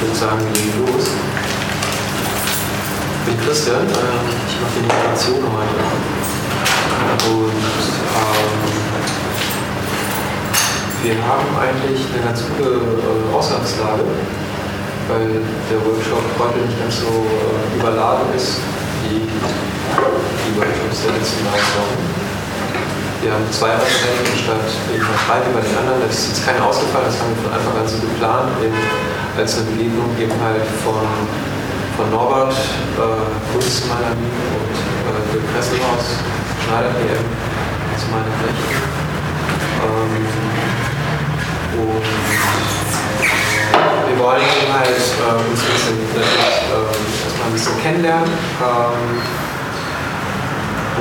ich würde sagen, wir legen los. Ich bin Christian, äh, ich mache die Moderation heute. Und ähm, wir haben eigentlich eine ganz gute äh, Ausgangslage, weil der Workshop heute nicht ganz so äh, überladen ist wie die Workshops der letzten Wochen. Wir haben zwei Referenten statt irgendwas drei über den anderen. Das ist jetzt keine ausgefallen, das haben wir von Anfang an so geplant, eben als eine Begegnung eben halt von, von Norbert äh, meiner Liebe und äh, Dirk Kresselhaus, Schneider PM zu meiner Rechten. Ähm, und wir wollen eben halt äh, uns ein bisschen, äh, erstmal ein bisschen kennenlernen ähm,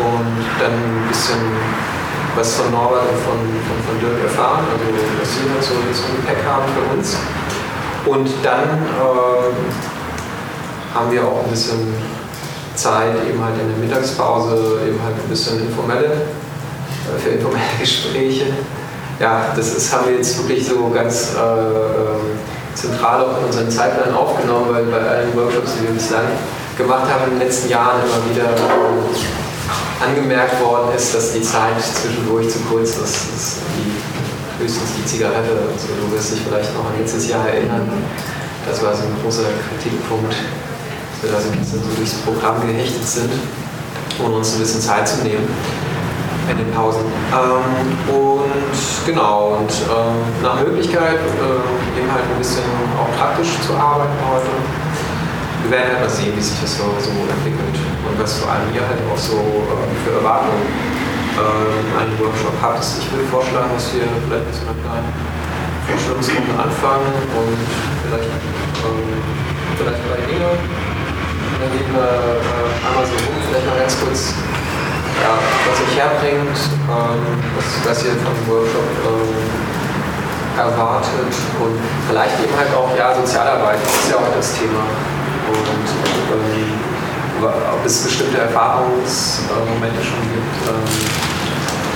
und dann ein bisschen was von Norbert und von, von, von Dirk erfahren, also was sie halt so im Gepäck haben für uns. Und dann äh, haben wir auch ein bisschen Zeit, eben halt in der Mittagspause, eben halt ein bisschen informelle, äh, für informelle Gespräche. Ja, das ist, haben wir jetzt wirklich so ganz äh, ähm, zentral auch in unseren Zeitplan aufgenommen, weil bei allen Workshops, die wir bislang gemacht haben in den letzten Jahren, immer wieder angemerkt worden ist, dass die Zeit zwischendurch zu kurz ist. Das die, höchstens die Zigarette. Also du wirst dich vielleicht noch an letztes Jahr erinnern. Das war so ein großer Kritikpunkt, dass wir da so ein bisschen so durchs Programm gehechtet sind, ohne uns ein bisschen Zeit zu nehmen in den Pausen. Ähm, und genau, und ähm, nach Möglichkeit äh, eben halt ein bisschen auch praktisch zu arbeiten heute wir werden halt mal sehen, wie sich das so, so entwickelt und was vor allem ihr halt auch so äh, für Erwartungen äh, einen Workshop habt. Ich würde vorschlagen, dass wir vielleicht mit so einer kleinen Vorstellungsrunde anfangen und vielleicht, ähm, vielleicht bei Inge. Dann gehen wir äh, einmal so rum, vielleicht mal ganz kurz, ja, was euch herbringt, ähm, was, was ihr vom Workshop ähm, erwartet und vielleicht eben halt auch ja, Sozialarbeit, das ist ja auch das Thema und ähm, ob es bestimmte Erfahrungsmomente schon gibt, ähm,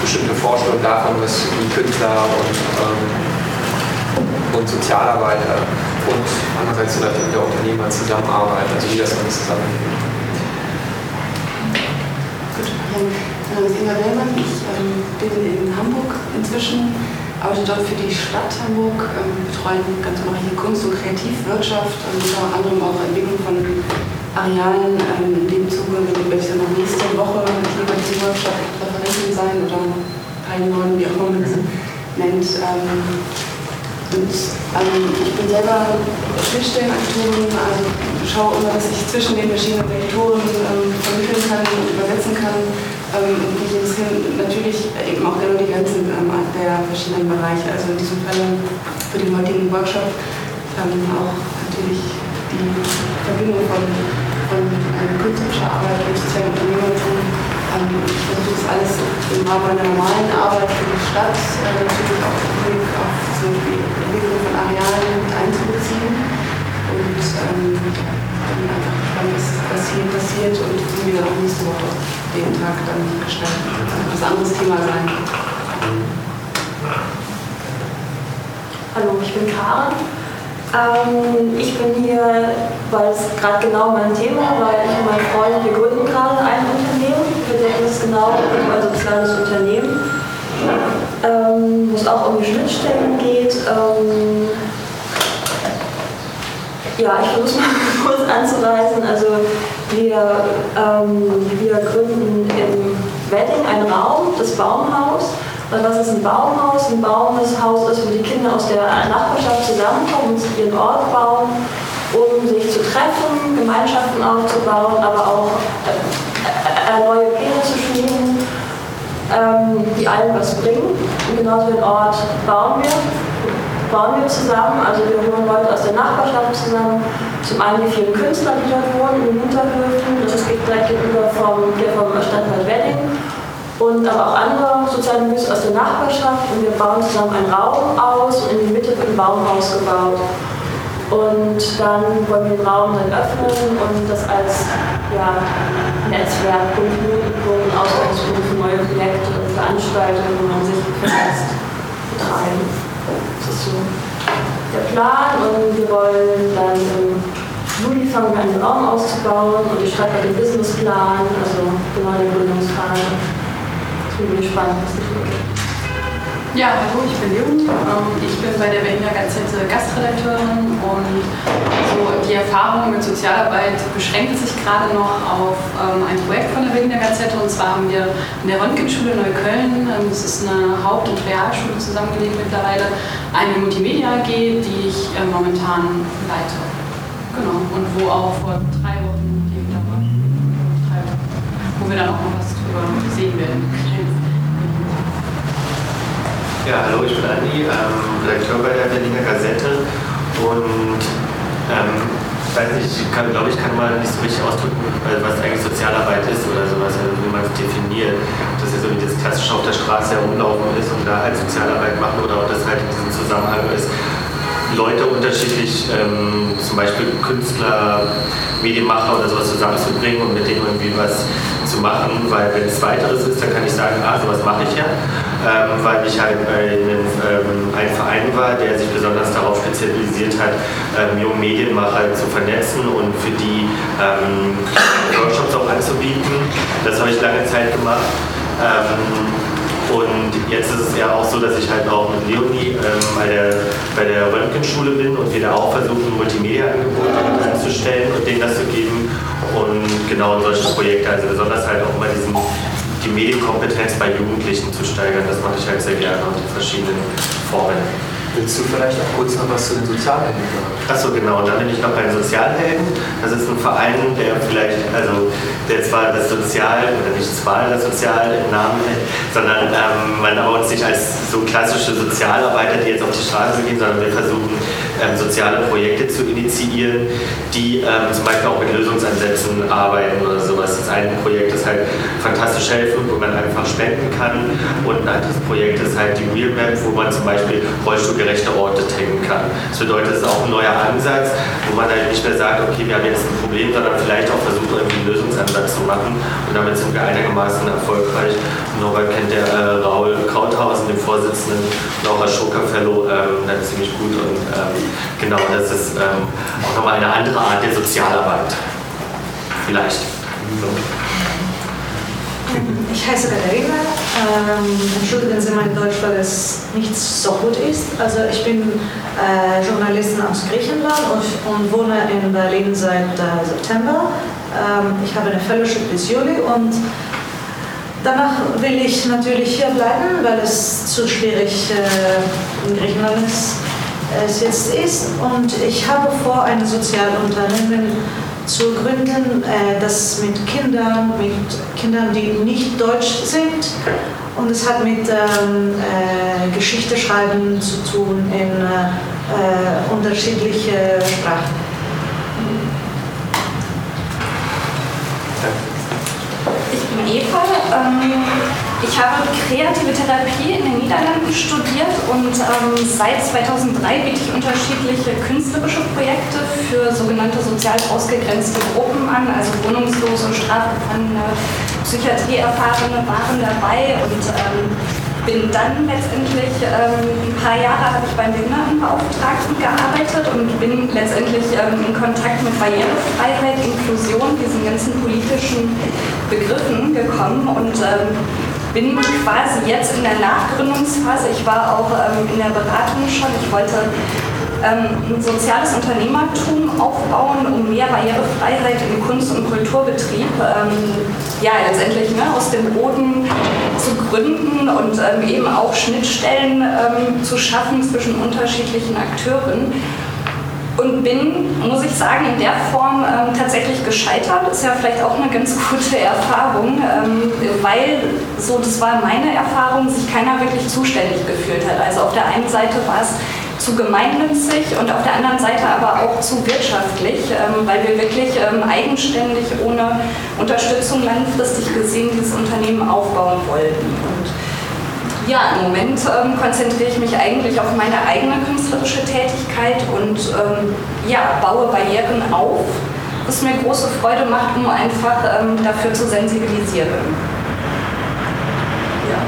bestimmte Vorstellungen davon, was Künstler und, ähm, und Sozialarbeiter und andererseits natürlich der Unternehmer zusammenarbeiten, also wie das alles zusammenhängt. Gut, mein Name ist Inga Wellmann, ich ähm, bin in Hamburg inzwischen arbeite dort für die Stadt Hamburg, ähm, betreuen ganz hier Kunst- und Kreativwirtschaft und unter anderem auch Entwicklung von Arealen. Ähm, in dem Zuge werde ich dann noch nächste Woche hier bei diesem Workshop Referentin sein oder Teilnehmerin, wie auch immer man es nennt. Ähm, und ähm, ich bin selber Schnittstellenaktorin, also schaue immer, dass ich zwischen den verschiedenen Sektoren ähm, vermitteln kann und übersetzen kann ähm, die es natürlich eben auch immer die Grenzen ähm, der verschiedenen Bereiche. Also in diesem Fall für den heutigen Workshop ähm, auch natürlich die Verbindung von, von ähm, künstlerischer Arbeit und sozialem Unternehmertum. Ähm, ich versuche das alles im Rahmen meiner normalen Arbeit für die Stadt äh, natürlich auch auf so die Entwicklung von Arealen mit einzubeziehen. Und ähm, was hier passiert und wie wir auch nächste Woche den Tag dann gestalten. Das ein anderes Thema sein. Hallo, ich bin Karen. Ähm, ich bin hier, weil es gerade genau mein Thema, weil ich und mein Freund, wir gründen gerade ein Unternehmen. Wir denken es genau um ein soziales Unternehmen, ähm, wo es auch um die Schnittstellen geht. Ähm, ja, ich versuche mal kurz anzureißen. Also wir, ähm, wir gründen im Wedding einen Raum, das Baumhaus. Und was ist ein Baumhaus? Ein Baumhaus ist, wo die Kinder aus der Nachbarschaft zusammenkommen und ihren Ort bauen, um sich zu treffen, Gemeinschaften aufzubauen, aber auch äh, äh, neue Pläne zu schmieden, ähm, die allen was bringen. Und genauso den Ort bauen wir bauen wir zusammen. Also wir holen Leute aus der Nachbarschaft zusammen. Zum einen die vielen Künstler, die dort wohnen in den Hinterhöfen. Das ist direkt gegenüber vom, hier vom Stadtteil Wedding. Und aber auch andere soziale Müsse aus der Nachbarschaft. Und wir bauen zusammen einen Raum aus und in die Mitte wird ein Baumhaus gebaut. Und dann wollen wir den Raum dann öffnen und das als ja, Netzwerk, Kulturpunkt, Ausgangspunkt für neue Projekte und Veranstaltungen, wo man sich vernetzt, betreiben zu der Plan und wir wollen dann im Juli fangen wir an, den Raum auszubauen und ich schreibe den Businessplan, also genau den Gründungsplan. Ich bin gespannt, was das wird. Ja, hallo, ich bin Jürgen. Ähm, ich bin bei der Berliner Gazette Gastredakteurin und so die Erfahrung mit Sozialarbeit beschränkt sich gerade noch auf ähm, ein Projekt von der Berliner Gazette und zwar haben wir in der Röntgenschule Neukölln, ähm, das ist eine Haupt- und Realschule zusammengelegt mittlerweile, eine Multimedia AG, die ich momentan leite. Genau, und wo auch vor drei Wochen, wo wir dann auch noch was drüber sehen werden. Ja, hallo, ich bin Andi, ähm, Redakteur bei der Berliner Gazette und ähm, ich weiß nicht, ich glaube ich, kann mal nicht so richtig ausdrücken, was eigentlich Sozialarbeit ist oder sowas, also wie man es definiert. Ob das ja so wie das klassische auf der Straße herumlaufen ist und da halt Sozialarbeit machen oder ob das halt in diesem Zusammenhang ist, Leute unterschiedlich, ähm, zum Beispiel Künstler, Medienmacher oder sowas zusammenzubringen und mit denen irgendwie was zu machen, weil wenn es weiteres ist, dann kann ich sagen, ah, sowas mache ich ja ähm, weil ich halt bei einem, ähm, Verein war, der sich besonders darauf spezialisiert hat, ähm, junge Medienmacher zu vernetzen und für die ähm, Workshops auch anzubieten. Das habe ich lange Zeit gemacht. Und jetzt ist es ja auch so, dass ich halt auch mit Leonie ähm, bei, der, bei der Röntgenschule bin und wir da auch versuchen, Multimedia-Angebote anzustellen und denen das zu geben. Und genau solche Projekte, also besonders halt auch immer diesen die Medienkompetenz bei Jugendlichen zu steigern. Das mache ich halt sehr gerne und in verschiedenen Formen. Willst du vielleicht auch kurz noch was zu den Sozialhelden sagen? Achso, genau. Dann bin ich noch bei den Sozialhelden. Das ist ein Verein, der vielleicht, also der zwar das Sozial, oder nicht zwar das Sozial im Namen hat, sondern ähm, man aber uns nicht als so klassische Sozialarbeiter, die jetzt auf die Straße gehen, sondern wir versuchen, ähm, soziale Projekte zu initiieren, die ähm, zum Beispiel auch mit Lösungsansätzen arbeiten oder sowas. Das eine Projekt ist halt fantastisch helfen, wo man einfach spenden kann. Und ein anderes Projekt ist halt die Real Map, wo man zum Beispiel Rollstuhl gerechte Orte taggen kann. Das bedeutet, es ist auch ein neuer Ansatz, wo man halt nicht mehr sagt, okay, wir haben jetzt ein Problem, sondern vielleicht auch versucht, irgendwie einen Lösungsansatz zu machen. Und damit sind wir einigermaßen erfolgreich. Norbert kennt der äh, Raul Krauthausen, den Vorsitzenden, und auch Ashoka Fellow, ähm, dann ziemlich gut. Und ähm, genau, das ist ähm, auch nochmal eine andere Art der Sozialarbeit. Vielleicht. So. Ich heiße Katharina. Ähm, entschuldigen Sie mein Deutsch, weil es nicht so gut ist. Also ich bin äh, Journalistin aus Griechenland und, und, wohne in Berlin seit äh, September. Ähm, ich habe eine Fellowship bis Juli und danach will ich natürlich hier bleiben, weil es zu schwierig äh, in Griechenland ist, es jetzt ist. Und ich habe vor, ein Sozialunternehmen zu gründen, äh, das mit Kindern, mit Kindern, die nicht deutsch sind. Und es hat mit ähm, äh, Geschichte schreiben zu tun in äh, unterschiedliche Sprachen. Ich bin Eva. Ähm ich habe kreative Therapie in den Niederlanden studiert und ähm, seit 2003 biete ich unterschiedliche künstlerische Projekte für sogenannte sozial ausgegrenzte Gruppen an, also wohnungslose, strafgefangene, Psychiatrieerfahrene waren dabei und ähm, bin dann letztendlich ähm, ein paar Jahre habe ich beim Behindertenbeauftragten gearbeitet und bin letztendlich ähm, in Kontakt mit Barrierefreiheit, Inklusion, diesen ganzen politischen Begriffen gekommen und ähm, bin quasi jetzt in der Nachgründungsphase. Ich war auch ähm, in der Beratung schon. Ich wollte ähm, ein soziales Unternehmertum aufbauen, um mehr Barrierefreiheit im Kunst- und Kulturbetrieb ähm, ja, letztendlich ne, aus dem Boden zu gründen und ähm, eben auch Schnittstellen ähm, zu schaffen zwischen unterschiedlichen Akteuren und bin, muss ich sagen, in der Form ähm, tatsächlich gescheitert. Ist ja vielleicht auch eine ganz gute Erfahrung, ähm, weil, so das war meine Erfahrung, sich keiner wirklich zuständig gefühlt hat. Also auf der einen Seite war es zu gemeinnützig und auf der anderen Seite aber auch zu wirtschaftlich, ähm, weil wir wirklich ähm, eigenständig ohne Unterstützung langfristig gesehen dieses Unternehmen aufbauen wollten. Ja, im Moment ähm, konzentriere ich mich eigentlich auf meine eigene künstlerische Tätigkeit und ähm, ja, baue Barrieren auf, was mir große Freude macht, um einfach ähm, dafür zu sensibilisieren. Ja.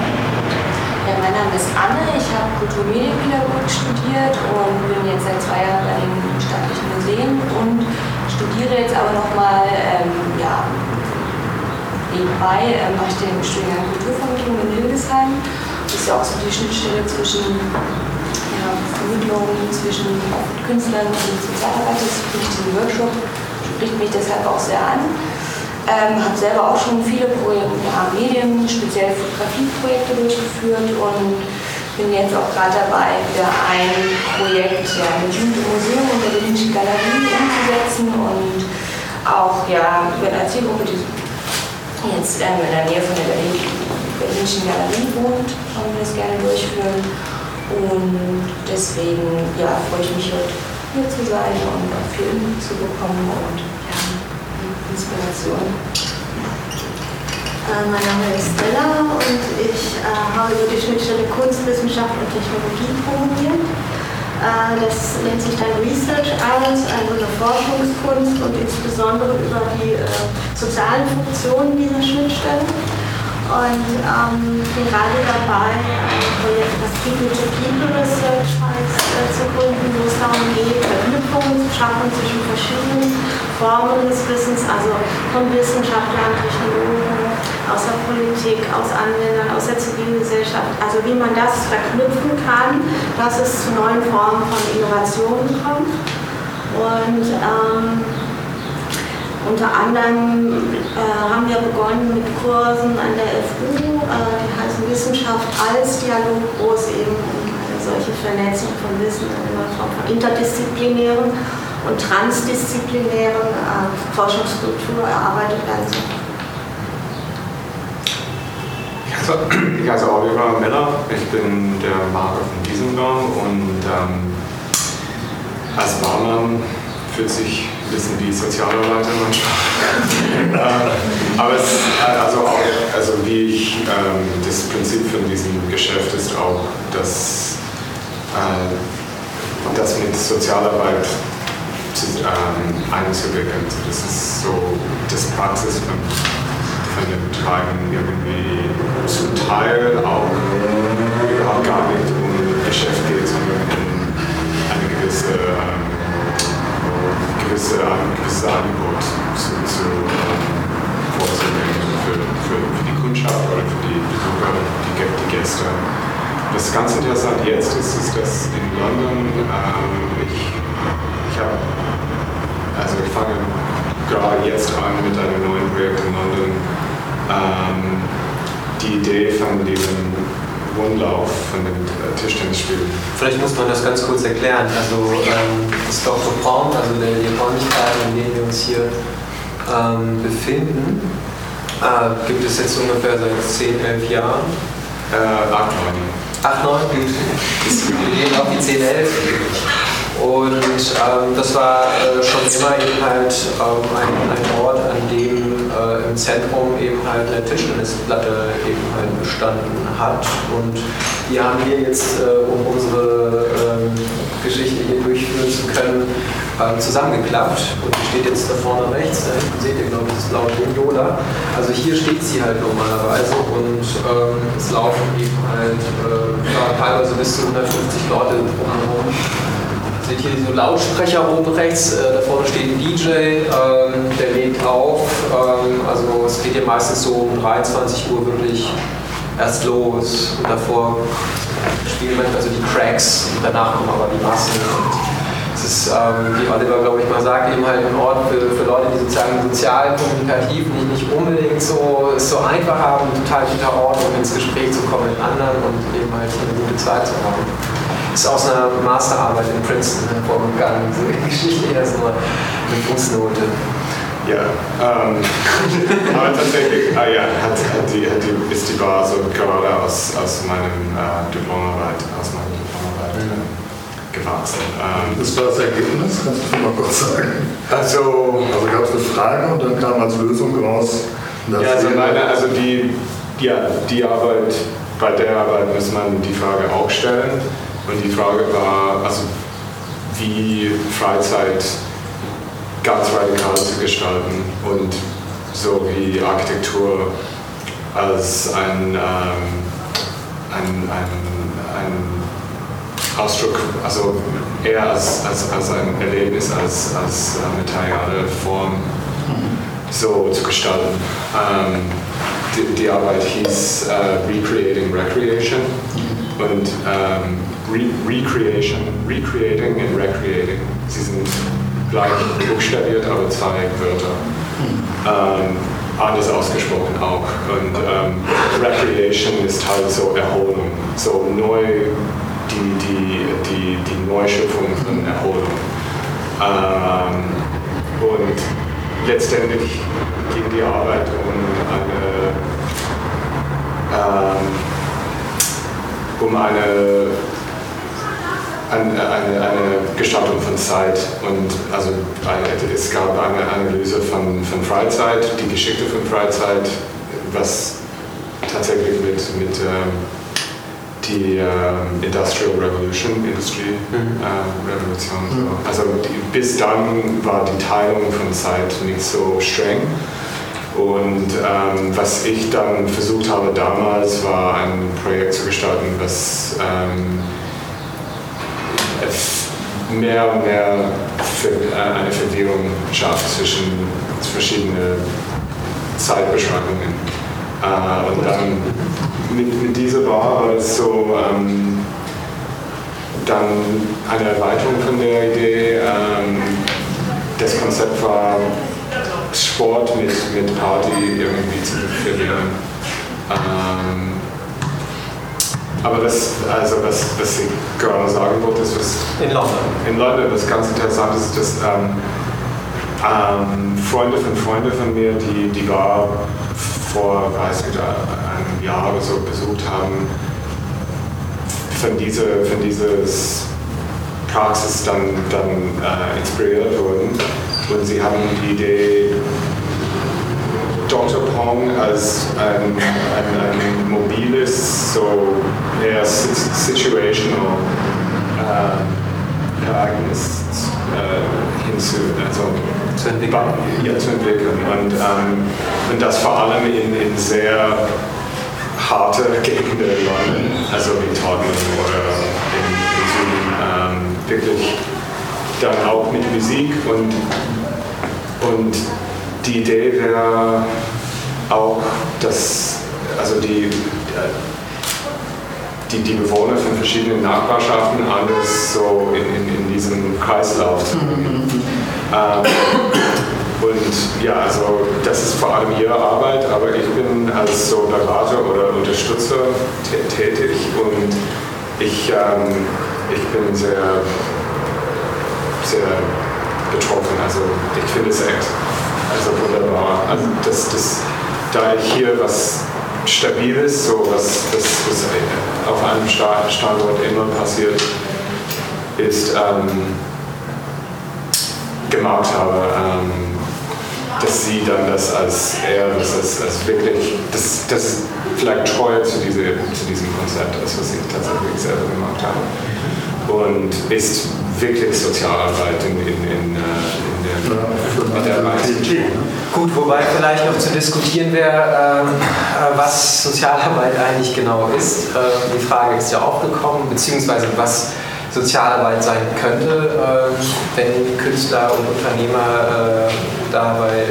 ja, mein Name ist Anne, ich habe Kulturmedienpädagogik studiert und bin jetzt seit zwei Jahren an den staatlichen Museen und studiere jetzt aber nochmal, ähm, ja, nebenbei ähm, mache ich den Studiengang Kulturvermittlung in Hildesheim. Ist ja auch so die Schnittstelle zwischen ja, Vermittlung zwischen Künstlern und Sozialarbeiter. Das ich diesen Workshop, spricht mich deshalb auch sehr an. Ähm, habe selber auch schon viele Projekte, ja, Medien, speziell Fotografieprojekte durchgeführt und bin jetzt auch gerade dabei, wieder ein Projekt ja, im Museum und der Berlinischen Galerie umzusetzen und auch ja, mit einer Zielgruppe, die jetzt ähm, in der Nähe von der Berlin, Berlinischen Galerie wohnt, wollen wir das gerne durchführen. Und deswegen ja, freue ich mich heute hier zu sein und auch viel Input zu bekommen und ja, Inspiration. Äh, mein Name ist Stella und ich äh, habe über die Schnittstelle Kunstwissenschaft und Technologie promoviert. Äh, das nennt sich dann Research Arts, also eine Forschungskunst und insbesondere über die äh, sozialen Funktionen dieser Schnittstellen. Und ähm, gerade dabei, ein Projekt, das People-to-People Research heißt, äh, zu gründen, wo es darum geht, Verknüpfungen zu schaffen zwischen verschiedenen Formen des Wissens, also von Wissenschaftlern, Technologen, aus der Politik, aus Anwendern, aus der Zivilgesellschaft. Also wie man das verknüpfen kann, dass es zu neuen Formen von Innovationen kommt. Und ähm, unter anderem äh, haben wir begonnen mit Kursen an der FU, äh, die heißen Wissenschaft als Dialog, wo es eben um eine solche Vernetzung von Wissen in einer Form von interdisziplinären und transdisziplinären äh, Forschungskultur erarbeitet werden soll. Ich heiße Oliver Miller, ich bin der Maler von diesem Raum und ähm, als Barmann fühlt sich ein bisschen wie Sozialarbeiter manchmal. äh, aber es, also, auch, also wie ich, ähm, das Prinzip von diesem Geschäft ist auch, dass äh, das mit Sozialarbeit zu, ähm, einzuwickeln. Das ist so das Praxis von, von dem Treiben irgendwie zum Teil auch überhaupt gar nicht um Geschäft geht, sondern um eine gewisse ähm, gewisse, ein gewisses Angebot zu, zu ähm, vorzulegen für, für, für die Kundschaft oder für die Besucher, die, die Gäste. Das ganz interessant jetzt ist, ist dass in London ähm, ich, ich habe, also ich fange gerade jetzt an mit einem neuen Projekt in London, ähm, die Idee von diesem Rundlauf von den äh, Tischtennisspielen. Vielleicht muss man das ganz kurz erklären. Also ähm, of Palm, also der, die Räumlichkeit, in denen wir uns hier ähm, befinden, äh, gibt es jetzt ungefähr seit 10, 11 Jahren. Äh, 8, 9. 8, 9, gut. Wir gehen auf die 10, 11. Und ähm, das war äh, schon immer eben halt ähm, ein, ein, Ort, an dem äh, im Zentrum eben halt eine Tischtennisplatte eben halt bestanden hat. Und die haben wir jetzt, äh, um unsere ähm, Geschichte hier durchführen zu können, ähm, zusammengeklappt. Und die steht jetzt da vorne rechts, da hinten seht ihr, glaube ich, das blaue Yola. Also hier steht sie halt normalerweise und ähm, es laufen eben halt äh, teilweise bis zu 150 Leute drumherum seht hier so Lautsprecher oben rechts, äh, da vorne steht ein DJ, ähm, der legt auf. Ähm, also es geht hier meistens so um 23 Uhr wirklich erst los und davor spielen manchmal so die Cracks und danach kommen aber die Massen. Ist, ähm, wie Oliver glaube ich mal sagt, eben halt ein Ort für, für Leute, die sozusagen sozial, kommunikativ nicht, nicht unbedingt so, es so einfach haben, ein total guter Ort, um ins Gespräch zu kommen mit anderen und eben halt eine gute Zeit zu haben ist aus einer Masterarbeit in Princeton hervorgegangen. So die Geschichte hier ist nur eine Fußnote. Ja, ähm, aber tatsächlich, ah ja, hat, hat die, hat die, ist die Bar so gerade aus, aus meinem äh, Diplomarbeit, aus meiner Diplomarbeit äh, gewachsen. Ähm, das war das Ergebnis, kannst du mal kurz sagen? Also, also gab es eine Frage und dann kam als Lösung raus. Ja, also, meine, also die, ja, die Arbeit, bei der Arbeit muss man die Frage auch stellen. Und die Frage war, also wie Freizeit ganz radikal zu gestalten und so wie Architektur als ein, ähm, ein, ein, ein Ausdruck, also eher als, als, als ein Erlebnis, als, als äh, materiale Form so zu gestalten. Ähm, die, die, Arbeit hieß äh, Recreating Recreation und ähm, Re Recreation, Recreating and Recreating, sie sind gleich buchstabiert, aber zwei Wörter. Ähm, anders ausgesprochen auch. Und ähm, Recreation ist halt so Erholung, so neu, die, die, die, die Neuschöpfung von Erholung. Ähm, und letztendlich ging die Arbeit um eine, ähm, um eine eine, eine, eine, Gestaltung von Zeit und also es gab eine Analyse von, von Freizeit, die Geschichte von Freizeit, was tatsächlich mit, mit ähm, die ähm, Industrial Revolution, Industry mhm. äh, Revolution. Mhm. Also die, bis dann war die Teilung von Zeit nicht so streng. Und ähm, was ich dann versucht habe damals, war ein Projekt zu gestalten, was ähm, mehr und mehr äh, eine Verwirrung schafft zwischen verschiedenen Zeitbeschreibungen. Äh, und dann mit, mit dieser Bar war es so ähm, dann eine Erweiterung von der Idee. Ähm, das Konzept war Sport mit, mit Party irgendwie zu verbinden. Ähm, aber das, also was, was ich gerade sagen wollte, ist, was in London. In London, was ganz interessant ist, dass ähm, ähm, Freunde von Freunden von mir, die die Bar vor, weiß nicht, einem Jahr oder so besucht haben, von dieser von dieses Praxis dann, dann äh, inspiriert wurden. Und sie haben die Idee, Dr. Pong als ein, ein, ein mobiles, so eher situational äh, Ereignis äh, hinzu, also zu entwickeln. Ja, zu entwickeln. Und, ähm, und das vor allem in, in sehr harte Gegenden London, also wie Tottenham oder in, in Süden, ähm, wirklich dann auch mit Musik und, und die Idee wäre auch, dass also die, die, die Bewohner von verschiedenen Nachbarschaften alles so in, in, in diesem Kreislauf zu bringen. Ähm, und ja, also das ist vor allem ihre Arbeit, aber ich bin als so Berater oder Unterstützer tätig und ich, ähm, ich bin sehr, sehr betroffen. Also ich finde es echt also wunderbar. Also das, das, da ich hier was Stabiles, so was, das, was auf einem Standort immer passiert ist, ähm, gemacht habe, ähm, dass sie dann das als eher, das als, als wirklich, das, das vielleicht treu zu, diese, zu diesem Konzept ist, was ich tatsächlich selber gemacht habe. Und ist wirklich Sozialarbeit in, in, in, äh, in der, in der Reise. Gut, wobei vielleicht noch zu diskutieren wäre, ähm, äh, was Sozialarbeit eigentlich genau ist. Ähm, die Frage ist ja aufgekommen, beziehungsweise was Sozialarbeit sein könnte, ähm, wenn Künstler und Unternehmer äh, dabei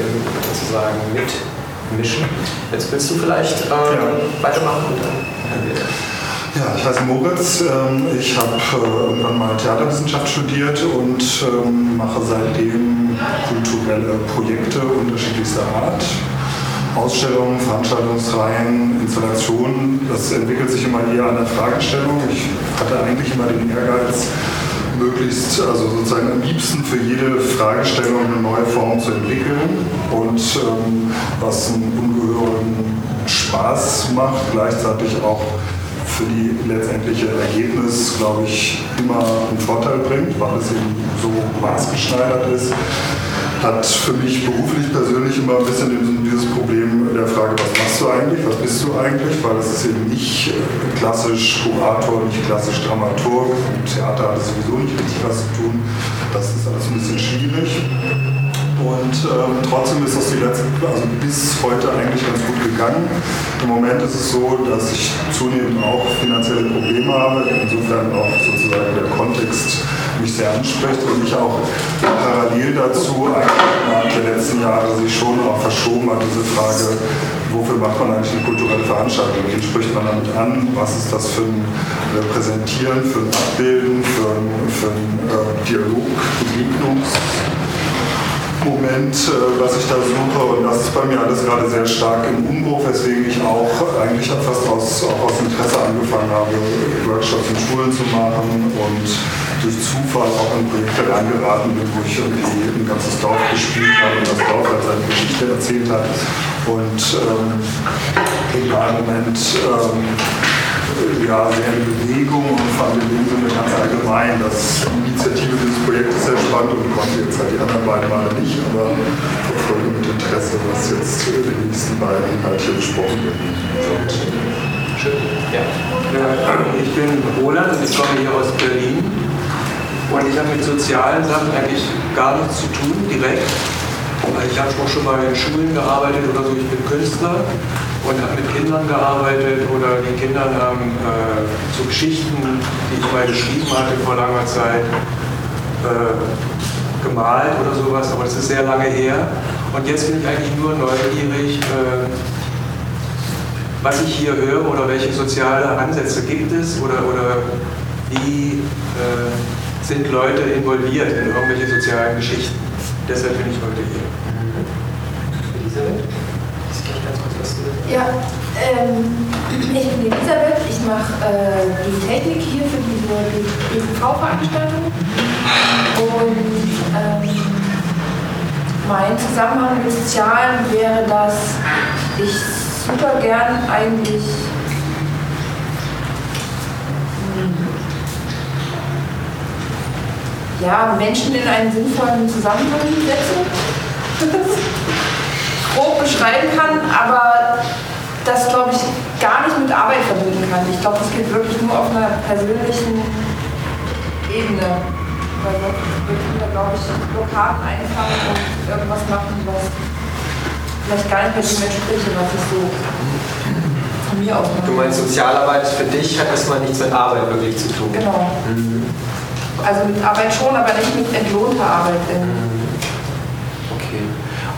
sozusagen mitmischen. Jetzt willst du vielleicht ähm, ja. weitermachen und dann hören wir. Ja, ich heiße Moritz. Ähm, ich habe irgendwann mal Theaterwissenschaft studiert und ähm, mache seitdem kulturelle Projekte unterschiedlichster Art. Ausstellungen, Veranstaltungsreihen, Installationen. Das entwickelt sich immer eher an der Fragestellung. Ich hatte eigentlich immer den Ehrgeiz, möglichst, also sozusagen am liebsten für jede Fragestellung eine neue Form zu entwickeln und ähm, was einen ungehörigen Spaß macht, gleichzeitig auch für die letztendliche Ergebnis, glaube ich, immer einen Vorteil bringt, weil es eben so maßgeschneidert ist. Hat für mich beruflich persönlich immer ein bisschen dieses Problem der Frage, was machst du eigentlich, was bist du eigentlich, weil es ist eben nicht klassisch Kurator, nicht klassisch Dramaturg. Im Theater hat es sowieso nicht richtig was zu tun. Das ist alles ein bisschen schwierig. Und ähm, trotzdem ist das die letzte, also bis heute eigentlich ganz gut gegangen. Im Moment ist es so, dass ich zunehmend auch finanzielle Probleme habe, insofern auch sozusagen der Kontext mich sehr anspricht und ich auch parallel dazu innerhalb der letzten Jahre sich schon auch verschoben hat, diese Frage, wofür macht man eigentlich eine kulturelle Veranstaltung? Wen spricht man damit an? Was ist das für ein Repräsentieren, für ein Abbilden, für ein, für ein äh, Dialog, Begegnungs Moment, äh, was ich da suche. Und das ist bei mir alles gerade sehr stark im Umbruch, weswegen ich auch eigentlich fast aus, auch aus Interesse angefangen habe, Workshops in Schulen zu machen und durch Zufall auch in Projekte reingeraten bin, wo ich irgendwie ein ganzes Dorf gespielt habe und das Dorf halt seine Geschichte erzählt hat. Und ähm, in einem Moment ähm, ja, sehr in Bewegung und fand in dem Sinne ganz allgemein, dass die Initiative dieses Projektes sehr spannend und konnte jetzt halt die anderen beiden Male nicht, aber verfolge mit Interesse, was jetzt die nächsten beiden halt hier besprochen wird. Schön. Ja. Ich bin Roland und ich komme hier aus Berlin. Und ich habe mit sozialen Sachen eigentlich gar nichts zu tun, direkt. Ich habe auch schon mal in Schulen gearbeitet oder so. Ich bin Künstler und habe mit Kindern gearbeitet oder die Kinder haben äh, so Geschichten, die ich mal geschrieben hatte vor langer Zeit, äh, gemalt oder sowas, aber das ist sehr lange her. Und jetzt bin ich eigentlich nur neugierig, äh, was ich hier höre oder welche soziale Ansätze gibt es oder, oder wie äh, sind Leute involviert in irgendwelche sozialen Geschichten. Deshalb bin ich heute hier. Elisabeth? Ja, ähm, ich bin Elisabeth, ich mache äh, die Technik hier für diese EV-Veranstaltung und ähm, mein Zusammenhang mit Sozialen wäre, dass ich super gern eigentlich ja, Menschen in einen sinnvollen Zusammenhang setze grob beschreiben kann, aber das, glaube ich, gar nicht mit Arbeit verbinden kann. Ich glaube, das geht wirklich nur auf einer persönlichen Ebene. Weil wir da, glaube ich, Blockaden einfangen und irgendwas machen, was vielleicht gar nicht mehr dem entspricht, was ich so von mir aus mache. Du meinst, Sozialarbeit für dich hat erstmal nichts mit Arbeit wirklich zu tun? Genau. Mhm. Also mit Arbeit schon, aber nicht mit entlohnter Arbeit. Mhm.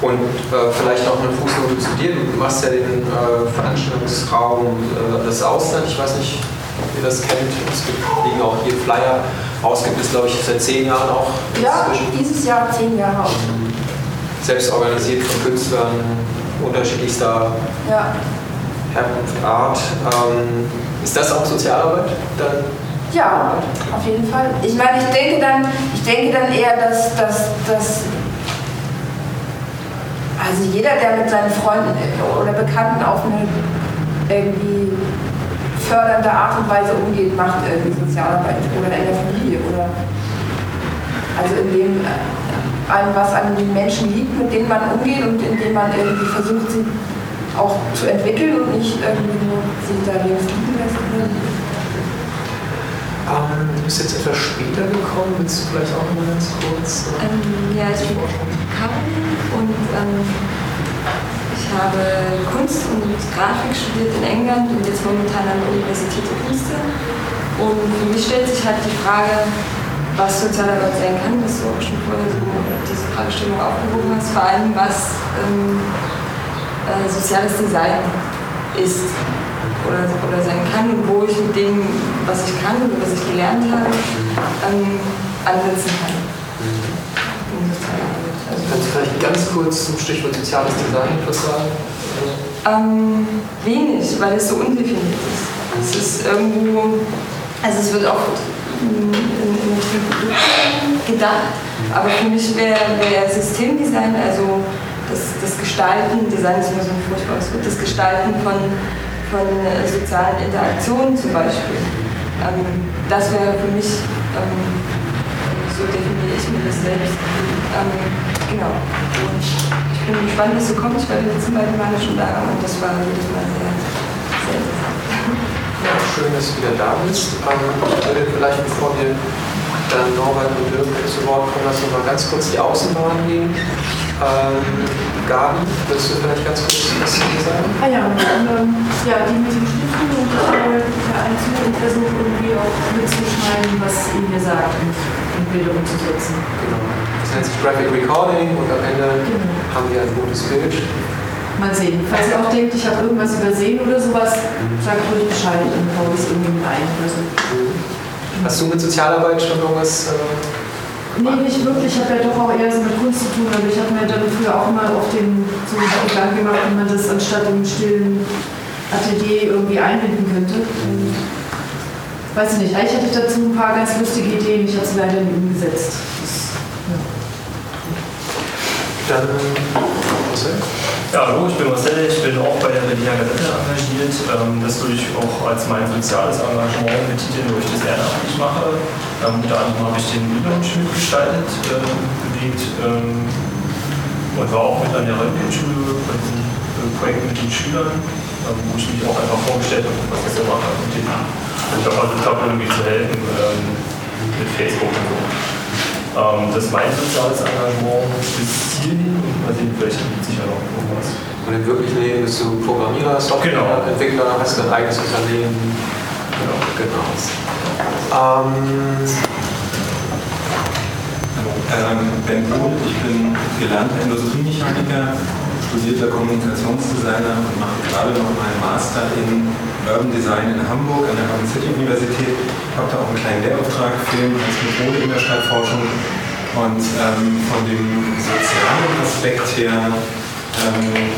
Und äh, vielleicht noch eine Fußnote zu dir. Du machst ja den äh, Veranstaltungsraum äh, das Ausland. Ich weiß nicht, ob ihr das kennt. Es gibt, liegen auch hier Flyer aus. Gibt es, glaube ich, seit zehn Jahren auch. Ja, dieses Jahr zehn Jahre auch. Selbst organisiert von Künstlern unterschiedlichster Ja. Herkunft, Art. Ähm, ist das auch Sozialarbeit? Dann Ja, auf jeden Fall. Ich meine, ich denke dann, ich denke dann eher, dass, dass, dass also jeder, der mit seinen Freunden oder Bekannten auf eine irgendwie fördernde Art und Weise umgeht, macht irgendwie Sozialarbeit oder in der Familie oder also in dem äh, an was an den Menschen liegt, mit denen man umgeht und in dem man irgendwie versucht, sie auch zu entwickeln und nicht irgendwie nur sie da links liegen lässt. Ähm, du bist jetzt etwas später gekommen. Willst du vielleicht auch mal ganz kurz? äh, Ähm, ja, ich bin Karin und ähm, ich habe Kunst und Grafik studiert in England und jetzt momentan an der Universität der Künste. Und für mich stellt sich halt die Frage, was Sozialarbeit sein kann, dass du auch schon vorher so diese Fragestellung aufgehoben hast, vor allem was ähm, äh, soziales Design ist oder, oder sein kann und wo ich mit dem, was ich kann und was ich gelernt habe, ähm, ansetzen kann. Sozialarbeit. Also, Kannst du vielleicht ganz kurz zum Stichwort soziales Design etwas sagen? Ähm, wenig, weil es so undefiniert ist. Es ist irgendwo, also es wird auch in, in, in gedacht, aber für mich wäre wär Systemdesign, also das, das Gestalten, Design ist immer so ein furchtbares Wort, das Gestalten von, von äh, sozialen Interaktionen zum Beispiel. Ähm, das wäre für mich, ähm, so definiere ich mir das selbst. Ähm, genau. Und ich bin gespannt, es so kommt. Ich war die letzten beiden Male schon da und das war jedes Mal sehr, sehr interessant. Ja, schön, dass du wieder da bist. Ich würde vielleicht, bevor wir dann Norbert und Dirk zu Wort kommen lassen, mal ganz kurz die Außenbahn gehen. Ähm, Gabi, willst du vielleicht ganz kurz was zu sagen? Ah ja, und, ähm, ja, die mit dem Stiften und einen Zug und versuche irgendwie auch mitzuschneiden, was ihr mir sagt und in Bilder umzusetzen. Genau. Das nennt sich Graphic Recording und am Ende haben wir ein gutes Bild. Mal sehen. Falls ihr auch denkt, ich habe irgendwas übersehen oder sowas, sagt ruhig Bescheid, dann baue ich es irgendwie mit ein. Also, Hast du mit Sozialarbeit schon irgendwas? Äh, Nee, nicht wirklich. Ich habe ja doch auch eher so mit Kunst zu tun, aber ich habe mir dann früher auch mal auf den so Gedanken gemacht, wie man das anstatt im stillen Atelier irgendwie einbinden könnte. Und weiß ich nicht, eigentlich hatte ich dazu ein paar ganz lustige Ideen, ich habe sie leider nie umgesetzt. Das, ja. Dann, Marcel? Ja, hallo, ich bin Marcel, ich bin auch bei der Berliner Gazette engagiert. Ähm, das würde ich auch als mein soziales Engagement betiteln, wo ich das ehrenamtlich mache. Ähm, unter anderem habe ich den Relaunch mitgestaltet, äh, bewegt ähm, und war auch mit an der Röntgenschule bei diesem äh, Projekt mit den Schülern, ähm, wo ich mich auch einfach vorgestellt habe, was ich so mache. Und ich habe also versucht, irgendwie zu helfen ähm, mit Facebook und so. Ähm, das ist mein soziales Engagement bis hierhin und mal sehen, vielleicht gibt es sicher noch irgendwas. Und im wirklichen Leben bist du Programmierer, Softwareentwickler, hast dein eigenes Unternehmen. Genau. genau. Ähm, ähm, Ben Pohl, ich bin gelernter Industriemechaniker, studierter Kommunikationsdesigner und mache gerade noch meinen Master in Urban Design in Hamburg an der Urban City Universität. Ich habe da auch einen kleinen Lehrauftrag Film als Methode in der Stadtforschung und ähm, von dem sozialen Aspekt her ähm,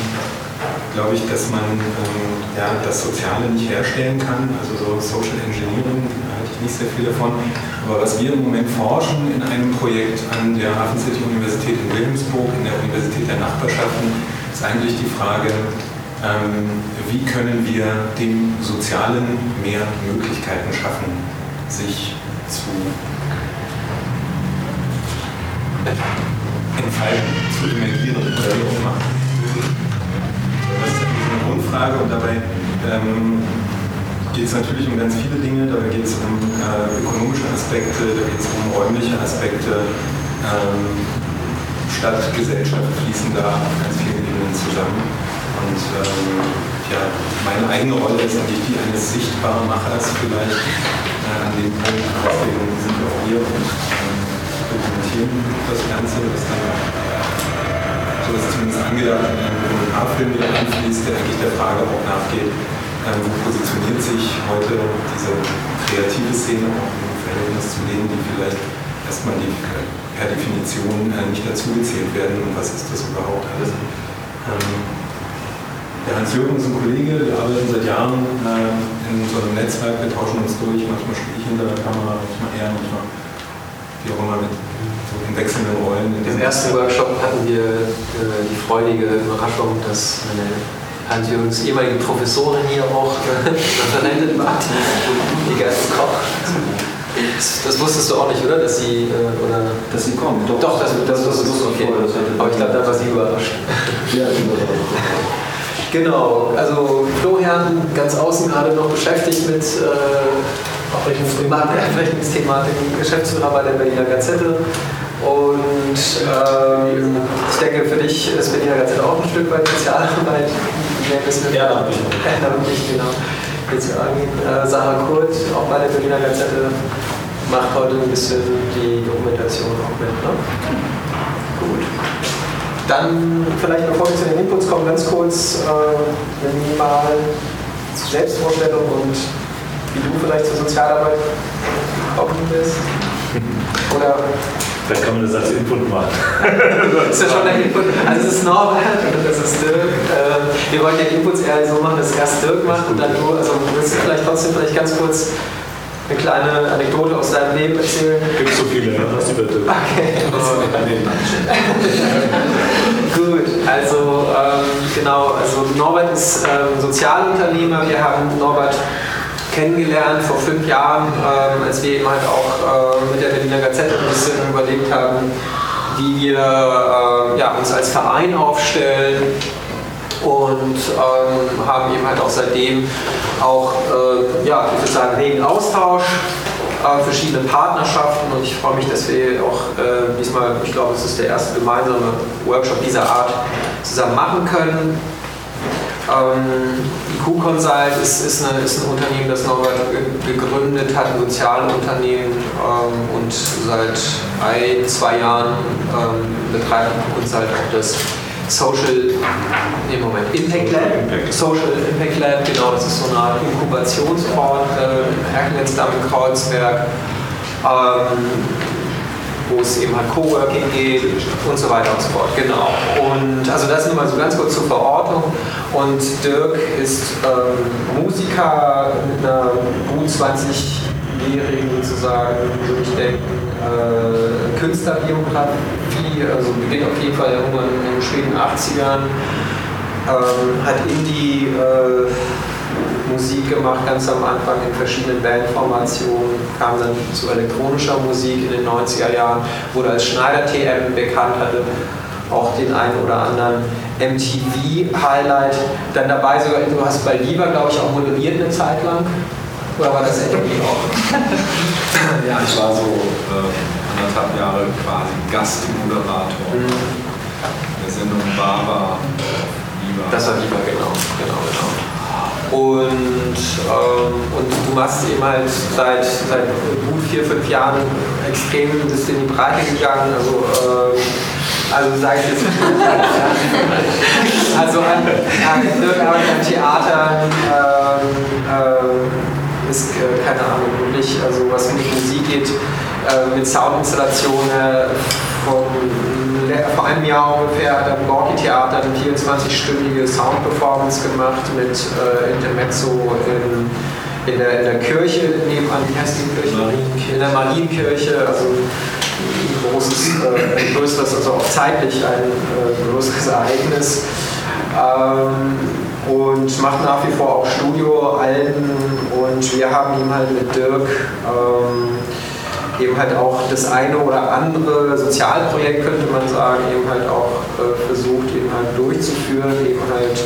glaube ich, dass man ähm, ja, das Soziale nicht herstellen kann, also so Social Engineering, da halte ich nicht sehr viel davon. Aber was wir im Moment forschen in einem Projekt an der Hafen City Universität in Wilhelmsburg, in der Universität der Nachbarschaften, ist eigentlich die Frage, ähm, wie können wir dem Sozialen mehr Möglichkeiten schaffen, sich zu entfalten, zu emergieren wie auch immer. Das ist eine Grundfrage und dabei ähm, geht es natürlich um ganz viele Dinge. Dabei geht es um äh, ökonomische Aspekte, da geht es um räumliche Aspekte. Ähm, Stadt, Gesellschaft fließen da ganz vielen Ebenen zusammen. Und ähm, ja, meine eigene Rolle ist eigentlich die eines Sichtbarmachers vielleicht äh, an dem Punkt. Deswegen sind wir auch hier und ähm, dokumentieren das Ganze, das dann so ist zumindest angedacht, in einem Dokumentarfilm wieder anfließt, der eigentlich der Frage auch nachgeht, ähm, wo positioniert sich heute diese kreative Szene auch im Verhältnis zu denen, die vielleicht erstmal die, per Definition äh, nicht dazugezählt werden und was ist das überhaupt alles. Ähm, der Hans-Jürgen ist ein Kollege, wir arbeiten seit Jahren äh, in so einem Netzwerk, wir tauschen uns durch, manchmal stehe ich hinter der Kamera, manchmal er, manchmal wie auch immer mit in wechselnden Rollen. Im ersten Workshop hatten wir äh, die freudige Überraschung, dass meine Hans-Jürgens ehemalige Professorin hier auch äh, verwendet war, die Gerste Koch. Das, das, wusstest du auch nicht, oder? Dass sie, äh, oder dass sie kommt. Doch, doch das, das, das, das wusste okay. Aber ich glaube, da war sie überrascht. Ja, überrascht. Genau, also Florian ganz außen gerade noch beschäftigt mit äh, Abrechnungsthematiken, Geschäftsführer bei der Berliner Gazette und ähm, ich denke, für dich ist Berliner Gazette auch ein Stück weit Sozialarbeit. Ehrenamtlich. Ehrenamtlich, genau. Jetzt äh, Sarah Kurt, auch bei der Berliner Gazette, macht heute ein bisschen die Dokumentation auch mit. Ne? Gut. Dann vielleicht, bevor wir zu den Inputs kommen, ganz kurz äh, eine minimale Selbstvorstellung und wie du vielleicht zur Sozialarbeit gekommen bist. Oder Vielleicht kann man das als Input machen. das ist ja schon der Input. Also es ist Norbert und das ist Dirk. Ähm, wir wollen ja Inputs eher so machen, dass erst Dirk macht und dann du. Also willst du vielleicht trotzdem vielleicht ganz kurz eine kleine Anekdote aus deinem Leben erzählen? Gibt so viele, ne? Was über Dirk. Okay. Gut, also ähm, genau, also Norbert ist ähm, Sozialunternehmer. Wir haben Norbert kennengelernt vor fünf Jahren, ähm, als wir eben halt auch äh, mit der Berliner Gazette ein bisschen überlegt haben, wie wir äh, ja, uns als Verein aufstellen und ähm, haben eben halt auch seitdem auch, äh, ja, ich würde sagen, regen Austausch äh, verschiedene Partnerschaften und ich freue mich, dass wir auch äh, diesmal, ich glaube, es ist der erste gemeinsame Workshop dieser Art zusammen machen können. Ähm, Q-Consult ist, ist, eine, ist ein Unternehmen, das Norbert gegründet hat, ein Sozialunternehmen ähm, und seit ein, zwei Jahren ähm, betreibt Q-Consult auch das Social, nee, Moment, Impact Lab, Social Impact Lab, genau, das ist so eine Art Inkubationsort äh, im Kreuzberg. Ähm, wo es eben halt Coworking geht und so weiter und so fort. Genau. Und also das nur mal so ganz kurz zur Verortung. Und Dirk ist ähm, Musiker mit einer gut 20-jährigen sozusagen, würde ich denken, äh, Künstlerbiografie, also beginnt auf jeden Fall irgendwann in den späten 80ern, ähm, hat Indie äh, Musik gemacht, ganz am Anfang in verschiedenen Bandformationen, kam dann zu elektronischer Musik in den 90er Jahren, wurde als Schneider TM bekannt, hatte auch den einen oder anderen MTV-Highlight. Dann dabei sogar, du hast bei Lieber, glaube ich, auch moderiert eine Zeit lang. Oder war das MTV auch? ja, ich war so äh, anderthalb Jahre quasi Gastmoderator mhm. der Sendung Baba. Lieber. Das war Lieber, genau. genau, genau. Und, ähm, und du machst eben halt seit, seit gut vier, fünf Jahren extrem bist in die Breite gegangen. Also, äh, also sage ich jetzt also an, an, an Theatern ähm, äh, ist, äh, keine Ahnung, wirklich, also was mit Musik geht, äh, mit Soundinstallationen von vor einem Jahr ungefähr hat am Gorki Theater eine 24-stündige Soundperformance gemacht mit äh, Intermezzo in, in, der, in der Kirche nebenan, wie heißt die Kirche? Marienkirche. In der Marienkirche, also ein großes, äh, ein größeres, also auch zeitlich ein äh, größeres Ereignis. Ähm, und macht nach wie vor auch Studioalben und wir haben ihm halt mit Dirk ähm, eben halt auch das eine oder andere Sozialprojekt, könnte man sagen, eben halt auch äh, versucht, eben halt durchzuführen, eben halt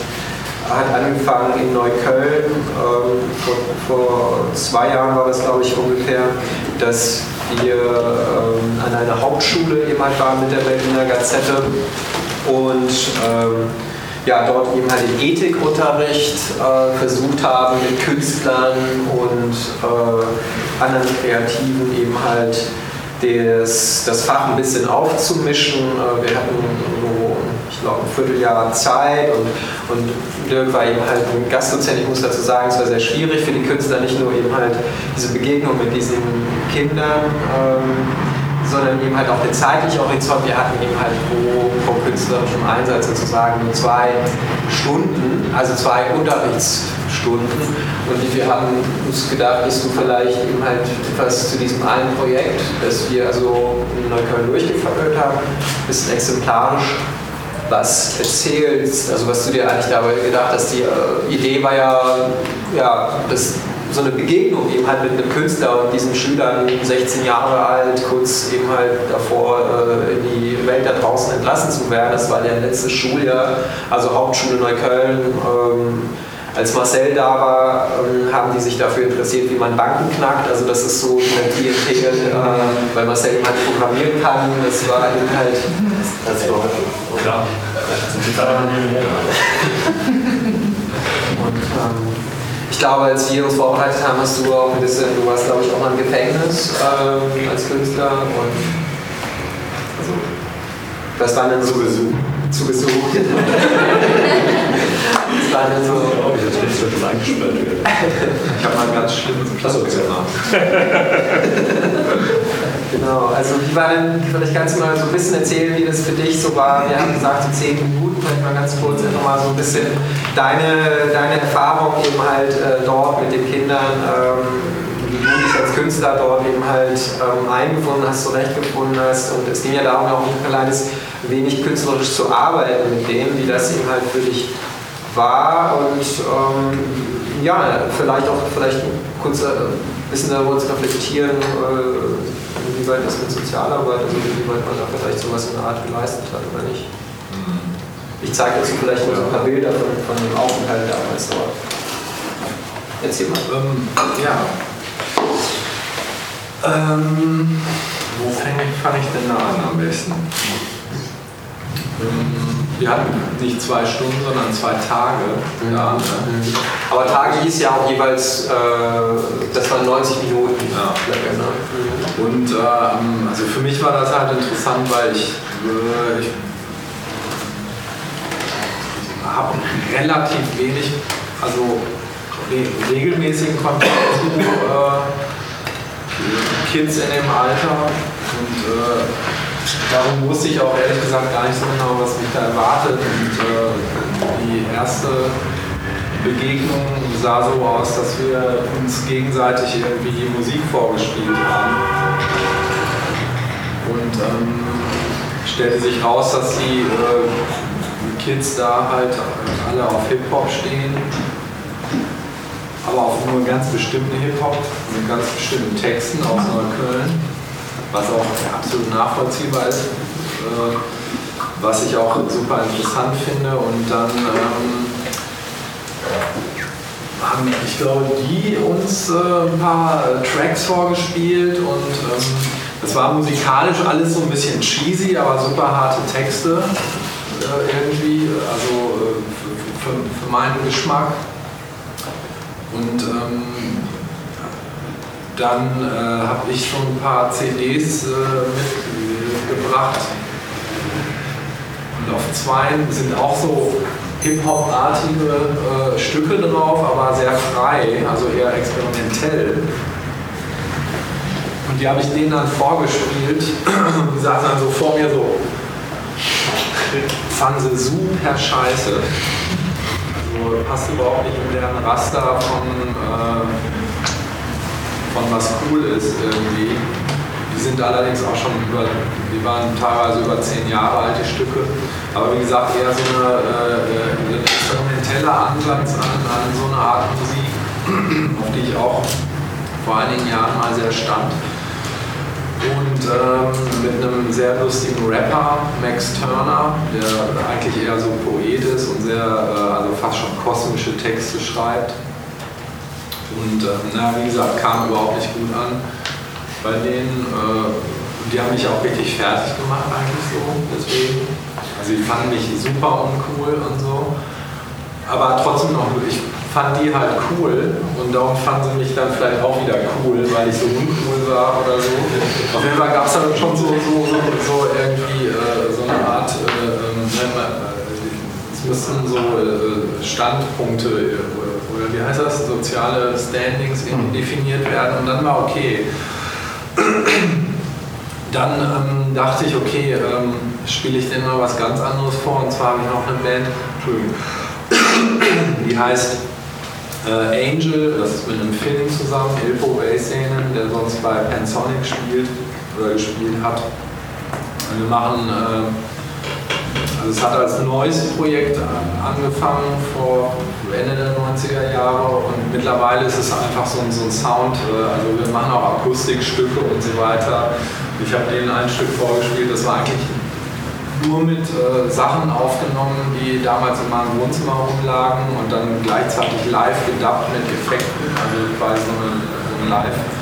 hat angefangen in Neukölln, ähm, vor, vor, zwei Jahren war das glaube ich ungefähr, dass wir ähm, an einer Hauptschule eben halt waren mit der Berliner Gazette. Und ähm, ja, dort eben halt den Ethikunterricht äh, versucht haben mit Künstlern und äh, anderen Kreativen eben halt das, das Fach ein bisschen aufzumischen. Äh, wir hatten so, ich glaube, ein Vierteljahr Zeit und, und Dirk war eben halt ein Gastdozent. Ich muss dazu sagen, es war sehr schwierig für die Künstler, nicht nur eben halt diese Begegnung mit diesen Kindern. Ähm, sondern eben halt auch den zeitlichen Horizont. Wir hatten eben halt pro, pro künstlerischem Einsatz sozusagen nur zwei Stunden, also zwei Unterrichtsstunden. Und wir haben uns gedacht, dass du vielleicht eben halt etwas zu diesem einen Projekt, das wir also in Neukölln durchgeführt haben, ein bisschen exemplarisch was erzählst, also was du dir eigentlich dabei gedacht hast. Die äh, Idee war ja, ja, das so eine Begegnung eben halt mit einem Künstler und diesen Schülern, 16 Jahre alt, kurz eben halt davor äh, in die Welt da draußen entlassen zu werden. Das war der letzte Schuljahr, also Hauptschule Neukölln. Ähm, als Marcel da war, ähm, haben die sich dafür interessiert, wie man Banken knackt. Also das ist so eine Klientel, äh, weil Marcel eben halt programmieren kann. Das war eben halt... Das war, klar. Und ähm, ich glaube, als wir uns vorbereitet haben, hast du auch ein bisschen, du warst glaube ich auch mal im Gefängnis ähm, als Künstler und also, das war dann so Besuch. Zu Besuch. das war dann so. Oh, ich jetzt bin schon eingesperrt Ich habe mal einen ganz schlimmen Klassenzimmer. Genau, also wie war denn, vielleicht kannst du mal so ein bisschen erzählen, wie das für dich so war. Wir haben gesagt, so zehn Minuten, vielleicht mal ganz kurz einfach mal so ein bisschen deine, deine Erfahrung eben halt äh, dort mit den Kindern, ähm, wie du dich als Künstler dort eben halt ähm, eingefunden hast, zurechtgefunden hast. Und es ging ja darum, auch ein kleines wenig künstlerisch zu arbeiten mit denen, wie das eben halt für dich war. Und ähm, ja, vielleicht auch vielleicht kurz ein äh, bisschen darüber zu reflektieren. Äh, inwieweit das mit Sozialarbeit, also inwieweit man da vielleicht sowas in der Art geleistet hat oder nicht. Mhm. Ich zeige dazu vielleicht mal so ein paar Bilder von, von dem Aufenthalt damals dort. Erzähl mal. Ähm, ja. Ähm, wo fange ich, fang ich denn da an am besten? Ähm, wir hatten nicht zwei Stunden, sondern zwei Tage. Ja, Mhm. Aber Tage hieß ja auch jeweils, äh, das waren 90 Minuten. Ja. Und ähm, also für mich war das halt interessant, weil ich, äh, ich habe relativ wenig, also re regelmäßigen Kontakt zu äh, Kids in dem Alter und äh, darum wusste ich auch ehrlich gesagt gar nicht so genau, was mich da erwartet. Und äh, die erste Begegnung sah so aus, dass wir uns gegenseitig irgendwie Musik vorgespielt haben. Und ähm, stellte sich raus, dass die äh, Kids da halt alle auf Hip-Hop stehen, aber auf nur ganz bestimmten Hip-Hop mit ganz bestimmten Texten aus Neukölln, was auch absolut nachvollziehbar ist, äh, was ich auch super interessant finde. Und dann ähm, haben, ich glaube, die uns äh, ein paar Tracks vorgespielt und ähm, war musikalisch alles so ein bisschen cheesy, aber super harte Texte äh, irgendwie, also äh, für, für, für meinen Geschmack. Und ähm, dann äh, habe ich schon ein paar CDs äh, mitgebracht. Und auf zwei sind auch so Hip-Hop-artige äh, Stücke drauf, aber sehr frei, also eher experimentell. Und die habe ich denen dann vorgespielt. Die saßen dann so vor mir so, fanden sie super scheiße. Also passt überhaupt nicht in deren Raster von, äh, von was cool ist irgendwie. Die sind allerdings auch schon über, die waren teilweise über zehn Jahre alt, die Stücke. Aber wie gesagt, eher so eine, äh, ein experimenteller Ansatz an, an so eine Art Musik, auf die ich auch vor einigen Jahren mal sehr stand. Und ähm, mit einem sehr lustigen Rapper, Max Turner, der eigentlich eher so Poet ist und sehr, äh, also fast schon kosmische Texte schreibt. Und äh, na, wie gesagt, kam überhaupt nicht gut an bei denen. Äh, die haben mich auch wirklich fertig gemacht eigentlich so, deswegen. Also die fanden mich super uncool und so. Aber trotzdem noch, ich fand die halt cool und darum fanden sie mich dann vielleicht auch wieder cool, weil ich so uncool war oder so. Auf jeden Fall gab es dann schon so, so, so, so irgendwie äh, so eine Art, äh, ähm, es müssten so äh, Standpunkte äh, oder wie heißt das, soziale Standings irgendwie definiert werden und dann war okay. Dann ähm, dachte ich, okay, ähm, spiele ich denn mal was ganz anderes vor. Und zwar habe ich noch eine Band, die heißt äh, Angel, das ist mit einem Film zusammen, Ilpo Bassenen, der sonst bei Pansonic spielt oder gespielt hat. Und wir machen, äh, also es hat als neues Projekt angefangen vor Ende der 90er Jahre und mittlerweile ist es einfach so ein, so ein Sound, äh, also wir machen auch Akustikstücke und so weiter. Ich habe denen ein Stück vorgespielt, das war eigentlich nur mit äh, Sachen aufgenommen, die damals in meinem Wohnzimmer rumlagen und dann gleichzeitig live gedubbt mit Effekten, also quasi so ein, so ein Live.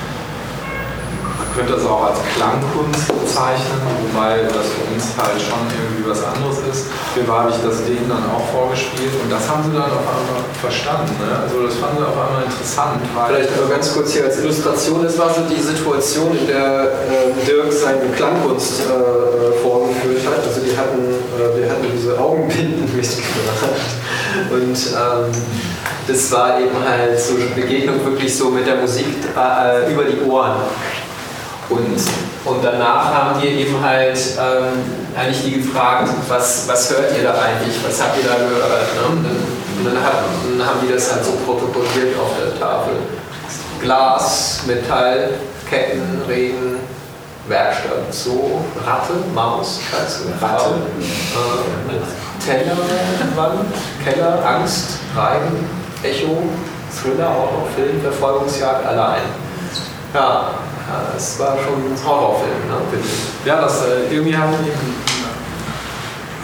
Könnte das auch als Klangkunst bezeichnen, wobei das für uns halt schon irgendwie was anderes ist. Hier habe ich das denen dann auch vorgespielt und das haben sie dann auf einmal verstanden. Ne? Also das fanden sie auf einmal interessant. Vielleicht nur ganz kurz hier als Illustration, das war so die Situation, in der äh, Dirk seine Klangkunst äh, vorgeführt hat. Also die hatten, äh, wir hatten diese Augenbinden mitgebracht und ähm, das war eben halt so eine Begegnung wirklich so mit der Musik äh, über die Ohren. Und, und danach haben die eben halt ähm, eigentlich die gefragt, was, was hört ihr da eigentlich, was habt ihr da gehört? Ne? Und dann, hat, dann haben die das halt so protokolliert auf der Tafel. Glas, Metall, Ketten, Reden, Werkstatt, so, Ratte, Maus, Katze, Ratte, äh, Teller, Wand, Keller, Angst, Reiben, Echo, Thriller, auch noch Film, Verfolgungsjagd, allein. Ja, das war schon ein Horrorfilm, ne? Ja, das äh, irgendwie haben die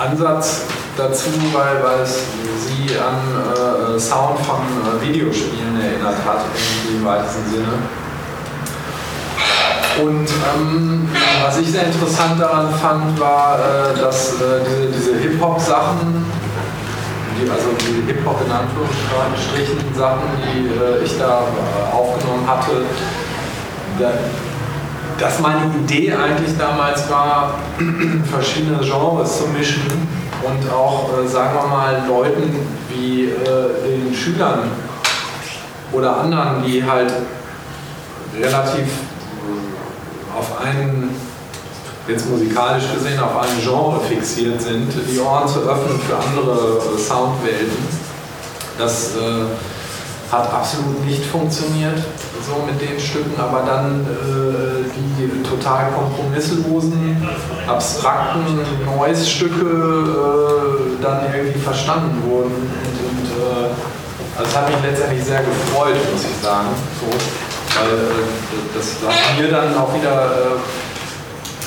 einen Ansatz dazu, weil, weil es sie an äh, Sound von äh, Videospielen erinnert hat, im weitesten Sinne. Und ähm, was ich sehr interessant daran fand, war, äh, dass äh, diese, diese Hip-Hop-Sachen, die, also die Hip-Hop in Anführungsstrichen Sachen, die äh, ich da äh, aufgenommen hatte, dass meine Idee eigentlich damals war, verschiedene Genres zu mischen und auch, äh, sagen wir mal, Leuten wie äh, den Schülern oder anderen, die halt relativ auf einen, jetzt musikalisch gesehen, auf ein Genre fixiert sind, die Ohren zu öffnen für andere äh, Soundwelten. Das äh, hat absolut nicht funktioniert, so mit den Stücken, aber dann äh, die total kompromisslosen, abstrakten Noise-Stücke äh, dann irgendwie verstanden wurden. Und, und also das hat mich letztendlich sehr gefreut, muss ich sagen. So, weil äh, das hat mir dann auch wieder äh,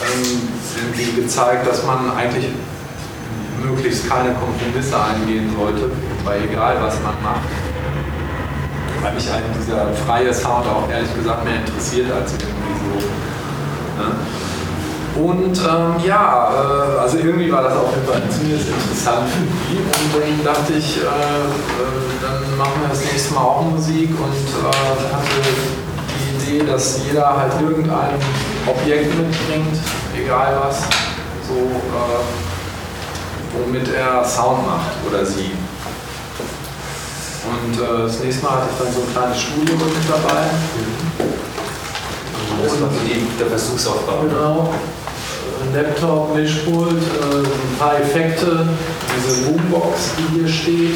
ähm, irgendwie gezeigt, dass man eigentlich möglichst keine Kompromisse eingehen sollte, bei egal was man macht weil mich eigentlich dieser freie Sound auch ehrlich gesagt mehr interessiert als irgendwie so. Ne? Und ähm, ja, äh, also irgendwie war das auf jeden Fall ziemlich interessant für die. Und dann dachte ich, äh, äh, dann machen wir das nächste Mal auch Musik und äh, hatte die Idee, dass jeder halt irgendein Objekt mitbringt, egal was, so äh, womit er Sound macht oder sie. Und äh, das nächste Mal hatte ich dann so ein kleines Studio mit dabei. Das war die, der Versuchsaufbau. Genau. Ein Laptop, Mischpult, äh, ein paar Effekte, diese Boombox, die hier steht.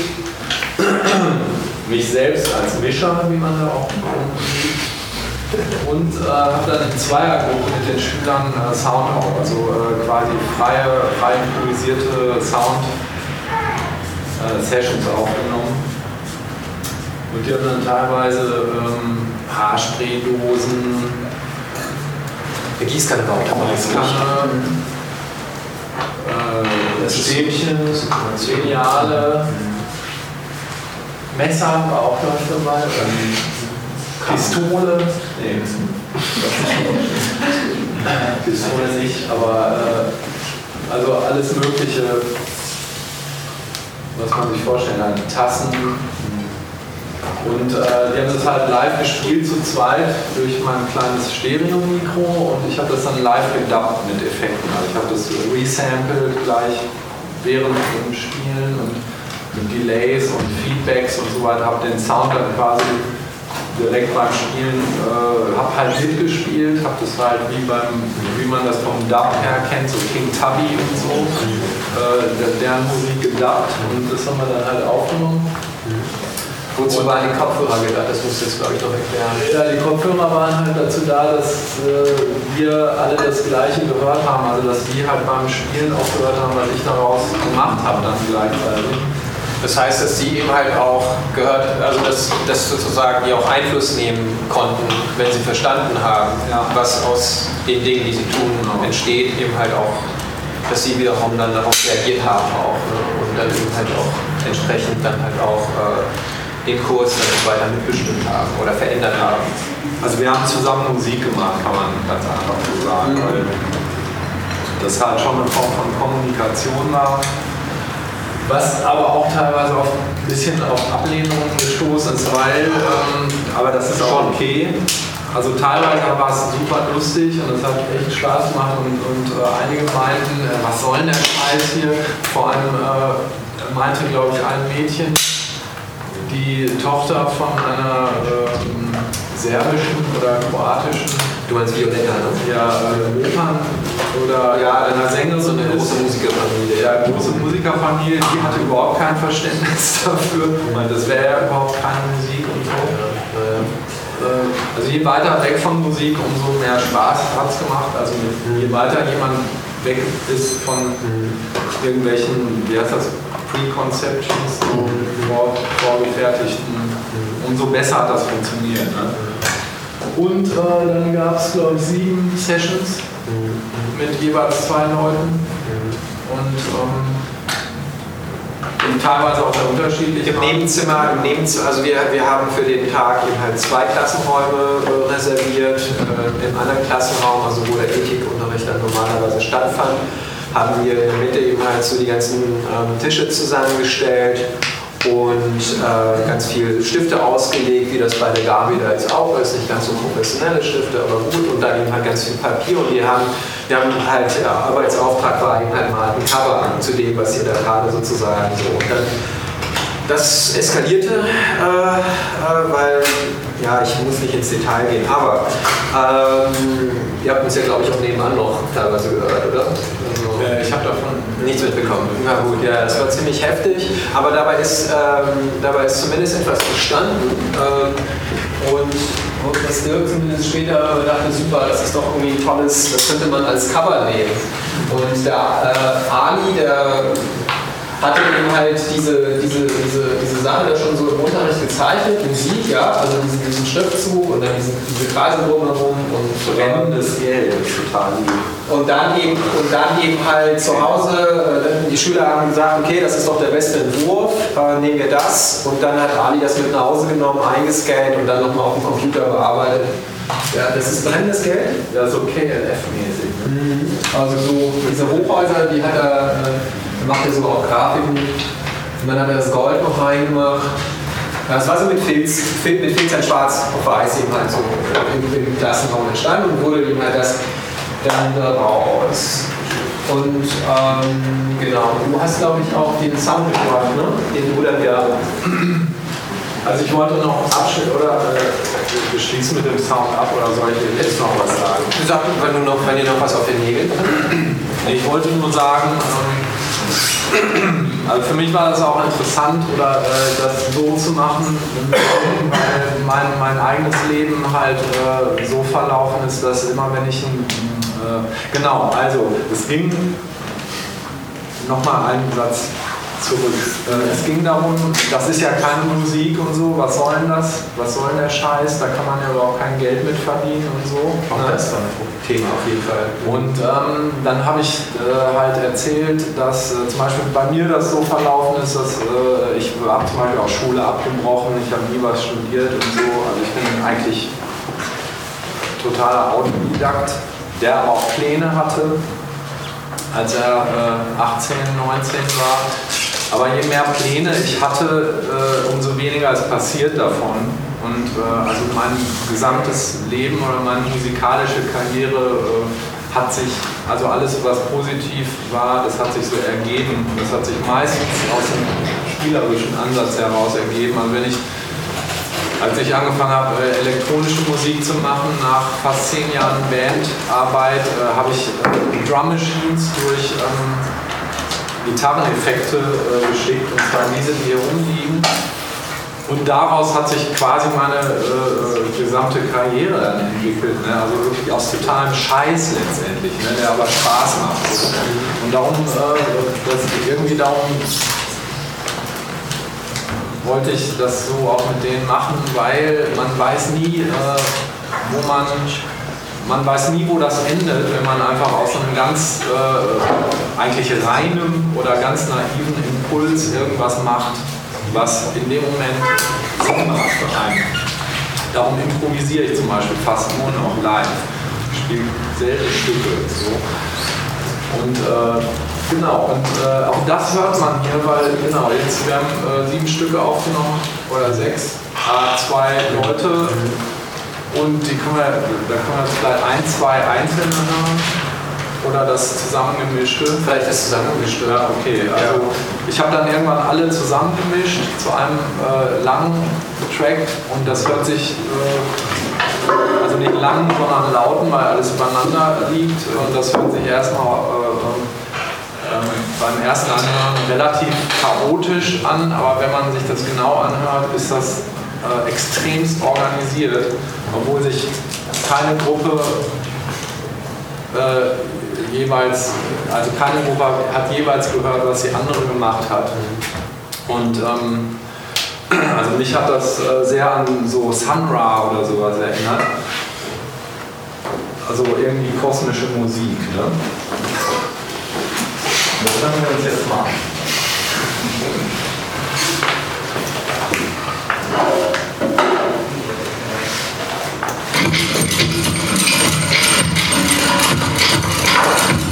Mich selbst als Mischer, wie man da auch sieht. Und äh, habe dann in Zweiergruppe mit den Schülern äh, Sound auch, also äh, quasi freie, frei improvisierte Sound-Sessions aufgenommen. Und die haben dann teilweise ähm, Haarspraydosen, eine Gießkanne baut Gießkanne, äh, Stäbchen, Lineale, Messer war auch noch dabei, ähm, Pistole, nee, Pistole nicht, aber äh, also alles Mögliche, was man sich vorstellen kann, Tassen, und äh, die haben das halt live gespielt zu zweit durch mein kleines Stereo-Mikro und ich habe das dann live gedubbt mit Effekten. Also ich habe das resampled gleich während dem Spielen und mit Delays und Feedbacks und so weiter, habe den Sound dann quasi direkt beim Spielen, äh, habe halt mitgespielt, habe das halt wie beim, wie man das vom Dub her kennt, so King Tubby und so, äh, deren Musik gedubbt und das haben wir dann halt aufgenommen. Wozu waren die Kopfhörer gedacht? Das musst du jetzt, glaube ich, noch erklären. Ja, die Kopfhörer waren halt dazu da, dass äh, wir alle das Gleiche gehört haben. Also, dass die halt beim Spielen auch gehört haben, was ich daraus gemacht habe, dann gleichzeitig. Das heißt, dass sie eben halt auch gehört, also dass, dass sozusagen die auch Einfluss nehmen konnten, wenn sie verstanden haben, ja. was aus den Dingen, die sie tun, genau. entsteht, eben halt auch, dass sie wiederum dann darauf reagiert haben auch ne? und dann eben halt auch entsprechend dann halt auch äh, den Kurs dann weiter mitbestimmt haben oder verändert haben. Also wir haben zusammen Musik gemacht, kann man ganz einfach so sagen, mhm. weil das halt schon eine Form von Kommunikation war, was aber auch teilweise auf ein bisschen auf Ablehnung gestoßen ist, weil, ähm, aber das ist auch okay. Also teilweise war es super lustig und es hat echt Spaß gemacht und, und äh, einige meinten, äh, was soll denn der Scheiß hier? Vor allem äh, meinte, glaube ich, ein Mädchen, die Tochter von einer ähm, serbischen oder kroatischen. Du meinst Violetta, ne? Ja, äh, Opern oder ja, einer Sängerin. Eine große Musikerfamilie. Ja, große Musikerfamilie, die hatte überhaupt kein Verständnis dafür. Ich das wäre ja überhaupt keine Musik und so. Äh, also je weiter weg von Musik, umso mehr Spaß hat es gemacht. Also je weiter jemand weg ist von irgendwelchen, wie heißt das, Preconceptions, so vor, vorgefertigten, umso besser hat das funktioniert. Ne? Und äh, dann gab es, glaube ich, sieben Sessions mit jeweils zwei Leuten. Und ähm, Und teilweise auch sehr unterschiedlich. Im Nebenzimmer, im Nebenzimmer, also wir, wir haben für den Tag eben halt zwei Klassenräume äh, reserviert. Äh, Im anderen Klassenraum, also wo der Ethikunterricht dann normalerweise stattfand, haben wir in der Mitte eben halt so die ganzen ähm, Tische zusammengestellt und äh, ganz viele Stifte ausgelegt, wie das bei der Gabi da jetzt auch ist. Nicht ganz so professionelle Stifte, aber gut. Und dann eben halt ganz viel Papier. Und wir haben, wir haben halt, ja, Arbeitsauftrag war eben halt mal ein Cover an zu dem, was ihr da gerade sozusagen so. Und dann, das eskalierte, äh, äh, weil, ja, ich muss nicht ins Detail gehen, aber ähm, ihr habt uns ja, glaube ich, auch nebenan noch teilweise gehört, oder? Also, Äh, ich habe davon Nichts mitbekommen. Na gut, ja, es war ziemlich heftig, aber dabei ist, ähm, dabei ist zumindest etwas entstanden. Ähm, und und das Dirk zumindest später dachte, super, das ist doch irgendwie ein tolles, das könnte man als Cover nehmen. Und der äh, Ali, der hatte eben halt diese, diese, diese, diese Sache da schon so im Unterricht gezeichnet, Musik, ja, also diesen, diesen Schriftzug und dann diese, diese Kreise drumherum und brennendes Geld, total lieb. Und dann eben, und dann eben halt zu Hause, äh, die Schüler haben gesagt, okay, das ist doch der beste Entwurf, äh, nehmen wir das. Und dann hat Ali das mit nach Hause genommen, eingescannt und dann nochmal auf dem Computer bearbeitet. Ja, das ist brennendes Geld. Ja, so KLF-mäßig. Mhm. Also so diese Hochhäuser, die hat er, äh, macht er so auch Grafiken. Und dann hat er das Gold noch reingemacht. Das war so mit Filz, Fil- mit Filz in Schwarz auf Weiß eben halt so im, im Klassenraum entstanden und wurde eben halt das dann raus. Und ähm, genau, du hast glaube ich auch den Sound mitgebracht, ne? Den ja. Also ich wollte noch abschließen oder äh, wir schließen mit dem Sound ab oder soll ich jetzt noch was sagen? Du sagst, wenn, du noch, wenn ihr noch was auf den Nägeln ich wollte nur sagen, ähm, also für mich war das auch interessant, oder äh, das so zu machen, weil mein, mein eigenes Leben halt äh, so verlaufen ist, dass immer wenn ich ein, äh, genau, also es ging nochmal einen Satz zurück. Äh, es ging darum, das ist ja keine Musik und so, was soll denn das? Was soll denn der Scheiß? Da kann man ja überhaupt kein Geld mit verdienen und so. Auch das war ein Thema auf jeden Fall. Und ähm, dann habe ich äh, halt erzählt, dass äh, zum Beispiel bei mir das so verlaufen ist, dass äh, ich habe zum Beispiel auch Schule abgebrochen, ich habe nie was studiert und so. Also ich bin eigentlich totaler Autodidakt, der aber auch Pläne hatte, als er äh, 18, 19 war. Aber je mehr Pläne ich hatte, äh, umso weniger ist passiert davon. Und äh, also mein gesamtes Leben oder meine musikalische Karriere äh, hat sich, also alles was positiv war, das hat sich so ergeben. Das hat sich meistens aus dem spielerischen Ansatz heraus ergeben. Also wenn ich als ich angefangen habe, äh, elektronische Musik zu machen, nach fast zehn Jahren Bandarbeit, äh, habe ich äh, Drum Machines durch ähm, Gitarreneffekte äh, geschickt, und zwar diese, die hier rumliegen. Und daraus hat sich quasi meine äh, gesamte Karriere dann entwickelt. Ne? Also wirklich aus totalem Scheiß letztendlich, ne? der aber Spaß macht. Und darum, äh, das irgendwie darum wollte ich das so auch mit denen machen, weil man weiß nie, äh, wo man, man weiß nie, wo das endet, wenn man einfach aus einem ganz äh, eigentlich reinem oder ganz naiven Impuls irgendwas macht, was in dem Moment Sinn macht für einen. Darum improvisiere ich zum Beispiel fast nur noch live. Spiele selten Stücke. So. Und äh, genau, und äh, auch das hört man hier, weil genau, jetzt wir haben äh, sieben Stücke aufgenommen oder sechs, äh, zwei Leute und die können wir, da können wir vielleicht ein, zwei einzelne hören. Oder das zusammengemischte? Vielleicht das zusammengemischte. Ja, okay. Also ich habe dann irgendwann alle zusammengemischt zu einem äh, langen Track und das hört sich äh, also nicht lang, sondern lauten, weil alles übereinander liegt und das hört sich erstmal äh, ähm, beim ersten Anhören relativ chaotisch an, aber wenn man sich das genau anhört, ist das äh, extremst organisiert, obwohl sich keine Gruppe äh, jeweils, also keine Gruppe hat jeweils gehört, was die andere gemacht hat. Und ähm, also mich hat das äh, sehr an so Sun Ra oder sowas erinnert. Also irgendwie kosmische Musik. Ne? Das hören wir uns jetzt mal an. Thank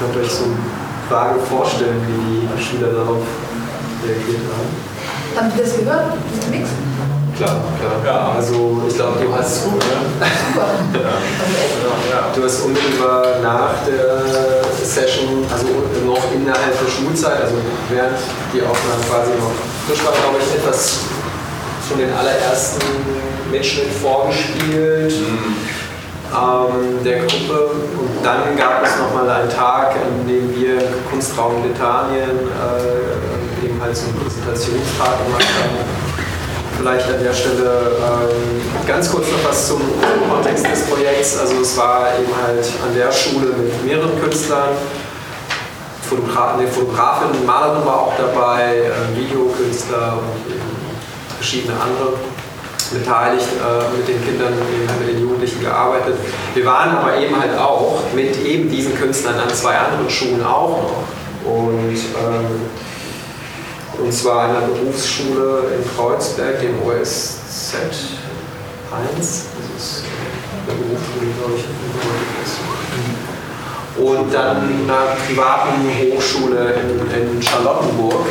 ihr könnt euch so vage vorstellen, wie die Schüler darauf reagiert haben. Habt ihr das gehört? Diesen Mix? Klar, klar. Ja, also ich glaube, du hast gut, ne? Du hast unmittelbar nach der Session, also noch innerhalb der Schulzeit, also während die Aufnahme quasi noch frisch war, glaube ich, etwas von den allerersten Mitschnitt vorgespielt. Ähm, der Gruppe. Und dann gab es nochmal einen Tag, an dem wir im Kunstraum Britannien äh, eben halt so einen Präsentationstag gemacht haben. Vielleicht an der Stelle ähm, ganz kurz noch was zum Kontext des Projekts. Also es war eben halt an der Schule mit mehreren Künstlern, Fotogra eine Fotografin, Malerin war auch dabei, äh, Videokünstler und verschiedene andere beteiligt, äh, mit den Kindern, mit den Jugendlichen gearbeitet. Wir waren aber eben halt auch mit eben diesen Künstlern an zwei anderen Schulen auch noch. Und ähm, und zwar an der Berufsschule in Kreuzberg, dem OSZ 1. Das ist eine Berufsschule, glaube ich. Und dann einer privaten Hochschule in, in Charlottenburg.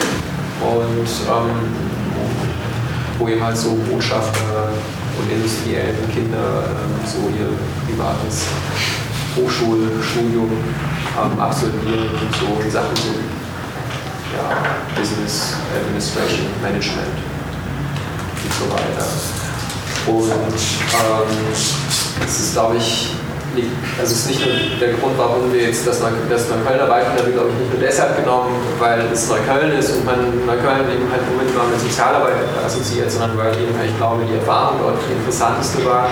Und ähm, wo eben halt so Botschafter und industriellen Kinder ähm, so ihr privates Hochschulstudium ähm, absolvieren und so Sachen so ja, Business Administration Management und so weiter. Und ähm, es ist, glaube ich, nicht, also es ist nicht nur der Grund, warum wir jetzt das, das Neukölln erweitern, haben glaube ich, nicht nur deshalb genommen, weil es Neukölln ist und man Neukölln eben halt unmittelbar mit Sozialarbeit assoziiert, sondern weil eben, halt, ich glaube, die Erfahrung dort die interessanteste war.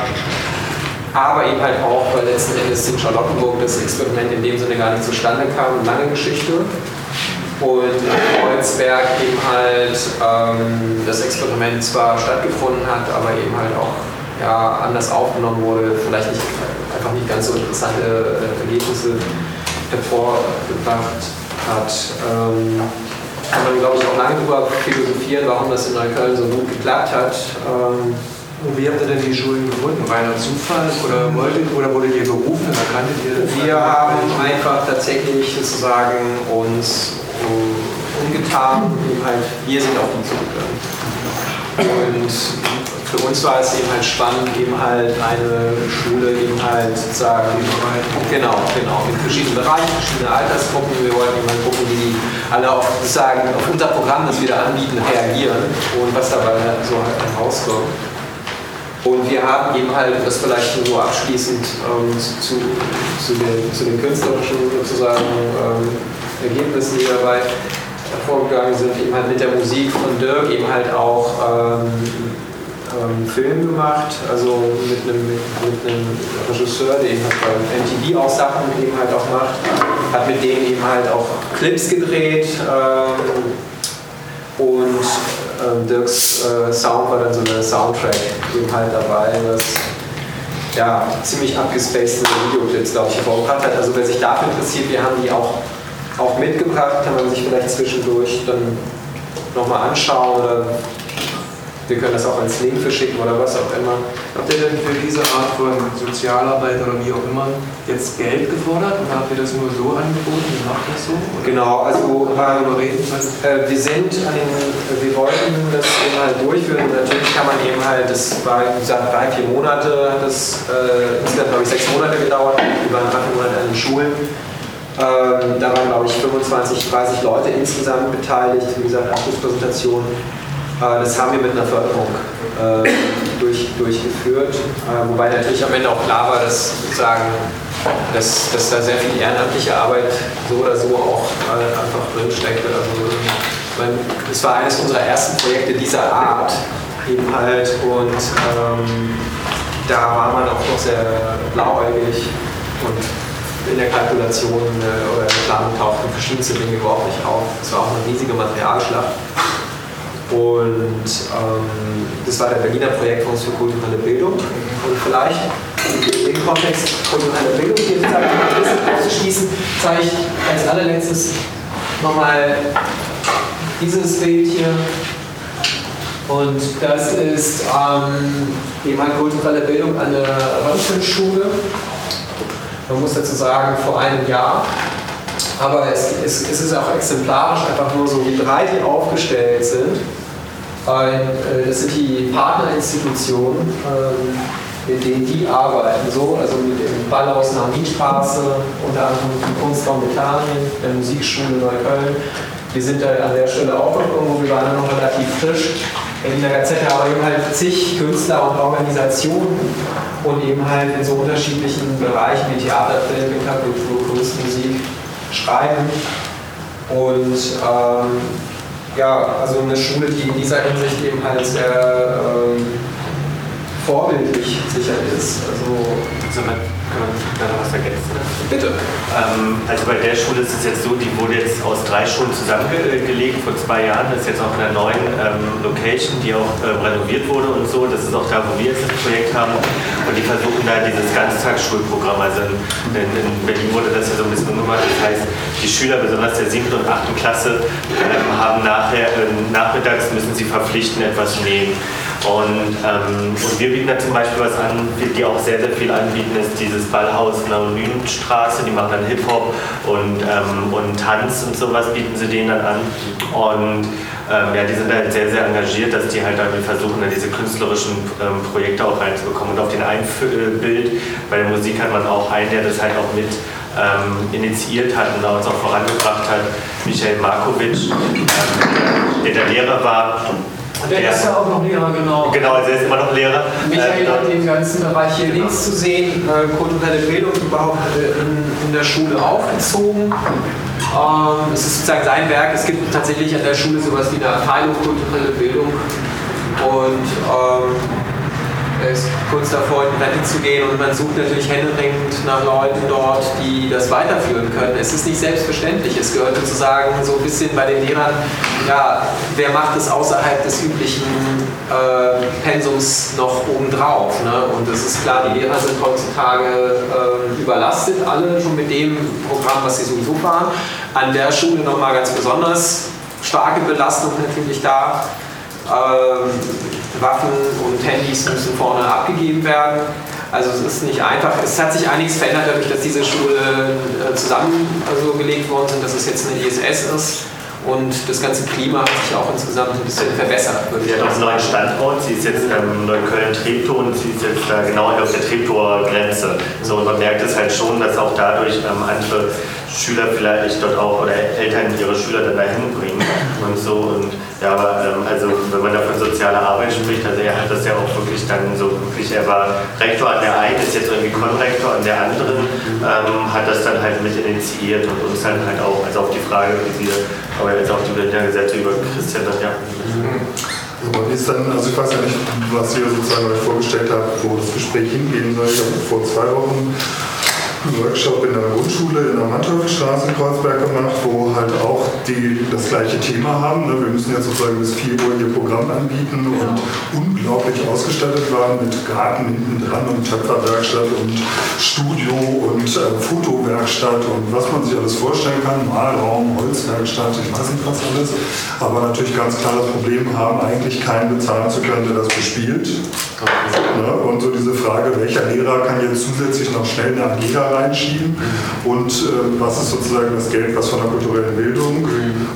Aber eben halt auch, weil letzten Endes in Charlottenburg das Experiment in dem Sinne gar nicht zustande kam, lange Geschichte. Und in Kreuzberg eben halt ähm, das Experiment zwar stattgefunden hat, aber eben halt auch ja, anders aufgenommen wurde, vielleicht nicht, einfach nicht ganz so interessante äh, Ergebnisse hervorgebracht hat. Ähm, kann man, glaube ich, auch lange darüber philosophieren, warum das in Neukölln so gut geklappt hat. Ähm, und wie habt ihr denn die Schulen gefunden? Reiner Zufall oder, wolltet, oder wurdet ihr berufen oder kanntet ihr Wir haben einfach tatsächlich sozusagen uns umgetan, eben halt, wir sind auf ihn zugegangen. Und für uns war es eben halt spannend, eben halt eine Schule eben halt sozusagen, genau, genau, in verschiedenen Bereichen, verschiedene Altersgruppen. Wir wollten eben halt gucken, wie die alle auf, sozusagen, auf unser Programm, das wir da anbieten, reagieren und was dabei so halt herauskommt. Und wir haben eben halt, das vielleicht nur abschließend ähm, zu, zu, den, zu den künstlerischen sozusagen ähm, Ergebnissen, die dabei hervorgegangen sind, eben halt mit der Musik von Dirk eben halt auch ähm, ähm, Film gemacht, also mit einem, mit, einem Regisseur, der eben halt beim MTV auch Sachen eben halt auch macht, hat mit denen eben halt auch Clips gedreht ähm, und ähm, Dirks äh, Sound war dann so eine Soundtrack eben halt dabei, was ja, ziemlich abgespacede Videoclips, glaube ich, hervorgebracht hat. Also wer sich dafür interessiert, wir haben die auch auch mitgebracht, kann man sich vielleicht zwischendurch dann nochmal anschauen oder wir können das auch als Link verschicken oder was auch immer. Habt ihr denn für diese Art von Sozialarbeit oder wie auch immer jetzt Geld gefordert oder habt ihr das nur so angeboten? Wie macht das so? Oder genau, also ähm, äh, wir sind an den, wir wollten das eben halt durchführen. Natürlich kann man eben halt, das war wie gesagt drei, vier Monate, hat das äh, insgesamt glaube ich sechs Monate gedauert, wir waren drei, vier Monate an den Schulen. Ähm, da waren, glaube ich, 25, 30 Leute insgesamt beteiligt. Wie gesagt, Abschlusspräsentation. Das haben wir mit einer Förderung äh, durch, durchgeführt. Äh, wobei natürlich am Ende auch klar war, dass sozusagen dass, dass da sehr viel ehrenamtliche Arbeit so oder so auch äh, einfach drin steckte. Also, es war eines unserer ersten Projekte dieser Art eben halt und ähm, da war man auch noch sehr blauäugig und in der Kalkulation äh, oder in der Planung tauchten verschiedenste Dinge überhaupt nicht auf. Es war auch eine riesige Materialschlacht. Und ähm, das war der Berliner Projektfonds für kulturelle Bildung. Und vielleicht in dem Kontext kulturelle Bildung hier auszuschließen, zeige ich als allerletztes nochmal dieses Bild hier. Und das ist ähm, eben eine kulturelle Bildung an der Röntgenschule Man muss dazu sagen, vor einem Jahr. Aber es, es, es ist auch exemplarisch einfach nur so, wie breit die aufgestellt sind. Äh, das sind die Partnerinstitutionen, ähm, mit denen die arbeiten. So, also mit dem Ballhaus Nahminstraße, unter anderem im Kunstraum Bethanien, der Musikschule Neukölln. Wir sind da an der Stelle auch noch irgendwo, wir waren noch relativ frisch in der Gazette, aber eben halt zig Künstler und Organisationen und eben halt in so unterschiedlichen Bereichen wie Theater, Film, Interkultur, Kunst, Musik schreiben. Und ähm, ja, also eine Schule, die in dieser Hinsicht eben halt sehr ähm, vorbildlich sicher ist. Also, kann man da noch was ergänzen? Bitte. Ähm, also bei der Schule ist es jetzt so, die wurde jetzt aus drei Schulen zusammengelegt vor zwei Jahren. Das ist jetzt auch in einer neuen ähm, Location, die auch äh, renoviert wurde und so. Das ist auch da, wo wir jetzt das Projekt haben. Und die versuchen da dieses Ganztagsschulprogramm. Also in, in Berlin wurde das ja so ein bisschen umgemacht. Das heißt, die Schüler, besonders der 7. und 8. Klasse, ähm, haben nachher, äh, nachmittags müssen sie verpflichten etwas nehmen. Und, ähm, und wir bieten da zum Beispiel was an, die auch sehr, sehr viel anbieten, ist dieses Ballhaus in der Olympenstraße. Die machen dann Hip-Hop und, ähm, und Tanz und sowas bieten sie denen dann an. Und ähm, ja, die sind halt sehr, sehr engagiert, dass die halt damit versuchen, dann diese künstlerischen ähm, Projekte auch reinzubekommen. Und auf den einen Bild bei der Musik hat man auch einen, der das halt auch mit ähm, initiiert hat und uns auch vorangebracht hat, Michael Markovic, ähm, der der Lehrer war der, der ist ja auch noch Lehrer, genau. Genau, also er ist immer noch Lehrer. Michael äh, hat den ganzen Bereich hier links zu sehen, äh, kulturelle Bildung überhaupt äh, in, in, der Schule aufgezogen. Ähm, es ist sozusagen sein Werk. Es gibt tatsächlich an der Schule sowas wie eine Abteilung kulturelle Bildung. Und ähm, ist kurz davor, in Rente zu gehen und man sucht natürlich händeringend nach Leuten dort, die das weiterführen können. Es ist nicht selbstverständlich. Es gehört sozusagen so ein bisschen bei den Lehrern, ja, wer macht es außerhalb des üblichen äh, Pensums noch obendrauf? Ne? Und es ist klar, die Lehrer sind heutzutage äh, überlastet, alle schon mit dem Programm, was sie sowieso fahren. An der Schule nochmal ganz besonders starke Belastung natürlich da. Ähm, Waffen und Handys müssen vorne abgegeben werden. Also es ist nicht einfach. Es hat sich einiges verändert dadurch, dass diese Schulen äh, zusammengelegt worden sind, dass es jetzt eine ISS ist. Und das ganze Klima hat sich auch insgesamt ein bisschen verbessert. Sie hat auch einen neuen Standort. Sie ist jetzt in Neukölln-Treptow und sie ist jetzt da genau auf der Treptower Grenze. So, und man merkt es halt schon, dass auch dadurch ähm, andere Schüler vielleicht dort auch oder Eltern ihre Schüler dann dahin bringen und so. Und ja, aber ähm, also wenn man da von sozialer Arbeit spricht, also er hat das ja auch wirklich dann so wirklich, er war Rektor an der einen, ist jetzt irgendwie Konrektor an der anderen, ähm, hat das dann halt mit initiiert und uns dann halt auch, also auf die Frage, wie sie, aber jetzt auch die Berliner Gesetze über Christian dann, ja. Wie ist dann, also ich weiß ja nicht, was ihr sozusagen euch vorgestellt habt, wo das Gespräch hingehen soll. Ich habe vor zwei Wochen einen Workshop in der Grundschule in der in Kreuzberg gemacht, wo halt auch die das gleiche Thema haben. Ne? Wir müssen jetzt sozusagen bis 4 Uhr ihr Programm anbieten und unglaublich ausgestattet waren mit Garten hinten dran und Töpferwerkstatt und Studio und äh, Fotowerkstatt und was man sich alles vorstellen kann, Malraum, Holzwerkstatt, ich weiß nicht was alles. Aber natürlich ganz klar das Problem haben, eigentlich keinen bezahlen zu können, der das bespielt. Ne? Und so diese Frage, welcher Lehrer kann jetzt zusätzlich noch schnell eine Reinschieben. Und äh, was ist sozusagen das Geld, was von der kulturellen Bildung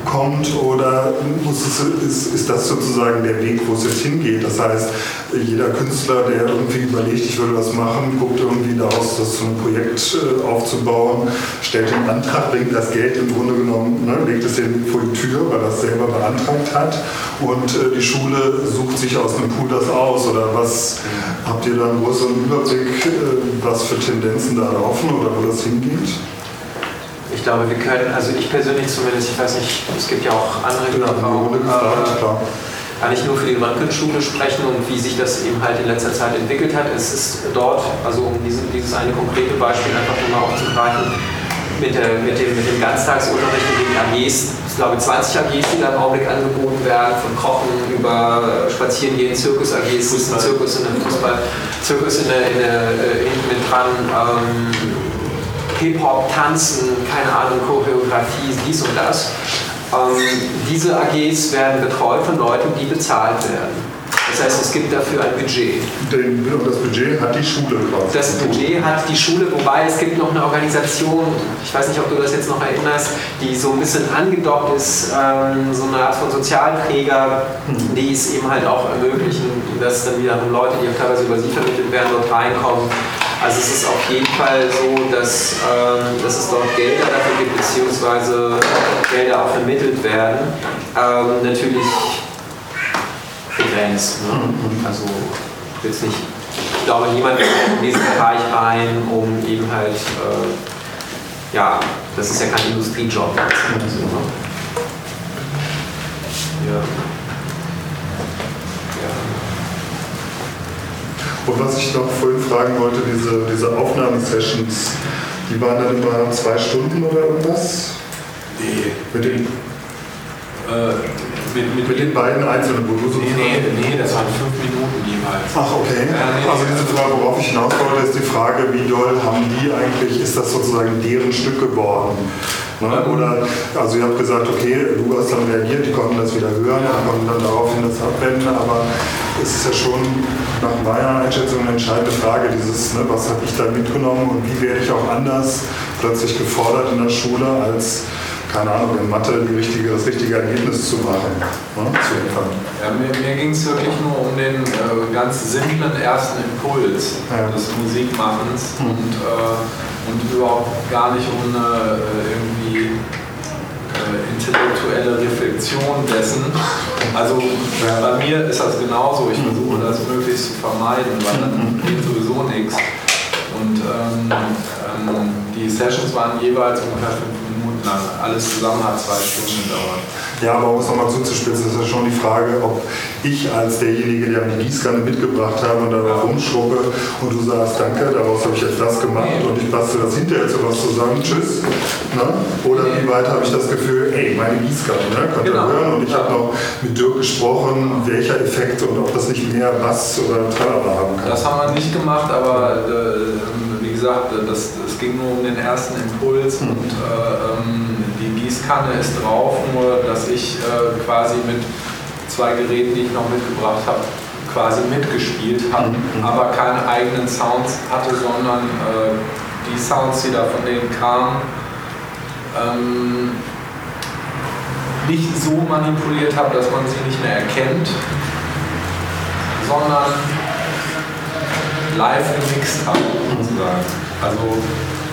kommt? Oder es, ist, ist das sozusagen der Weg, wo es jetzt hingeht? Das heißt, jeder Künstler, der irgendwie überlegt, ich würde was machen, guckt irgendwie daraus, das zu einem Projekt äh, aufzubauen, stellt den Antrag, bringt das Geld im Grunde genommen, ne, legt es den vor die Tür, weil es selber beantragt hat. Und äh, die Schule sucht sich aus dem Pool das aus. Oder was habt ihr da einen größeren Überblick, äh, was für Tendenzen da laufen oder wo das hingeht? Ich glaube, wir können, also ich persönlich zumindest, ich weiß nicht, es gibt ja auch andere, genau, auch, äh, kann ich nur für die Röntgenschule sprechen und wie sich das eben halt in letzter Zeit entwickelt hat. Es ist dort, also um diese, dieses eine konkrete Beispiel einfach nur mal aufzugreifen, mit, der, mit, dem, mit dem Ganztagsunterricht in den AGs, ich glaube 20 AGs, die da im Augenblick angeboten werden, von Kochen über Spazierengehen, Zirkus-AGs, Zirkus in der Fußball, Zirkus in der, in der, äh, hinten mit dran, ähm, Hip-Hop, Tanzen, keine Ahnung, Choreografie, dies und das. Ähm, diese AGs werden betreut von Leuten, die bezahlt werden. Das heißt, es gibt dafür ein Budget. Und das Budget hat die Schule quasi. Das Budget hat die Schule, wobei es gibt noch eine Organisation, ich weiß nicht, ob du das jetzt noch erinnerst, die so ein bisschen angedockt ist, ähm, so eine Art von Sozialträger, die es eben halt auch ermöglichen, dass dann wiederum Leute, die auch teilweise über sie vermittelt werden, dort reinkommen. Also es ist auf jeden Fall so, dass, ähm, dass es dort Gelder dafür gibt, beziehungsweise Gelder auch vermittelt werden. Ähm, natürlich begrenzt. Ne? Also jetzt nicht, ich glaube, niemand kommt in diesen Bereich rein, um eben halt, äh, ja, das ist ja kein Industriejob. Also, ne? ja. Und was ich noch vorhin fragen wollte, diese, diese Aufnahmesessions, die waren dann immer zwei Stunden oder irgendwas? Nee. Mit Äh, mit, mit, mit den beiden Einzelnen, wo du so nee, nee, nee, das waren fünf Minuten jeweils. Ach, okay. Also diese Frage, worauf ich hinaus wollte, ist die Frage, wie doll haben die eigentlich, ist das sozusagen deren Stück geworden? Ne? Oder, also ihr habt gesagt, okay, du hast dann reagiert, die konnten das wieder hören und konnten dann daraufhin das abwenden, aber es ist ja schon nach meiner Einschätzung eine entscheidende Frage, dieses, ne, was habe ich da mitgenommen und wie werde ich auch anders plötzlich gefordert in der Schule als keine Ahnung, in Mathe die richtige, das richtige Ergebnis zu machen. Ne? Zu liefern. Ja, mir mir ging es wirklich nur um den äh, ganz simplen ersten Impuls Ja. des Musikmachens und, äh, und überhaupt gar nicht um eine äh, irgendwie äh, intellektuelle Reflexion dessen. Also bei mir ist das genauso. Ich versuche das möglichst zu vermeiden, weil dann geht sowieso nichts. Und ähm, ähm, die Sessions waren jeweils ungefähr fünf Minuten lang. Alles zusammen hat zwei Stunden gedauert. Ja, aber um es nochmal zuzuspitzen, ist ja schon die Frage, ob ich als derjenige, der die Gießkanne mitgebracht habe und darauf rumschrubbe und du sagst, danke, daraus habe ich jetzt das gemacht und ich bastel das hinterher zu was zusammen, tschüss. Ne? Oder wie weit habe ich das Gefühl, ey, meine Gießkanne, ne? könnt ihr Genau. hören und ich habe noch mit Dirk gesprochen, welcher Effekt und ob das nicht mehr Bass oder Tralala haben kann. Das haben wir nicht gemacht, aber äh, gesagt, das, es ging nur um den ersten Impuls und äh, ähm, die Gießkanne ist drauf, nur dass ich äh, quasi mit zwei Geräten, die ich noch mitgebracht habe, quasi mitgespielt habe, aber keine eigenen Sounds hatte, sondern äh, die Sounds, die da von denen kamen, ähm, nicht so manipuliert habe, dass man sie nicht mehr erkennt, sondern live gemixt habe, sozusagen. Also,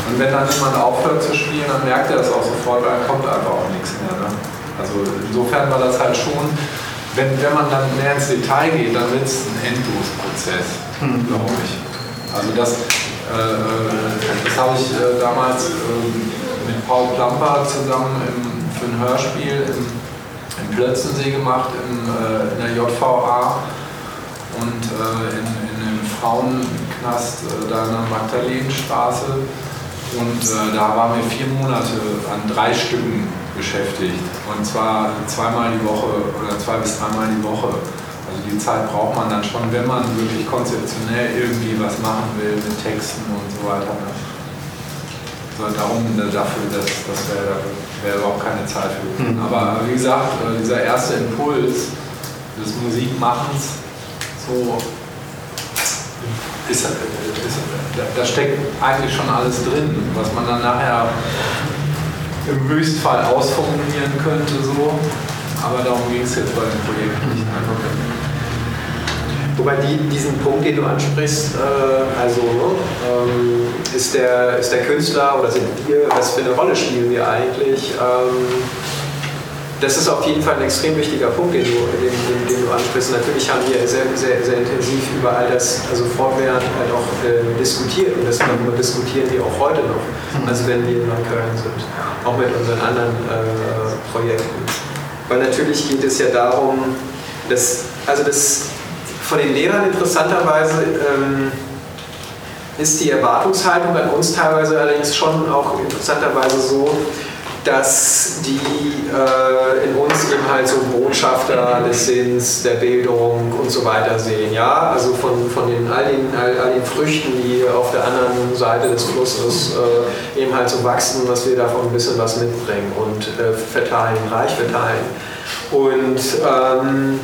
und wenn dann jemand aufhört zu spielen, dann merkt er das auch sofort, weil dann kommt einfach auch nichts mehr. Ne? Also insofern war das halt schon, wenn, wenn man dann mehr ins Detail geht, dann wird es ein Endlosprozess, glaube ich. Also das, äh, das habe ich äh, damals äh, mit Paul Plamper zusammen im, für ein Hörspiel im, im Plötzensee gemacht, im, äh, in der JVA und äh, in, Frauenknast äh, da in der Magdalenenstraße. Und äh, da waren wir vier Monate an drei Stücken beschäftigt. Und zwar zweimal die Woche oder zwei bis dreimal die Woche. Also die Zeit braucht man dann schon, wenn man wirklich konzeptionell irgendwie was machen will mit Texten und so weiter. So, darum, äh, dafür, das, das wäre wär überhaupt keine Zeit für. Mhm. Aber wie gesagt, äh, dieser erste Impuls des Musikmachens, so ist, ist, da, steckt eigentlich schon alles drin, was man dann nachher im Höchstfall ausformulieren könnte, so. Aber darum ging es jetzt bei dem Projekt nicht. Einfach Wobei die, diesen Punkt, den du ansprichst, äh, also ähm, ist, der, ist der Künstler oder sind wir, was für eine Rolle spielen wir eigentlich? Ähm, das ist auf jeden Fall ein extrem wichtiger Punkt, den du, den, den, den du ansprichst. Natürlich haben wir sehr, sehr, sehr intensiv über all das, also fortwährend halt auch äh, diskutiert und das darüber diskutieren wir auch heute noch, also wenn wir in Neukölln sind, auch mit unseren anderen äh, Projekten. Weil natürlich geht es ja darum, dass, also das von den Lehrern interessanterweise ähm, ist die Erwartungshaltung an uns teilweise allerdings schon auch interessanterweise so, dass die äh, in uns eben halt so Botschafter des Sinns, der Bildung und so weiter sehen. Ja, also von, von den, all, den, all, all den Früchten, die auf der anderen Seite des Flusses äh, eben halt so wachsen, dass wir davon ein bisschen was mitbringen und äh, verteilen, reich verteilen. Und ähm,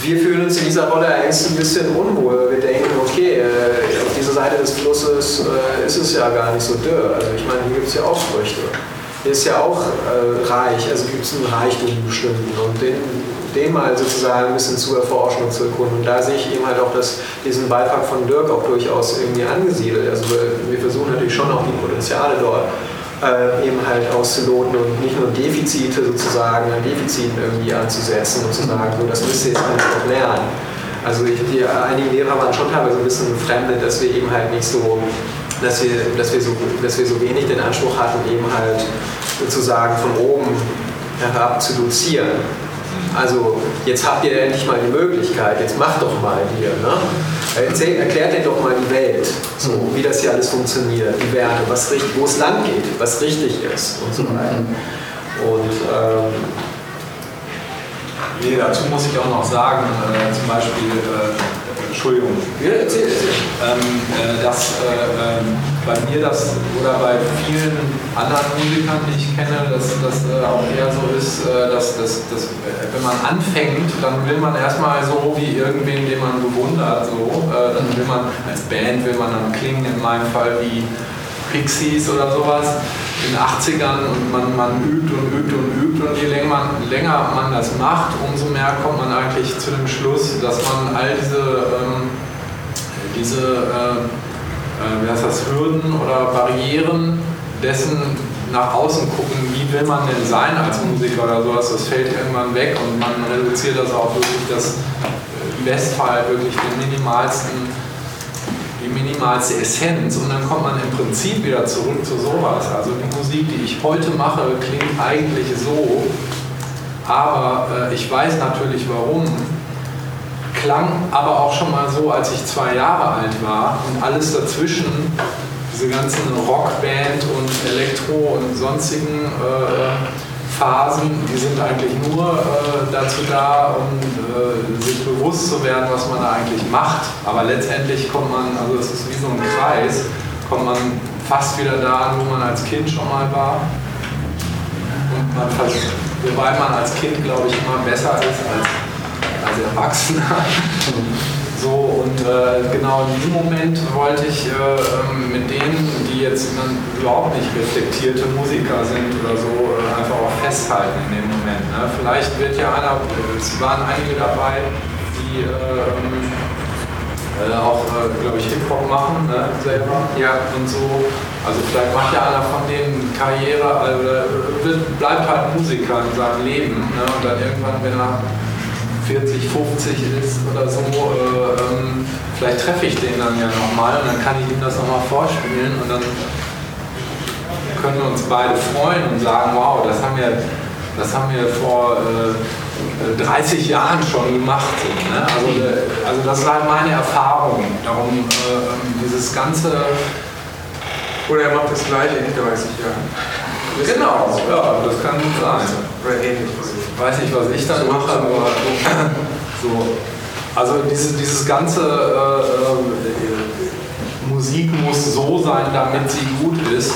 wir fühlen uns in dieser Rolle eigentlich ein bisschen unwohl. Wir denken, okay, äh, auf dieser Seite des Flusses äh, ist es ja gar nicht so dürr. Also ich meine, hier gibt es ja auch Früchte. Ist ja auch äh, reich, also gibt es einen Reichtum bestimmten und den, den mal sozusagen ein bisschen zu erforschen und zu erkunden. Und da sehe ich eben halt auch das, diesen Beitrag von Dirk auch durchaus irgendwie angesiedelt. Also wir, wir versuchen natürlich schon auch die Potenziale dort äh, eben halt auszuloten und nicht nur Defizite sozusagen an Defiziten irgendwie anzusetzen und zu sagen, so, das müsst ihr jetzt alles noch lernen. Also ich, die, einige Lehrer waren schon teilweise ein bisschen befremdet, dass wir eben halt nicht so, dass wir, dass wir so, dass wir so wenig den Anspruch hatten, eben halt sozusagen von oben herab zu dozieren. Also jetzt habt ihr endlich mal die Möglichkeit, jetzt macht doch mal hier. Ne? Erzähl, erklärt dir doch mal die Welt, so, wie das hier alles funktioniert, die Werte, was, wo es lang geht, was richtig ist und so weiter. Und ähm, Nee, dazu muss ich auch noch sagen, äh, zum Beispiel, äh, Entschuldigung, ja, erzähl, erzähl. Ähm, äh, dass äh, ähm, bei mir das oder bei vielen anderen Musikern, die ich kenne, dass das äh, auch eher so ist, äh, dass, dass, dass wenn man anfängt, dann will man erstmal so wie irgendwen, den man bewundert, so, dann will man als Band will man dann klingen, in meinem Fall wie Pixies oder sowas in den 80ern und man, man übt und übt und übt und je länger man, länger man das macht, umso mehr kommt man eigentlich zu dem Schluss, dass man all diese, ähm, diese äh, äh, wie heißt das, Hürden oder Barrieren dessen nach außen gucken, wie will man denn sein als Musiker oder sowas, das fällt irgendwann weg und man reduziert das auf wirklich das Westfall, wirklich den minimalsten die minimalste Essenz und dann kommt man im Prinzip wieder zurück zu sowas. Also die Musik, die ich heute mache, klingt eigentlich so, aber äh, ich weiß natürlich warum. Klang aber auch schon mal so, als ich zwei Jahre alt war und alles dazwischen, diese ganzen Rockband und Elektro und sonstigen äh, Phasen, die sind eigentlich nur äh, dazu da, um äh, sich bewusst zu werden, was man da eigentlich macht. Aber letztendlich kommt man, also es ist wie so ein Kreis, kommt man fast wieder da wo man als Kind schon mal war. Und man versucht, wobei man als Kind, glaube ich, immer besser ist als, als Erwachsener. So, und äh, genau in diesem Moment wollte ich äh, ähm, mit denen, die jetzt überhaupt nicht reflektierte Musiker sind oder so, äh, einfach auch festhalten in dem Moment. Ne? Vielleicht wird ja einer, es waren einige dabei, die ähm, äh, auch, äh, glaube ich, Hip-Hop machen ne, selber ja. und so. Also vielleicht macht ja einer von denen Karriere, also bleibt halt Musiker in seinem Leben ne? und dann irgendwann, wenn er 40, 50 ist oder so, äh, ähm, vielleicht treffe ich den dann ja nochmal und dann kann ich ihm das nochmal vorspielen und dann können wir uns beide freuen und sagen, wow, das haben wir, das haben wir vor äh, 30 Jahren schon gemacht. Ne? Also, äh, also das halt meine Erfahrung. Darum äh, ähm, dieses ganze... Oder er macht das gleiche in 30 Jahren. Genau, ja, das kann gut sein. Oder weiß nicht, was ich dann mache, aber so. Also diese, dieses ganze äh, äh, Musik muss so sein, damit sie gut ist,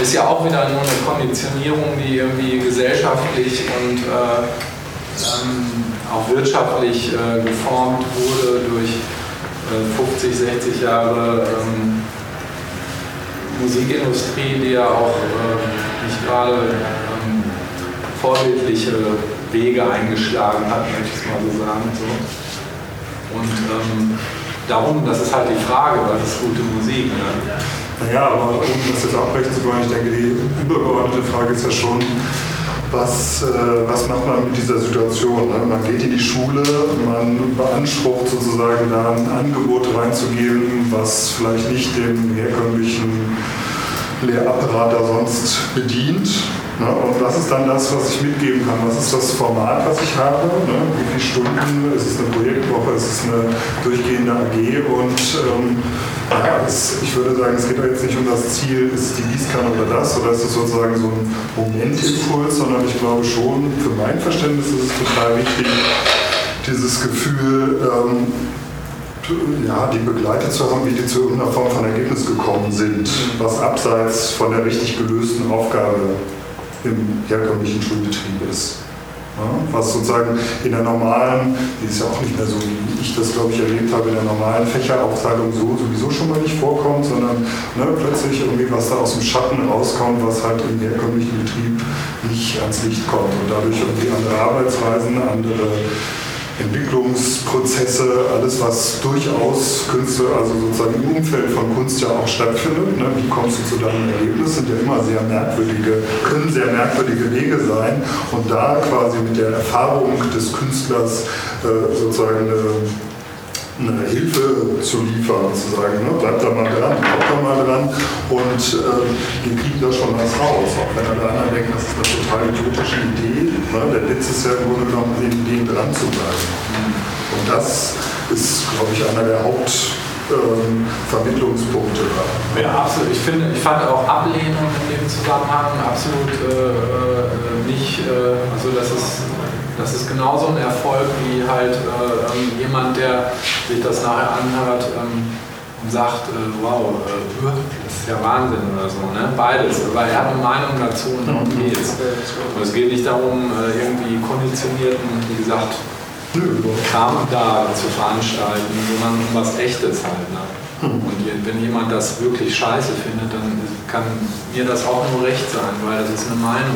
ist ja auch wieder nur eine Konditionierung, die irgendwie gesellschaftlich und äh, ähm, auch wirtschaftlich äh, geformt wurde durch 50, äh, 60 Jahre ähm, Musikindustrie, die ja auch äh, nicht gerade ähm, vorbildliche Wege eingeschlagen hat, möchte ich es mal so sagen. So. Und ähm, darum, das ist halt die Frage, was ist gute Musik? Ne? Naja, aber um das jetzt abbrechen zu wollen, ich denke, die übergeordnete Frage ist ja schon, was, äh, was macht man mit dieser Situation? Ne? Man geht in die Schule, man beansprucht sozusagen da ein Angebot reinzugeben, was vielleicht nicht dem herkömmlichen Lehrapparat da sonst bedient. Ne? Und was ist dann das, was ich mitgeben kann? Was ist das Format, was ich habe? Ne? Wie viele Stunden? Ist es eine Projektwoche? Ist es eine durchgehende AG? Und ähm, ja, es, ich würde sagen, es geht jetzt nicht um das Ziel, ist die Gießkanne oder das, oder ist es sozusagen so ein Momentimpuls, sondern ich glaube schon, für mein Verständnis ist es total wichtig, dieses Gefühl, ähm, ja, die begleitet zu haben, wie die zu irgendeiner Form von Ergebnis gekommen sind, was abseits von der richtig gelösten Aufgabe im herkömmlichen Schulbetrieb ist. Ja, was sozusagen in der normalen, die ist ja auch nicht mehr so, wie ich das glaube ich erlebt habe, in der normalen Fächeraufteilung so sowieso schon mal nicht vorkommt, sondern ne, plötzlich irgendwie was da aus dem Schatten rauskommt, was halt im herkömmlichen Betrieb nicht ans Licht kommt und dadurch irgendwie andere Arbeitsweisen, andere Entwicklungsprozesse, alles was durchaus Künste, also sozusagen im Umfeld von Kunst ja auch stattfindet. Ne? Wie kommst du zu deinem Erlebnis? Sind ja immer sehr merkwürdige, können sehr merkwürdige Wege sein. Und da quasi mit der Erfahrung des Künstlers äh, sozusagen eine, eine Hilfe zu liefern, zu sagen, ne? bleib da mal dran, bleib da mal dran und äh, wir kriegen da schon was raus. Auch wenn der andere denkt, das ist eine total idiotische Idee. Ne? Der Witz ist ja im Grunde genommen, den Ideen dran zu bleiben. Und das ist, glaube ich, einer der Hauptvermittlungspunkte. Ähm, ja, absolut. Ich finde, ich fand auch Ablehnung in dem Zusammenhang absolut äh, äh nicht, äh, also das ist das ist genauso ein Erfolg wie halt äh, ähm, jemand, der sich das nachher anhört ähm, und sagt, äh, wow, äh, das ist ja Wahnsinn oder so. Ne? Beides, weil er hat eine Meinung dazu und darum geht es. Es geht nicht darum, äh, irgendwie konditionierten, wie gesagt, Kram da zu veranstalten, sondern um was Echtes halt. Ne? Und wenn jemand das wirklich scheiße findet, dann kann mir das auch nur recht sein, weil das ist eine Meinung.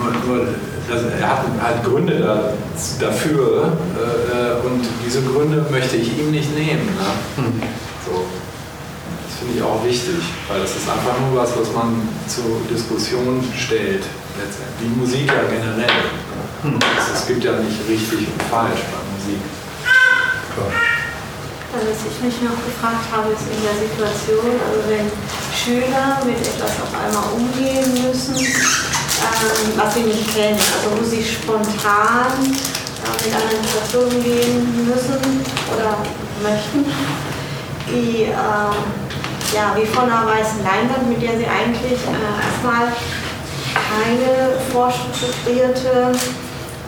Nur, nur also er hat halt Gründe da, dafür äh, und diese Gründe möchte ich ihm nicht nehmen. Ne? Hm. So. Das finde ich auch wichtig, weil das ist einfach nur was, was man zur Diskussion stellt. Wie Musik ja generell. Hm. Es, es gibt ja nicht richtig und falsch bei Musik. Also was ich mich noch gefragt habe, ist in der Situation, also wenn Schüler mit etwas auf einmal umgehen müssen, ähm, was sie nicht kennen, also wo sie spontan äh, mit einer Situation gehen müssen oder möchten, wie, äh, ja, wie von einer weißen Leinwand, mit der sie eigentlich äh, erstmal keine vorstrukturierte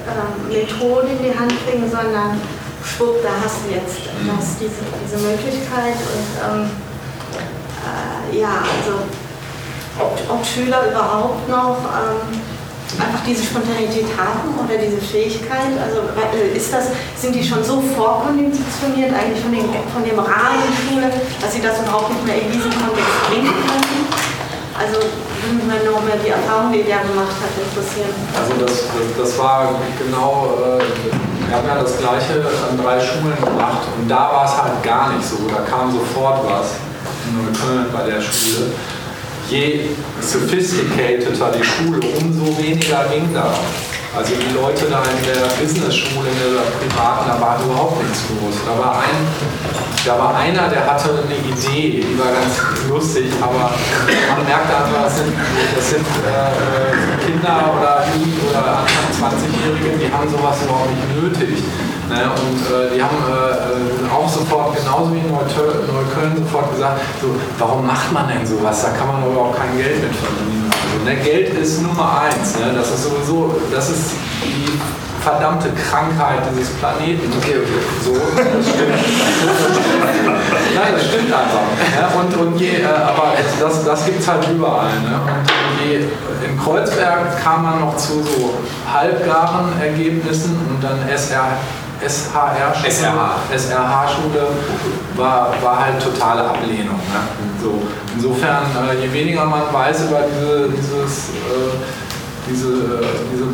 äh, Methode in die Hand kriegen, sondern schwupp, da hast du jetzt das, diese, diese Möglichkeit. Und ähm, äh, ja, also ob, ob Schüler überhaupt noch ähm, einfach diese Spontanität haben oder diese Fähigkeit? Also äh, ist das, sind die schon so vorkonditioniert eigentlich von, den, von dem Rahmen Schule, dass sie das überhaupt nicht mehr in diesen Kontext bringen können? Also würde mich noch mehr die Erfahrung, die der gemacht hat, interessieren. Also das, das, war genau, äh, wir haben ja das gleiche an drei Schulen gemacht und da war es halt gar nicht so. Da kam sofort was in Neukölln bei der Schule je sophisticateder die Schule, umso weniger ging da. Also die Leute da in der Business-Schule, in der privaten, da war überhaupt nichts los. Da war, ein, da war einer, der hatte eine Idee, die war ganz lustig, aber man merkte einfach, das sind, das sind äh, Kinder oder oder Anfang 20-Jährige, die haben sowas überhaupt nicht nötig. Ne? Und äh, die haben äh, auch sofort, genauso wie in Neukölln, sofort gesagt, so, warum macht man denn sowas? Da kann man überhaupt kein Geld mit verdienen. Ne? Geld ist Nummer eins. Ne? Das ist sowieso, das ist die verdammte Krankheit dieses Planeten. Okay, okay. So, das stimmt. Nein, das stimmt einfach. Ja, und, und je, äh, aber das, das gibt es halt überall. Ne? Und je, in Kreuzberg kam man noch zu so halbgaren Ergebnissen und dann SR SHR-Schule SRH. SRH war, war halt totale Ablehnung. Ne? So, insofern, äh, je weniger man weiß über diese, dieses, äh, diese, äh, diese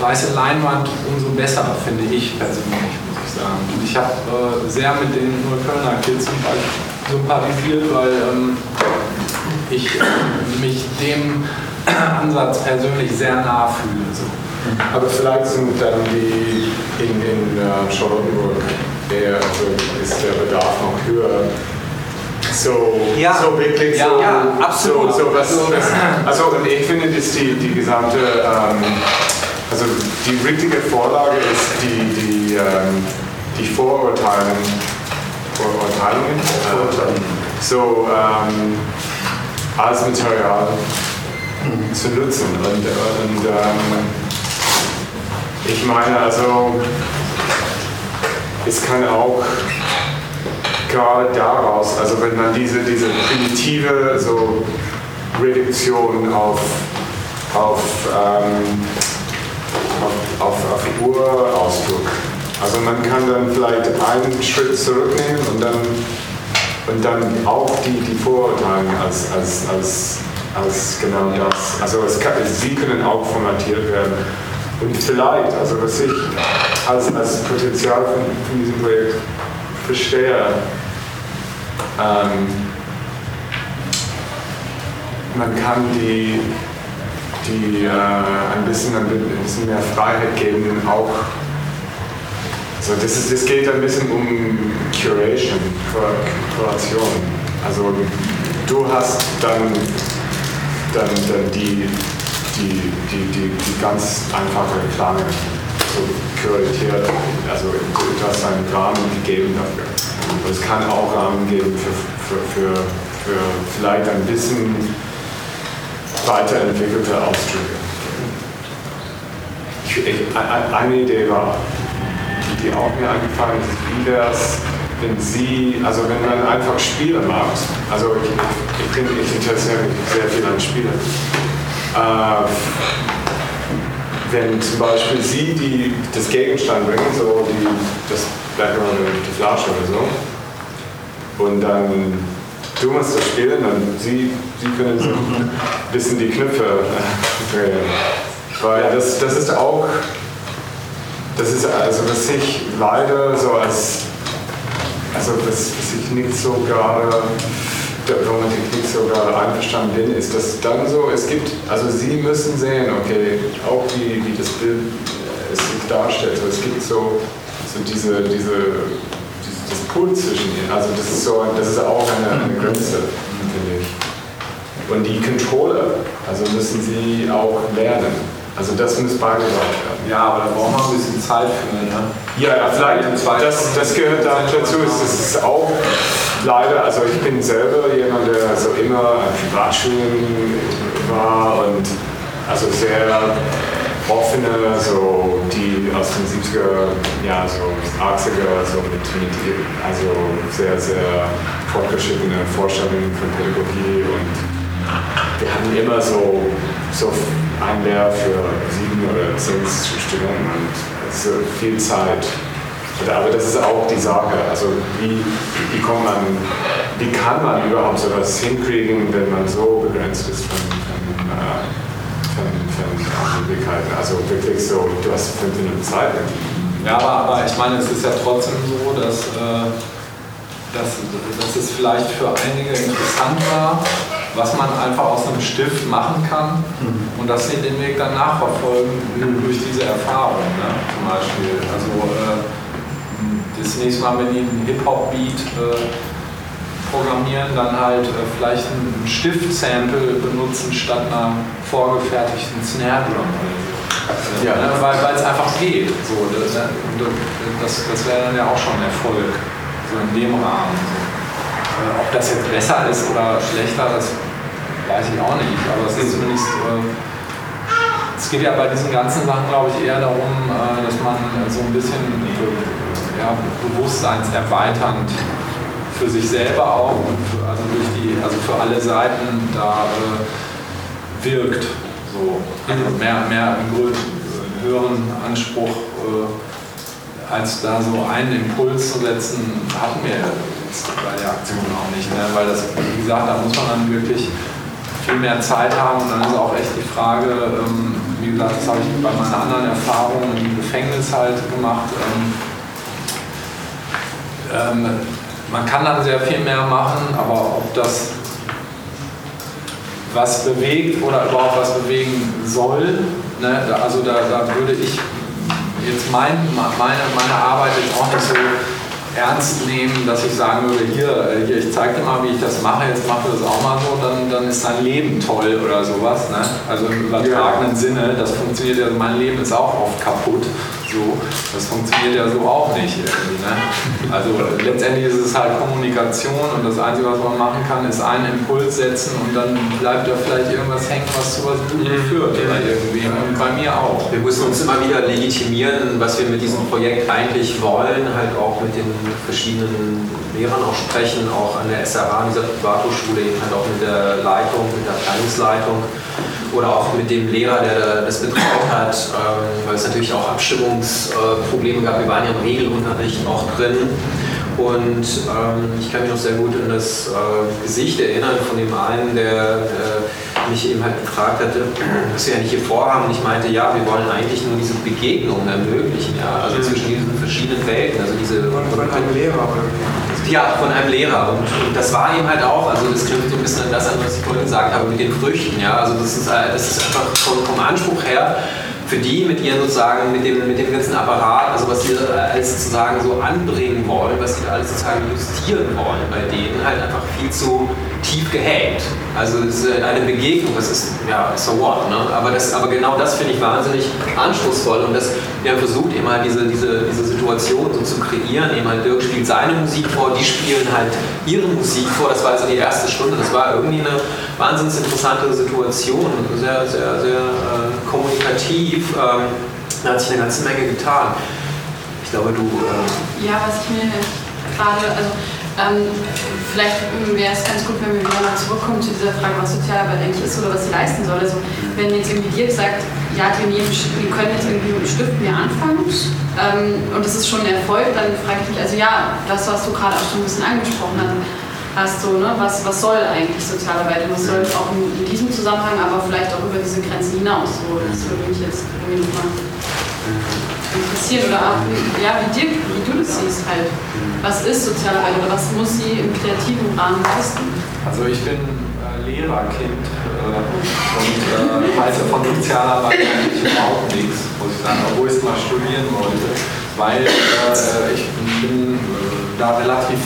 weiße Leinwand, umso besser, finde ich persönlich, muss ich sagen. Und ich habe äh, sehr mit den Neuköllner Kids sympathisiert, weil ähm, ich mich dem Ansatz persönlich sehr nah fühle. So. Aber vielleicht sind dann die in, in uh, Charlottenburg eher, also ist der Bedarf noch höher. So, ja. so wirklich ja, so, ja, absolut. So, so was, das, also und ich finde, dass die, die gesamte, ähm, also die richtige Vorlage ist die, die, ähm, die Vorurteilen, Vorurteilungen, äh, so ähm, als Material zu nutzen und, und ähm, ich meine, also es kann auch gerade daraus, also wenn man diese, diese primitive so Reduktion auf, auf ähm, auf, auf Urausdruck. Also man kann dann vielleicht einen Schritt zurücknehmen und dann, und dann auch die, die Vorurteile als, als, als, als genau das. Also es kann, sie können auch formatiert werden. Und vielleicht, also was ich als, als Potenzial von, von diesem Projekt verstehe, ähm, man kann die, die äh, ein, bisschen, ein bisschen mehr Freiheit geben, auch so, das, ist, das geht ein bisschen um Curation, Kuration. Also du hast dann, dann, dann die, die, die, die, die ganz einfache, klare, so kuratiert, also du hast einen Rahmen gegeben dafür. Und es kann auch Rahmen geben für, für, für, für vielleicht ein bisschen weiterentwickelte Ausdrücke. Ich, ich, eine Idee war, die auch mir eingefallen ist, wie wäre es, wenn Sie, also wenn man einfach Spiele macht, also ich, ich, ich interessiere mich sehr viel an Spielen, wenn zum Beispiel Sie die, das Gegenstand bringen, so die, das Background oder die Flasche oder so, und dann du musst das spielen, dann Sie, Sie können so ein bisschen die Knöpfe äh, drehen. Weil das, das ist auch das ist also, was ich leider so als, also was, was ich nicht so gerade, womit ich nicht so gerade einverstanden bin, ist, dass dann so, es gibt, also Sie müssen sehen, okay, auch wie, wie das Bild äh, es sich darstellt, also es gibt so, so diese, diese, diese das Pool zwischen ihnen, also das ist so, das ist auch eine, eine Grenze, finde ich. Und die Controller, also müssen Sie auch lernen. Also das muss beigebracht werden. Ja, aber da braucht man ein bisschen Zeit für. Ne? Ja, vielleicht, das, das gehört dazu. Das ist auch leider, also ich bin selber jemand, der so immer an Privatschulen war und also sehr offene, so die aus den 70er, ja, so 80er, so mit, mit also sehr, sehr fortgeschrittene Vorstellungen von Pädagogie und wir hatten immer so, so ein Lehrer für sieben oder zehn Studenten und so viel Zeit. Aber das ist auch die Sache. Also wie, wie, kommt man, wie kann man überhaupt sowas hinkriegen, wenn man so begrenzt ist von, von, äh, von, von Möglichkeiten? Also wirklich so, du hast fünf Minuten Zeit. Ja, aber, aber ich meine, es ist ja trotzdem so, dass, äh, dass, dass es vielleicht für einige interessant war, was man einfach aus einem Stift machen kann mhm. und dass sie den Weg dann nachverfolgen mhm. durch diese Erfahrung. Ne? Zum Beispiel, also äh, das nächste Mal, wenn die einen Hip-Hop-Beat äh, programmieren, dann halt äh, vielleicht ein Stift-Sample benutzen statt einer vorgefertigten Snare-Drum Ja, ne? Weil es einfach geht. So, das, das, das wäre dann ja auch schon ein Erfolg, so in dem Rahmen. So. Äh, ob das jetzt besser ist oder schlechter, das weiß ich auch nicht, aber es ist zumindest. Äh, es geht ja bei diesen ganzen Sachen, glaube ich, eher darum, äh, dass man so ein bisschen äh, ja, bewusstseinserweiternd für sich selber auch und für, also durch die, also für alle Seiten da äh, wirkt. So. Also mehr, mehr einen höheren Anspruch äh, als da so einen Impuls zu setzen, hatten wir jetzt bei der Aktion auch nicht. Ne? Weil das, wie gesagt, da muss man dann wirklich viel mehr Zeit haben. Und dann ist auch echt die Frage, ähm, wie gesagt, das habe ich bei meiner anderen Erfahrung im Gefängnis halt gemacht. Ähm, ähm, man kann dann sehr viel mehr machen, aber ob das was bewegt oder überhaupt was bewegen soll, ne, also da, da würde ich jetzt mein, meine, meine Arbeit jetzt auch nicht so ernst nehmen, dass ich sagen würde, hier, äh, hier ich zeige dir mal, wie ich das mache, jetzt mach du das auch mal so, dann, dann ist dein Leben toll oder sowas. Ne? Also im übertragenen ja. Sinne, das funktioniert, also mein Leben ist auch oft kaputt. So, das funktioniert ja so auch nicht irgendwie. Ne? Also letztendlich ist es halt Kommunikation und das Einzige, was man machen kann, ist einen Impuls setzen und dann bleibt da vielleicht irgendwas hängen, was zu was Gutem führt oder irgendwie. Und bei mir auch. Wir müssen uns immer wieder legitimieren, was wir mit diesem Projekt eigentlich wollen, halt auch mit den verschiedenen Lehrern auch sprechen, auch an der SRA, dieser Privathochschule, eben halt auch mit der Leitung, mit der Abteilungsleitung oder auch mit dem Lehrer, der das betreut hat, ähm, weil es natürlich auch Abstimmungsprobleme gab. Wir waren ja im Regelunterricht auch drin. Und ähm, ich kann mich noch sehr gut an das äh, Gesicht erinnern von dem einen, der äh, mich eben halt gefragt hatte, was wir eigentlich hier vorhaben. Und ich meinte, ja, wir wollen eigentlich nur diese Begegnung ermöglichen, ja, also zwischen diesen verschiedenen Welten. Also diese von einem Lehrer. Ja, von einem Lehrer. Und, und, das war eben halt auch, also das knüpft so ein bisschen an das an, was ich vorhin gesagt habe, mit den Früchten. Ja? Also das ist, äh, das ist einfach vom, vom Anspruch her für die mit ihren sozusagen, mit dem, mit dem ganzen Apparat, also was sie alles sozusagen so anbringen wollen, was sie alles sozusagen justieren wollen, bei denen halt einfach viel zu tief gehängt. Also es ist eine Begegnung, das ist, ja, so what, ne? aber, das, aber genau das finde ich wahnsinnig anspruchsvoll und das, wir haben versucht eben halt diese, diese, diese Situation so zu kreieren, eben halt Dirk spielt seine Musik vor, die spielen halt ihre Musik vor, das war also die erste Stunde, das war irgendwie eine wahnsinnig interessante Situation, sehr, sehr, sehr äh, kommunikativ, ähm, da hat sich eine ganze Menge getan. Ich glaube, du... Äh ja, was ich mir gerade, also ähm, vielleicht wäre es ganz gut, wenn wir wieder mal zurückkommen zu dieser Frage, was Sozialarbeit eigentlich ist oder was sie leisten soll. Also wenn jetzt irgendwie dir sagt, ja, wir, wir können jetzt irgendwie mit Stiften mehr anfangen ähm, und das ist schon ein Erfolg, dann frage ich mich, also ja, das, was du gerade auch schon ein bisschen angesprochen hast, hast du, ne, was, was soll eigentlich Sozialarbeit und was soll auch in, in, diesem Zusammenhang, aber vielleicht auch über diese Grenzen hinaus. So, das würde mich jetzt irgendwie nochmal interessieren oder auch, ja, wie, dir, wie du das siehst halt. Was ist Sozialarbeit oder was muss sie im kreativen Rahmen leisten? Also ich bin äh, Lehrerkind äh, und äh, weiß von Sozialarbeit eigentlich überhaupt nichts, muss ich sagen, obwohl ich es mal studieren wollte, weil äh, ich bin äh, da relativ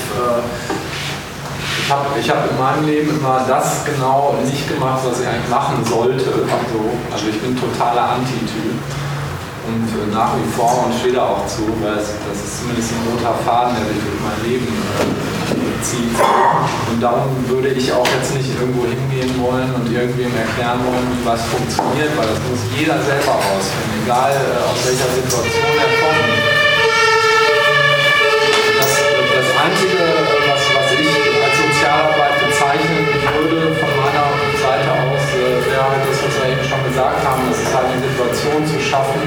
ich habe ich hab in meinem Leben immer das genau nicht gemacht, was ich eigentlich machen sollte. Also, also ich bin totaler Anti-Typ und äh, nach wie vor und stehe da auch zu, weil es, das ist zumindest ein roter Faden, der sich durch mein Leben äh, zieht. Und darum würde ich auch jetzt nicht irgendwo hingehen wollen und irgendwem erklären wollen, wie was funktioniert, weil das muss jeder selber rausfinden, egal äh, aus welcher Situation er kommt. Das, das Einzige, gesagt haben, das ist halt eine Situation zu schaffen,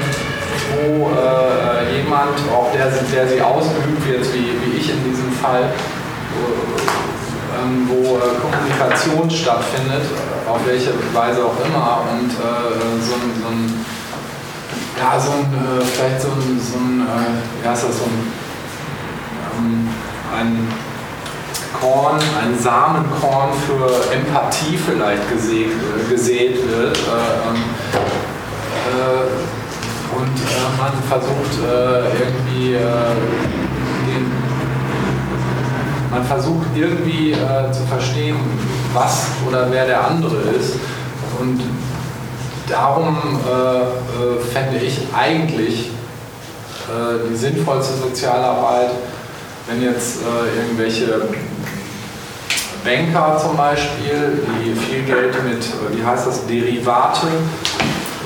wo äh, jemand, auch der, der sie ausübt, jetzt wie, wie ich in diesem Fall, ähm, wo äh, Kommunikation stattfindet, auf welche Weise auch immer, und äh, so ein, so ein ja, so ein, äh, vielleicht so ein, so ein äh, ja, ist das so ein, ähm, ein Korn, ein Samenkorn für Empathie vielleicht gesät, äh, gesät wird. Äh, ähm, und äh, man versucht irgendwie den, man versucht irgendwie äh, zu verstehen, was oder wer der andere ist. Und darum äh, äh, fände ich eigentlich die sinnvollste Sozialarbeit, wenn jetzt irgendwelche Banker zum Beispiel, die viel Geld mit, wie heißt das, Derivate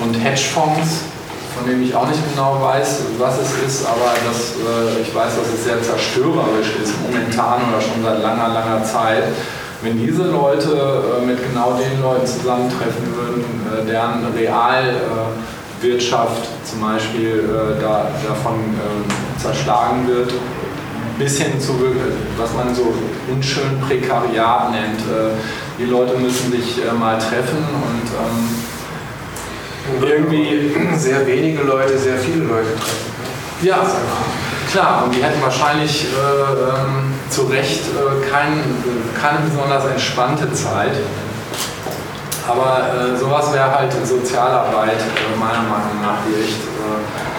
und Hedgefonds von dem ich auch nicht genau weiß, was es ist, aber das, äh, ich weiß, dass es sehr zerstörerisch ist, momentan oder schon seit langer, langer Zeit. Wenn diese Leute äh, mit genau den Leuten zusammentreffen würden, äh, deren Realwirtschaft zum Beispiel äh, da, davon äh, zerschlagen wird, bis hin zu, was man so unschön Prekariat nennt. Äh, die Leute müssen sich mal treffen und ähm, irgendwie sehr wenige Leute, sehr viele Leute treffen. Ja, klar, und die hätten wahrscheinlich äh, ähm, zu Recht äh, kein, keine besonders entspannte Zeit. Aber äh, sowas wäre halt Sozialarbeit, äh, meiner Meinung nach, die echt äh,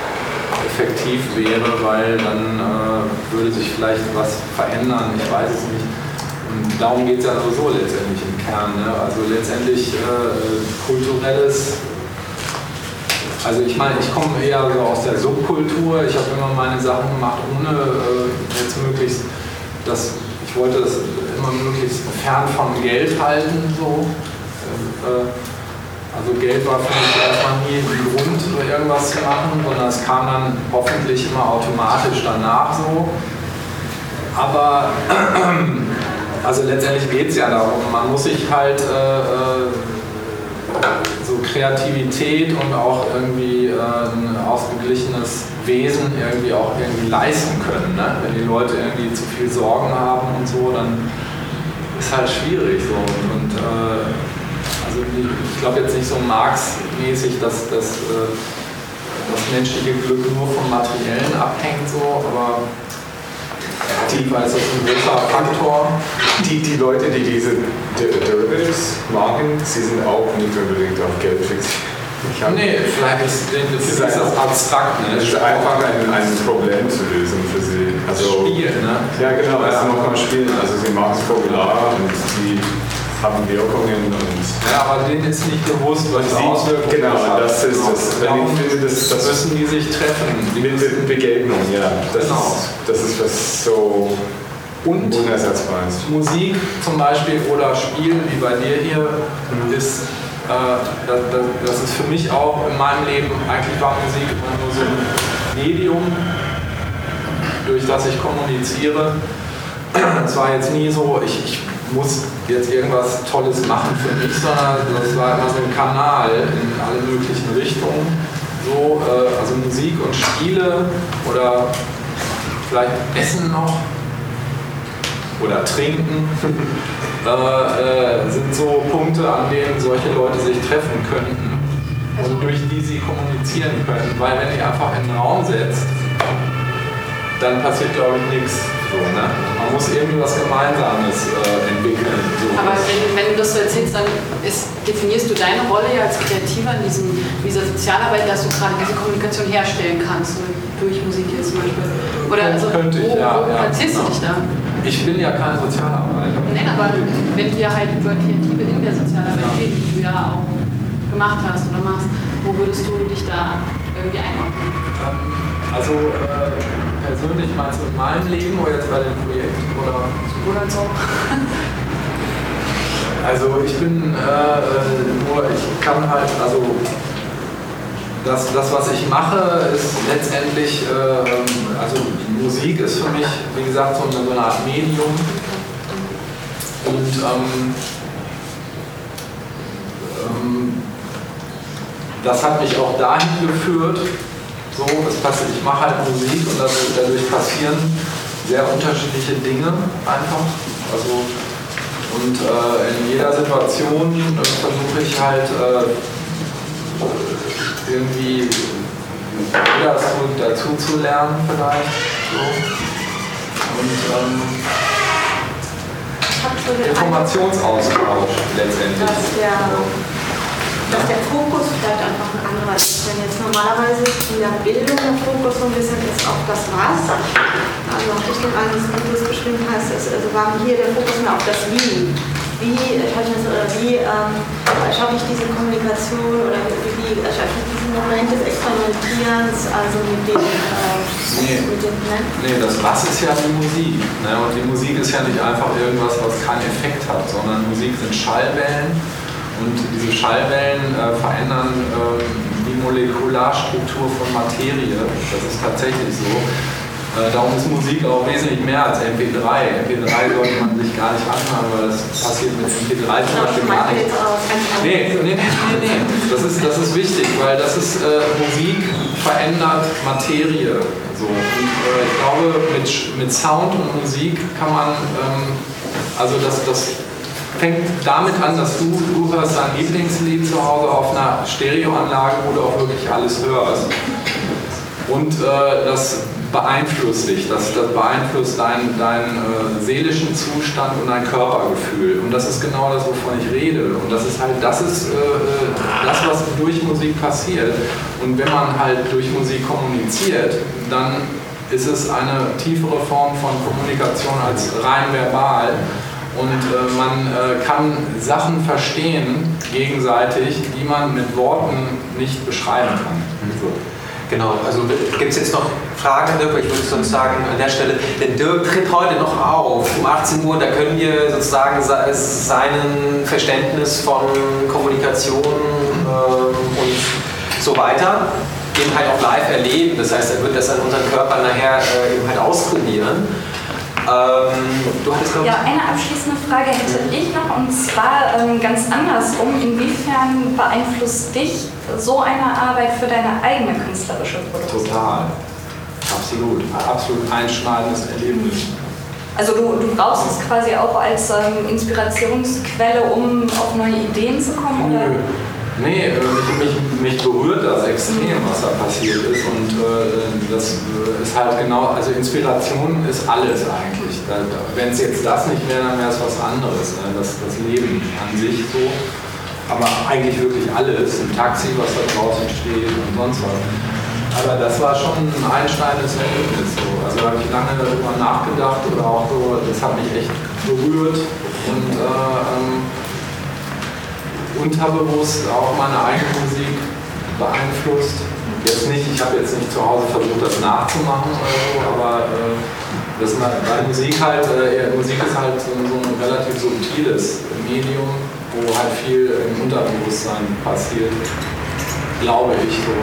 effektiv wäre, weil dann äh, würde sich vielleicht was verändern, ich weiß es nicht. Und darum geht es ja sowieso letztendlich im Kern. Ne? Also letztendlich kulturelles Also ich meine, ich komme eher so aus der Subkultur. Ich habe immer meine Sachen gemacht, ohne äh, jetzt möglichst, das, ich wollte das immer möglichst fern von Geld halten. So. Äh, also Geld war für mich erstmal nie ein Grund, irgendwas zu machen, sondern es kam dann hoffentlich immer automatisch danach so. Aber also letztendlich geht es ja darum, man muss sich halt äh, äh, so Kreativität und auch irgendwie äh, ein ausgeglichenes Wesen irgendwie auch irgendwie leisten können. Ne? Wenn die Leute irgendwie zu viel Sorgen haben und so, dann ist halt schwierig so. Und, äh, also ich glaube jetzt nicht so Marx-mäßig, dass, dass äh, das menschliche Glück nur vom Materiellen abhängt, so, aber es ist ein großer Faktor. Die, die Leute, die diese Derivatives machen, sie sind auch nicht unbedingt auf Geld fixiert. Nee, vielleicht ist, das ist das abstrakt. Ne? Das ist einfach ein, ein Problem zu lösen für sie. Also, Spielen, ne? Ja, genau, also noch am Spielen. Also sie machen es popular und sie haben Wirkungen und. Ja, aber denen ist nicht bewusst, was die Auswirkungen Genau, das ist Genau. das. Das, müssen die sich treffen. Die mit Begegnung, ja. Das, Genau. ist, das ist was so Und. Musik zum Beispiel oder Spielen wie bei dir hier ist, äh, das, das, das ist für mich auch in meinem Leben, eigentlich war Musik immer nur so ein Medium, durch das ich kommuniziere. Es war jetzt nie so, ich, ich muss jetzt irgendwas Tolles machen für mich, sondern das war immer so ein Kanal in alle möglichen Richtungen. So, äh, also Musik und Spiele oder vielleicht Essen noch oder Trinken äh, äh, sind so Punkte, an denen solche Leute sich treffen könnten und durch die sie kommunizieren können. Weil wenn ihr einfach in den Raum setzt, dann passiert glaube ich nichts. So, ne? Man muss irgendwie was Gemeinsames äh, entwickeln. So. Aber wenn, wenn du das so erzählst, dann ist, definierst du deine Rolle ja als Kreativer in diesem, dieser Sozialarbeit, dass du gerade diese Kommunikation herstellen kannst, durch Musik jetzt zum Beispiel. Oder also, Könnte ich, wo, ja, wo ja, platzierst du genau. dich da? Ich bin ja kein Sozialarbeiter. Nein, aber wenn wir halt über Kreative in der Sozialarbeit reden, die du ja auch gemacht hast oder machst, wo würdest du dich da irgendwie einordnen? Ähm, Also äh, persönlich du in meinem Leben oder jetzt bei dem Projekt? Oder, oder so? Also ich bin äh, nur, ich kann halt, also das, das was ich mache, ist letztendlich, äh, also Musik ist für mich, wie gesagt, so eine, so eine Art Medium. Und ähm, ähm, das hat mich auch dahin geführt, so, das passiert, ich mache halt Musik und das, dadurch passieren sehr unterschiedliche Dinge einfach. Also, und äh, in jeder Situation äh, versuche ich halt äh, irgendwie wieder dazu, dazu zu lernen vielleicht. So. Und ähm, so Informationsaustausch letztendlich. dass der, dass der Fokus vielleicht einfach ein anderer ist. Wenn jetzt normalerweise in der Bildung der Fokus so ein bisschen ist auf das Was, also auch Richtung eines, wie du es beschrieben hast, ist, also war hier der Fokus mehr auf das Wie. Wie, wie ähm, schaffe ich diese Kommunikation oder wie, wie schaffe ich diesen Moment des Experimentierens, also mit dem, äh, Nee. mit dem ne? Nee, das Was ist ja die Musik. Ne? Und die Musik ist ja nicht einfach irgendwas, was keinen Effekt hat, sondern Musik sind Schallwellen und diese Schallwellen äh, verändern ähm, die Molekularstruktur von Materie. Das ist tatsächlich so. Äh, darum ist Musik auch wesentlich mehr als MP3. MP3 sollte man sich gar nicht anhören, weil das passiert mit MP3 zum Beispiel gar nicht. Nee, nee, nee, nee, nee. Das ist, das ist wichtig, weil das ist äh, Musik verändert Materie. So. Und, äh, ich glaube, mit, mit Sound und Musik kann man, ähm, also das, das fängt damit an, dass du, du hörst dein Lieblingslied zu Hause auf einer Stereoanlage, wo du auch wirklich alles hörst. Und äh, das beeinflusst dich, das, das beeinflusst deinen deinen äh, seelischen Zustand und dein Körpergefühl. Und das ist genau das, wovon ich rede. Und das ist halt, das ist äh, äh, das, was durch Musik passiert. Und wenn man halt durch Musik kommuniziert, dann ist es eine tiefere Form von Kommunikation als rein verbal. Und äh, man äh, kann Sachen verstehen gegenseitig, die man mit Worten nicht beschreiben kann. So. Genau, also gibt es jetzt noch Fragen, Dirk? Ich würde sonst sagen, an der Stelle, denn Dirk tritt heute noch auf um 18 Uhr, da können wir sozusagen seinen Verständnis von Kommunikation ähm, und so weiter eben halt auch live erleben. Das heißt, er wird das an unseren Körper nachher äh, eben halt austrainieren. Ähm, hattest, ja, eine abschließende Frage hätte ich noch und zwar ähm, ganz andersrum. Inwiefern beeinflusst dich so eine Arbeit für deine eigene künstlerische Produktion? Total. Absolut. Absolut einschneidendes Erlebnis. Also du, du brauchst es quasi auch als ähm, Inspirationsquelle, um auf neue Ideen zu kommen? Oder? Nee, äh, mich, mich, berührt das extrem, was da passiert ist. Und äh, das äh, ist halt genau, also Inspiration ist alles eigentlich. Wenn es jetzt das nicht wäre, dann wäre es was anderes. Ne? Das, das Leben an sich so. Aber eigentlich wirklich alles. Ein Taxi, was da draußen steht und sonst was. Aber das war schon ein einschneidendes Erlebnis. So. Also da habe ich lange darüber nachgedacht oder auch so, das hat mich echt berührt. Und äh, ähm, unterbewusst auch meine eigene Musik beeinflusst. Jetzt nicht, ich habe jetzt nicht zu Hause versucht, das nachzumachen oder so, aber äh, das bei Musik halt, äh, Musik ist halt so, so, ein relativ subtiles Medium, wo halt viel im Unterbewusstsein passiert, glaube ich so.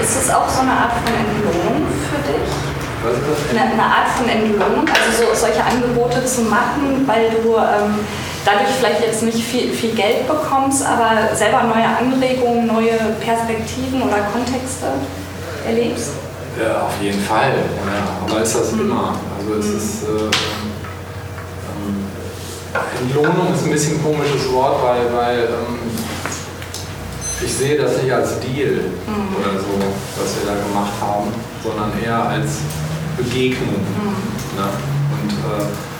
Ist es auch so eine Art von Entlohnung für dich? Was ist das? Eine, eine Art von Entlohnung, also so, solche Angebote zu machen, weil du ähm, dadurch vielleicht jetzt nicht viel, viel Geld bekommst, aber selber neue Anregungen, neue Perspektiven oder Kontexte erlebst? Ja, auf jeden Fall. Ja, aber ist das mhm. immer. Also es mhm. ist. Äh, ähm, Entlohnung ist ein bisschen ein komisches Wort, weil, weil ähm, ich sehe das nicht als Deal mhm. oder so, was wir da gemacht haben, sondern eher als Begegnung. Mhm. Ne? Und äh,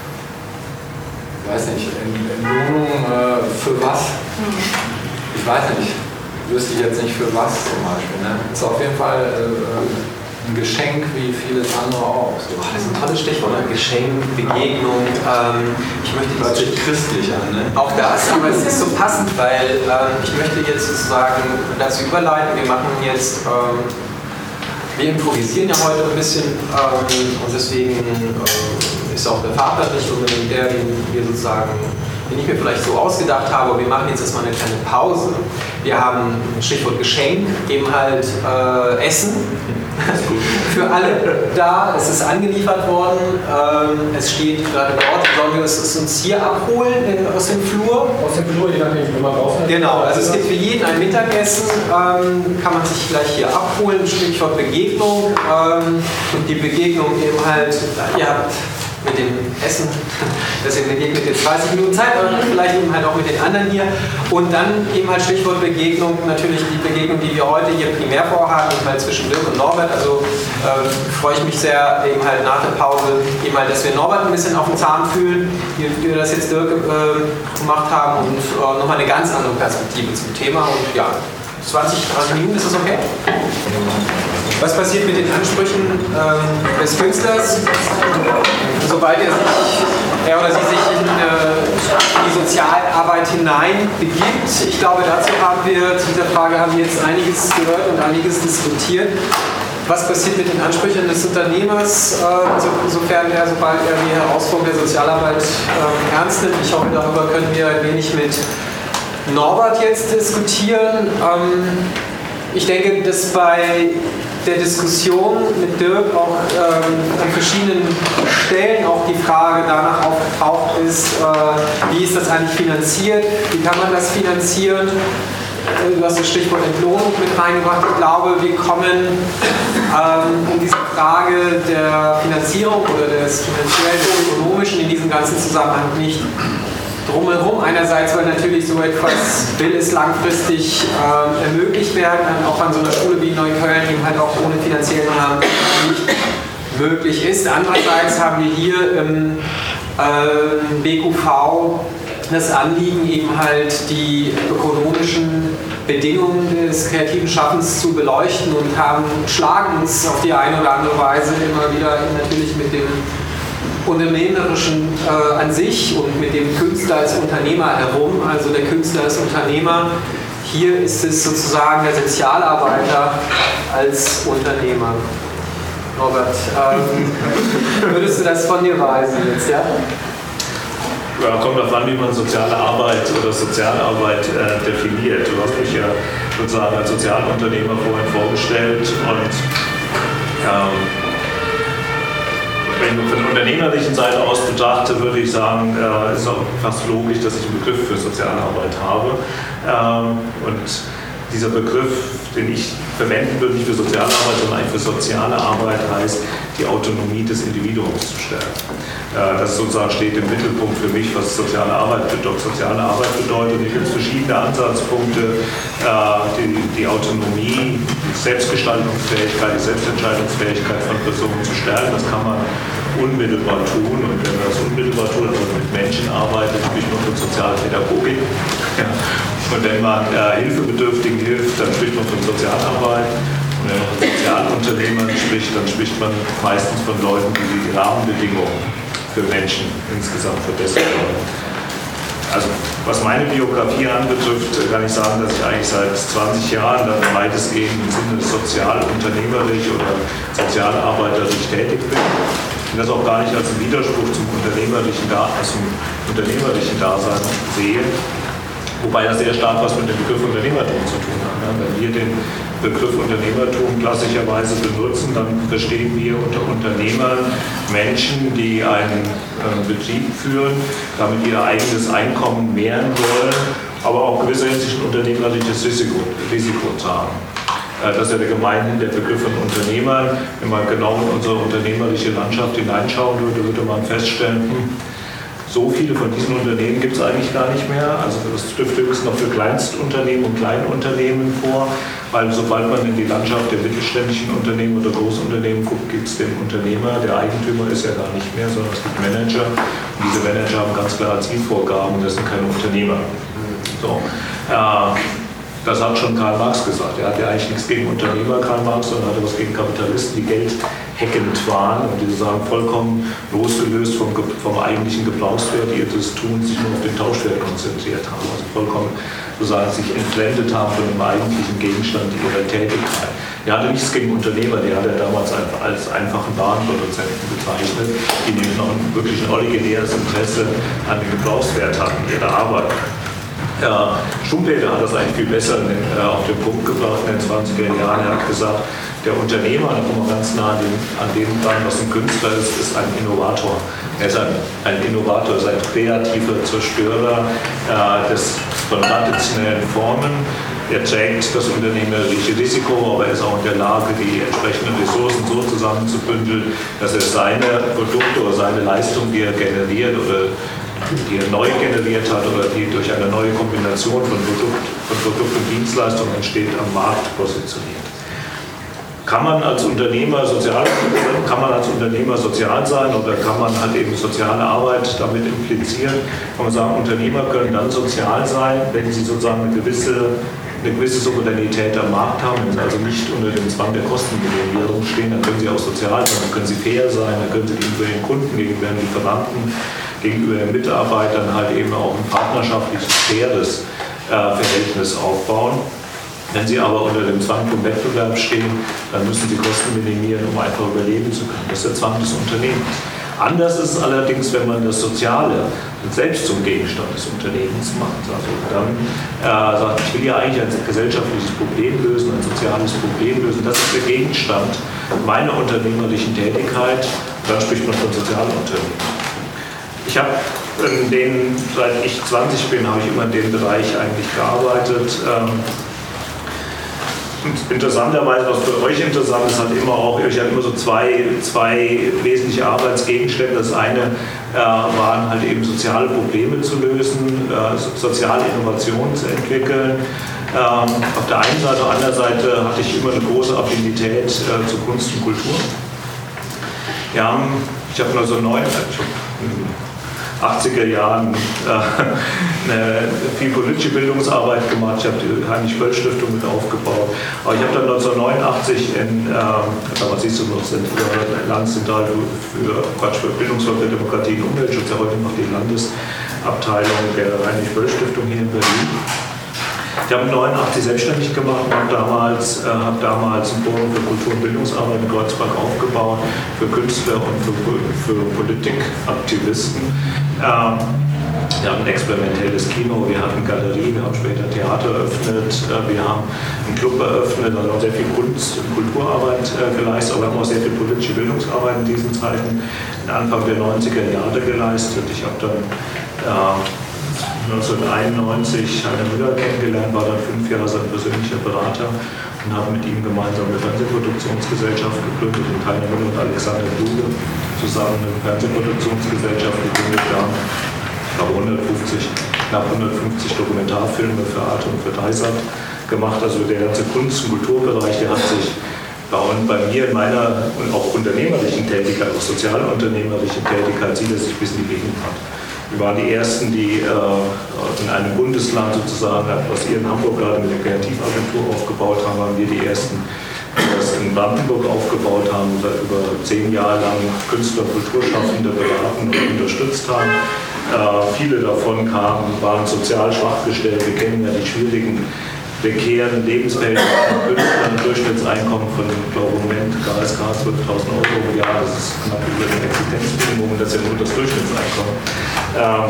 weiß nicht, Entlohnung äh, für was? Mhm. Ich weiß nicht, wüsste ich jetzt nicht für was zum Beispiel. Ne? Ist auf jeden Fall äh, ein Geschenk wie vieles andere auch. So. Oh, das ist ein tolles Stichwort, ne? Geschenk, Begegnung. Ähm, ich möchte das sich christlich an, ne? Auch das, aber es ist so passend, weil ähm, ich möchte jetzt sozusagen dazu überleiten. Wir machen jetzt ähm, wir improvisieren ja heute ein bisschen ähm, und deswegen äh, ist auch der Vater nicht unbedingt der, den wir sozusagen, den ich mir vielleicht so ausgedacht habe. Wir machen jetzt erstmal eine kleine Pause. Wir haben Stichwort Geschenk, eben halt äh, Essen für alle da. Es ist angeliefert worden. Ähm, es steht gerade dort. Sollen wir es uns hier abholen in, aus dem Flur? Aus dem Flur, je nachdem, wie man raus Genau, also es gibt für jeden ein Mittagessen. Ähm, kann man sich gleich hier abholen. Stichwort Begegnung. Ähm, und die Begegnung eben halt, ihr habt mit dem Essen. Deswegen begegnet jetzt 30 Minuten Zeit, aber vielleicht eben halt auch mit den anderen hier. Und dann eben halt Stichwort Begegnung, natürlich die Begegnung, die wir heute hier primär vorhaben, eben halt zwischen Dirk und Norbert. Also äh, freue ich mich sehr eben halt nach der Pause, eben halt, dass wir Norbert ein bisschen auf den Zahn fühlen, wie, wie wir das jetzt Dirk äh, gemacht haben und äh, nochmal eine ganz andere Perspektive zum Thema. Und ja, 20, 30 Minuten, ist das okay? Was passiert mit den Ansprüchen ähm, des Künstlers, sobald er, sich, er oder sie sich in, äh, die Sozialarbeit hinein begibt? Ich glaube, dazu haben wir, zu dieser Frage haben wir jetzt einiges gehört und einiges diskutiert. Was passiert mit den Ansprüchen des Unternehmers, äh, so, sofern er, sobald er die Herausforderung der Sozialarbeit äh, ernst nimmt? Ich hoffe, darüber können wir ein wenig mit Norbert jetzt diskutieren. Ähm, ich denke, dass bei der Diskussion mit Dirk auch ähm, an verschiedenen Stellen auch die Frage danach aufgetaucht ist, äh, wie ist das eigentlich finanziert, wie kann man das finanzieren. Du hast das Stichwort Entlohnung mit reingebracht. Ich glaube, wir kommen ähm, um diese Frage der Finanzierung oder des finanziellen, ökonomischen in diesem ganzen Zusammenhang nicht drumherum. Einerseits, weil natürlich so etwas will es langfristig äh, ermöglicht werden, auch an so einer Schule wie Neukölln eben halt auch ohne finanziellen Rahmen nicht möglich ist. Andererseits haben wir hier im äh, BQV das Anliegen, eben halt die ökonomischen Bedingungen des kreativen Schaffens zu beleuchten und haben, schlagen uns auf die eine oder andere Weise immer wieder natürlich mit dem Unternehmerischen äh, an sich und mit dem Künstler als Unternehmer herum. Also der Künstler als Unternehmer, hier ist es sozusagen der Sozialarbeiter als Unternehmer. Robert, ähm, würdest du das von dir weisen jetzt, ja? Ja, kommt darauf an, wie man soziale Arbeit oder Sozialarbeit äh, definiert. Du hast mich ja sozusagen als Sozialunternehmer vorhin vorgestellt und ähm, wenn man von der unternehmerischen Seite aus betrachte, würde ich sagen, äh, ist auch fast logisch, dass ich einen Begriff für Sozialarbeit habe. Ähm, und dieser Begriff, den ich verwenden würde, nicht für Sozialarbeit, sondern eigentlich für soziale Arbeit, heißt, die Autonomie des Individuums zu stärken. Äh, das sozusagen steht im Mittelpunkt für mich, was soziale Arbeit bedeutet. Soziale Arbeit bedeutet, ich gibt verschiedene Ansatzpunkte, äh, die, Autonomie, die Selbstgestaltungsfähigkeit, die Selbstentscheidungsfähigkeit von Personen zu stärken. Das kann man unmittelbar tun. Und wenn man das unmittelbar tut, also mit Menschen arbeitet, spricht man von Sozialpädagogik. Ja. Und wenn man äh, Hilfebedürftigen hilft, dann spricht man von Sozialarbeit. Und wenn man von Sozialunternehmern spricht, dann spricht man meistens von Leuten, die die Rahmenbedingungen für Menschen insgesamt verbessert worden. Also was meine Biografie anbetrifft, kann ich sagen, dass ich eigentlich seit 20 Jahren dann weitestgehend im Sinne sozialunternehmerisch oder sozialarbeiterisch tätig bin. Und das auch gar nicht als einen Widerspruch zum unternehmerischen, zum unternehmerischen Dasein sehe, Wobei das sehr stark was mit dem Begriff Unternehmertum zu tun hat. Wenn wir den Begriff Unternehmertum klassischerweise benutzen, dann verstehen wir unter Unternehmern Menschen, die einen äh, Betrieb führen, damit ihr eigenes Einkommen mehren wollen, aber auch gewisser Hinsicht ein unternehmerisches Risiko, Risiko tragen. Äh, das ist ja der gemeinhin der Begriff von Unternehmern. Wenn man genau in unsere unternehmerische Landschaft hineinschauen würde, würde man feststellen, hm, so viele von diesen Unternehmen gibt es eigentlich gar nicht mehr. Also das trifft höchstens noch für Kleinstunternehmen und Kleinunternehmen vor, weil sobald man in die Landschaft der mittelständischen Unternehmen oder Großunternehmen guckt, gibt es den Unternehmer, der Eigentümer ist ja gar nicht mehr, sondern es gibt Manager. Und diese Manager haben ganz klare Zielvorgaben, das sind keine Unternehmer. So. Äh, das hat schon Karl Marx gesagt. Er hat ja eigentlich nichts gegen Unternehmer, Karl Marx, sondern hatte was gegen Kapitalisten, die geldhackend waren und die sozusagen vollkommen losgelöst vom, vom eigentlichen Gebrauchswert ihres Tuns sich nur auf den Tauschwert konzentriert haben. Also vollkommen sozusagen sich entfremdet haben von dem eigentlichen Gegenstand ihrer Tätigkeit. Er hatte nichts gegen Unternehmer, der hat er damals als einfachen Warenproduzenten bezeichnet, die nämlich noch ein wirklich ein originäres Interesse an dem Gebrauchswert hatten, ihrer Arbeit. Ja, Schumpeter hat das eigentlich viel besser äh, auf den Punkt gebracht in den 20er Jahren. Er hat gesagt, der Unternehmer, da kommen wir ganz nah an dem, an dem dran, was ein Künstler ist, ist ein Innovator. Er ist ein, ein Innovator, ist ein kreativer Zerstörer äh, des, von traditionellen Formen. Er trägt das unternehmerische Risiko, aber er ist auch in der Lage, die entsprechenden Ressourcen so zusammenzubündeln, dass er seine Produkte oder seine Leistung, die er generiert oder die er neu generiert hat oder die durch eine neue Kombination von Produkt, von Produkt und Dienstleistung entsteht, am Markt positioniert. Kann man als Unternehmer sozial, kann man als Unternehmer sozial sein oder kann man halt eben soziale Arbeit damit implizieren? Kann man sagen, Unternehmer können dann sozial sein, wenn sie sozusagen eine gewisse eine gewisse Souveränität am Markt haben, wenn sie also nicht unter dem Zwang der Kostenminimierung stehen, dann können sie auch sozial sein, dann können sie fair sein, dann können sie gegenüber den Kunden, gegenüber den Lieferanten gegenüber den Mitarbeitern halt eben auch ein partnerschaftliches, faires äh, Verhältnis aufbauen. Wenn sie aber unter dem Zwang vom Wettbewerb stehen, dann müssen sie Kosten minimieren, um einfach überleben zu können. Das ist der Zwang des Unternehmens. Anders ist es allerdings, wenn man das Soziale selbst zum Gegenstand des Unternehmens macht. Also dann äh, sagt, ich will ja eigentlich ein gesellschaftliches Problem lösen, ein soziales Problem lösen. Das ist der Gegenstand meiner unternehmerischen Tätigkeit. Dann spricht man von Sozialunternehmen. Ich habe in den, seit ich 20 bin, habe ich immer in dem Bereich eigentlich gearbeitet. Ähm, interessanterweise, was für euch interessant ist, hat immer auch, ich hatte immer so zwei, zwei wesentliche Arbeitsgegenstände. Das eine äh, waren halt eben soziale Probleme zu lösen, äh, soziale Innovationen zu entwickeln. Ähm, auf der einen Seite, auf der anderen Seite hatte ich immer eine große Affinität äh, zu Kunst und Kultur. Ja, ich habe 1909, 80er Jahren äh, eine, viel politische Bildungsarbeit gemacht. Ich habe die Heinrich-Böll-Stiftung mit aufgebaut. Aber ich habe dann 1989 in, äh, damals siehst du noch, sind Landeszentral für, Quatsch, für Bildungswelt, Demokratie und Umweltschutz, ja heute noch die Landesabteilung der Heinrich-Böll-Stiftung hier in Berlin ich habe 89 selbstständig gemacht und damals, äh, habe damals ein Forum für Kultur- und Bildungsarbeit in Kreuzberg aufgebaut, für Künstler und für, für Politikaktivisten. Ähm, wir haben ein experimentelles Kino, wir hatten Galerie, wir haben später Theater eröffnet, äh, wir haben einen Club eröffnet, also auch sehr viel Kunst- und Kulturarbeit äh, geleistet, aber wir haben auch sehr viel politische Bildungsarbeit in diesen Zeiten Anfang der 90er Jahre geleistet. Ich habe dann äh, 1991 Heiner Müller kennengelernt, war dann fünf Jahre sein persönlicher Berater und habe mit ihm gemeinsam eine Fernsehproduktionsgesellschaft gegründet und Heiner Müller und Alexander Bluge zusammen eine Fernsehproduktionsgesellschaft gegründet haben. Ich habe 150, knapp 150 Dokumentarfilme für Arte und für Dreisat gemacht. Also der ganze Kunst- und Kulturbereich, der hat sich und bei mir in meiner und auch unternehmerlichen Tätigkeit, auch sozialunternehmerischen Tätigkeit, sieht er sich bis in die Gegend Wir waren die Ersten, die äh, in einem Bundesland sozusagen, was ihr in Hamburg gerade mit der Kreativagentur aufgebaut haben, waren wir die Ersten, die das in Brandenburg aufgebaut haben, über zehn Jahre lang Künstler, Kulturschaffende beraten und unterstützt haben. Äh, viele davon kamen, waren sozial schwach gestellt. Wir kennen ja die schwierigen prekären Lebensverhältnisse von Künstlern, ein Durchschnittseinkommen von, glaube, im Moment KSK 12.000 Euro im Jahr, das ist knapp über dem Existenzminimum das ist ja nur das Durchschnittseinkommen. Ähm,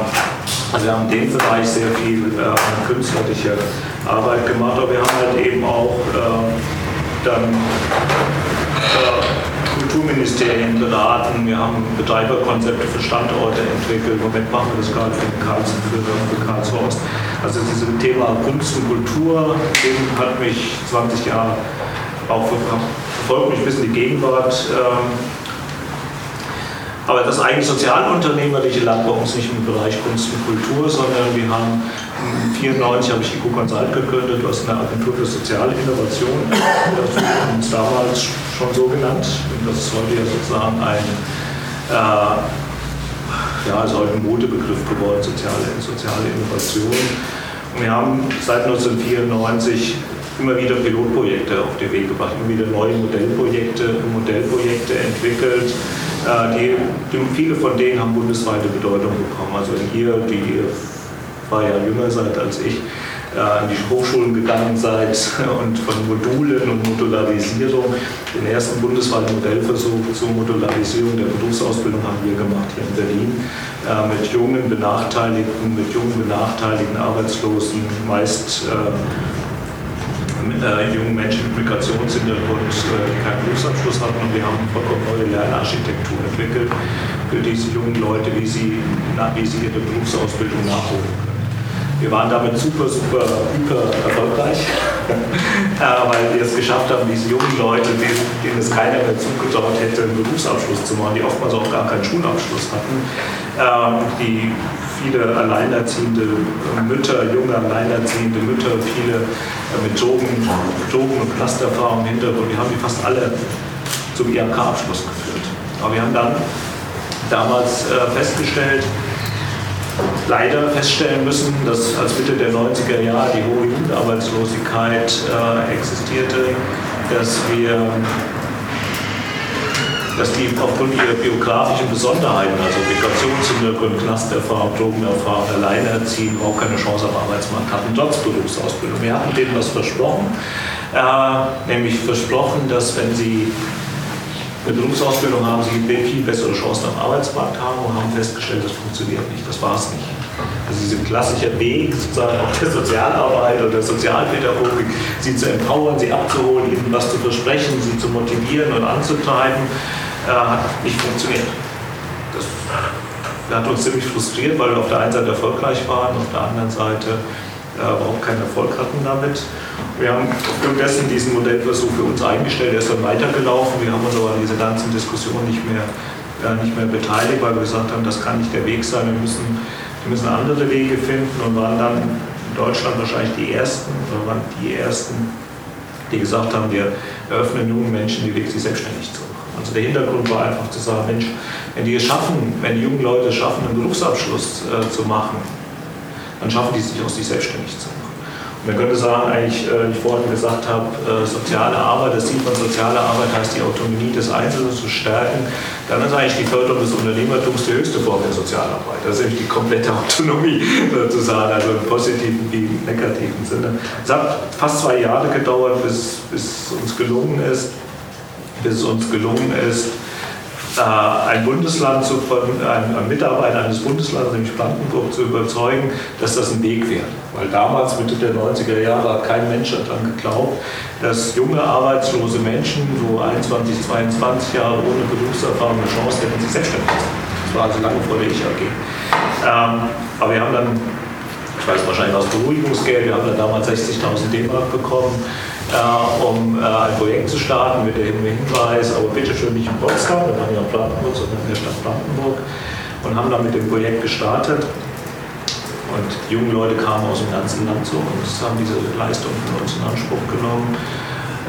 also wir haben in dem Bereich sehr viel äh, künstlerische Arbeit gemacht, aber wir haben halt eben auch äh, dann äh, Kulturministerien beraten, wir haben Betreiberkonzepte für Standorte entwickelt. Im Moment machen wir das gerade für Karlsruhe, für Karlshorst. Also dieses Thema Kunst und Kultur hat mich 20 Jahre auch verfolgt, mich bis in die Gegenwart. Ähm, aber das eigentlich sozialunternehmerliche lag bei uns nicht im Bereich Kunst und Kultur, sondern wir haben 1994 habe ich die Consult gegründet, was eine Agentur für soziale Innovation. Das haben uns damals schon so genannt. Und das ist heute ja sozusagen ein äh, ja, ist heute ein Modebegriff geworden, soziale, soziale Innovation. Und wir haben seit 1994 immer wieder Pilotprojekte auf den Weg gebracht, immer wieder neue Modellprojekte, Modellprojekte entwickelt. Äh, die, die, viele von denen haben bundesweite Bedeutung bekommen. Also ihr, die war ja jünger seid als ich, an die Hochschulen gegangen seid und von Modulen und Modularisierung. Den ersten bundesweiten Modellversuch zur Modularisierung der Berufsausbildung haben wir gemacht hier in Berlin äh, mit jungen Benachteiligten, mit jungen benachteiligten Arbeitslosen, meist äh, jungen Menschen mit Migrationshintergrund, äh, die keinen Berufsabschluss hatten und wir haben vollkommen neue Lernarchitektur entwickelt für diese jungen Leute, wie sie, wie sie ihre Berufsausbildung nachholen können. Wir waren damit super, super, hyper erfolgreich, äh, weil wir es geschafft haben, diese jungen Leute, denen, es keiner mehr zugetraut hätte, einen Berufsabschluss zu machen, die oftmals auch gar keinen Schulabschluss hatten, ähm, die viele alleinerziehende Mütter, junge alleinerziehende Mütter, viele äh, mit Drogen, Drogen- und Clustererfahrung im Hintergrund, die haben die fast alle zum IHK-Abschluss geführt. Aber wir haben dann damals äh, festgestellt, leider feststellen müssen, dass als Mitte der 90er Jahre die hohe Jugendarbeitslosigkeit äh, existierte, dass wir dass die aufgrund ihrer biografischen Besonderheiten, also Migrationshintergrund, Clustererfahrung, Drogenerfahrung, Alleinerziehend, auch keine Chance am Arbeitsmarkt hatten, trotz Berufsausbildung. Wir hatten denen was versprochen, äh, nämlich versprochen, dass wenn sie eine Berufsausbildung haben sie viel bessere Chancen am Arbeitsmarkt haben und haben festgestellt, das funktioniert nicht, das war es nicht. Also dieser klassische Weg sozusagen auch der Sozialarbeit oder der Sozialpädagogik, sie zu empowern, sie abzuholen, ihnen was zu versprechen, sie zu motivieren und anzutreiben, äh, hat nicht funktioniert. Das hat uns ziemlich frustriert, weil wir auf der einen Seite erfolgreich waren, auf der anderen Seite äh, überhaupt keinen Erfolg hatten damit. Wir haben aufgrund dessen diesen Modellversuch für uns eingestellt, er ist dann weitergelaufen. Wir haben uns aber an dieser ganzen Diskussion nicht mehr, äh, nicht mehr beteiligt, weil wir gesagt haben, das kann nicht der Weg sein. Wir müssen, wir müssen andere Wege finden und waren dann in Deutschland wahrscheinlich die Ersten, oder waren die Ersten, die gesagt haben, wir eröffnen jungen Menschen die Weg, sich selbstständig zu machen. Also der Hintergrund war einfach zu sagen, Mensch, wenn die es schaffen, wenn die jungen Leute es schaffen, einen Berufsabschluss äh, zu machen, dann schaffen die sich auch sich selbstständig zu machen. Man könnte sagen, eigentlich, äh, wie ich vorhin gesagt habe, äh, soziale Arbeit, das Ziel von sozialer Arbeit heißt, die Autonomie des Einzelnen zu stärken. Dann ist eigentlich die Förderung des Unternehmertums die höchste Form der Sozialarbeit. Das ist nämlich die komplette Autonomie sozusagen, also im positiven wie im negativen Sinne. Es hat fast zwei Jahre gedauert, bis, bis uns gelungen ist, bis es uns gelungen ist, ein Bundesland, zu, ein, ein Mitarbeiter eines Bundeslandes, nämlich Brandenburg, zu überzeugen, dass das ein Weg wäre. Weil damals, Mitte der 90er Jahre, hat kein Mensch daran geglaubt, dass junge arbeitslose Menschen, so 21, 22 Jahre ohne Berufserfahrung, eine Chance hätten, sich selbstständig zu machen. Das war also lange vor der Ich-AG. Ähm, aber wir haben dann, ich weiß wahrscheinlich aus Beruhigungsgeld, wir haben dann damals 60.000 D-Mark bekommen äh, um äh, ein Projekt zu starten mit dem Hinweis, aber bitte schön nicht in Potsdam, wir waren ja in Brandenburg, sondern in der Stadt Brandenburg und haben dann mit dem Projekt gestartet. Und junge Leute kamen aus dem ganzen Land zu uns, haben diese Leistung von uns in Anspruch genommen.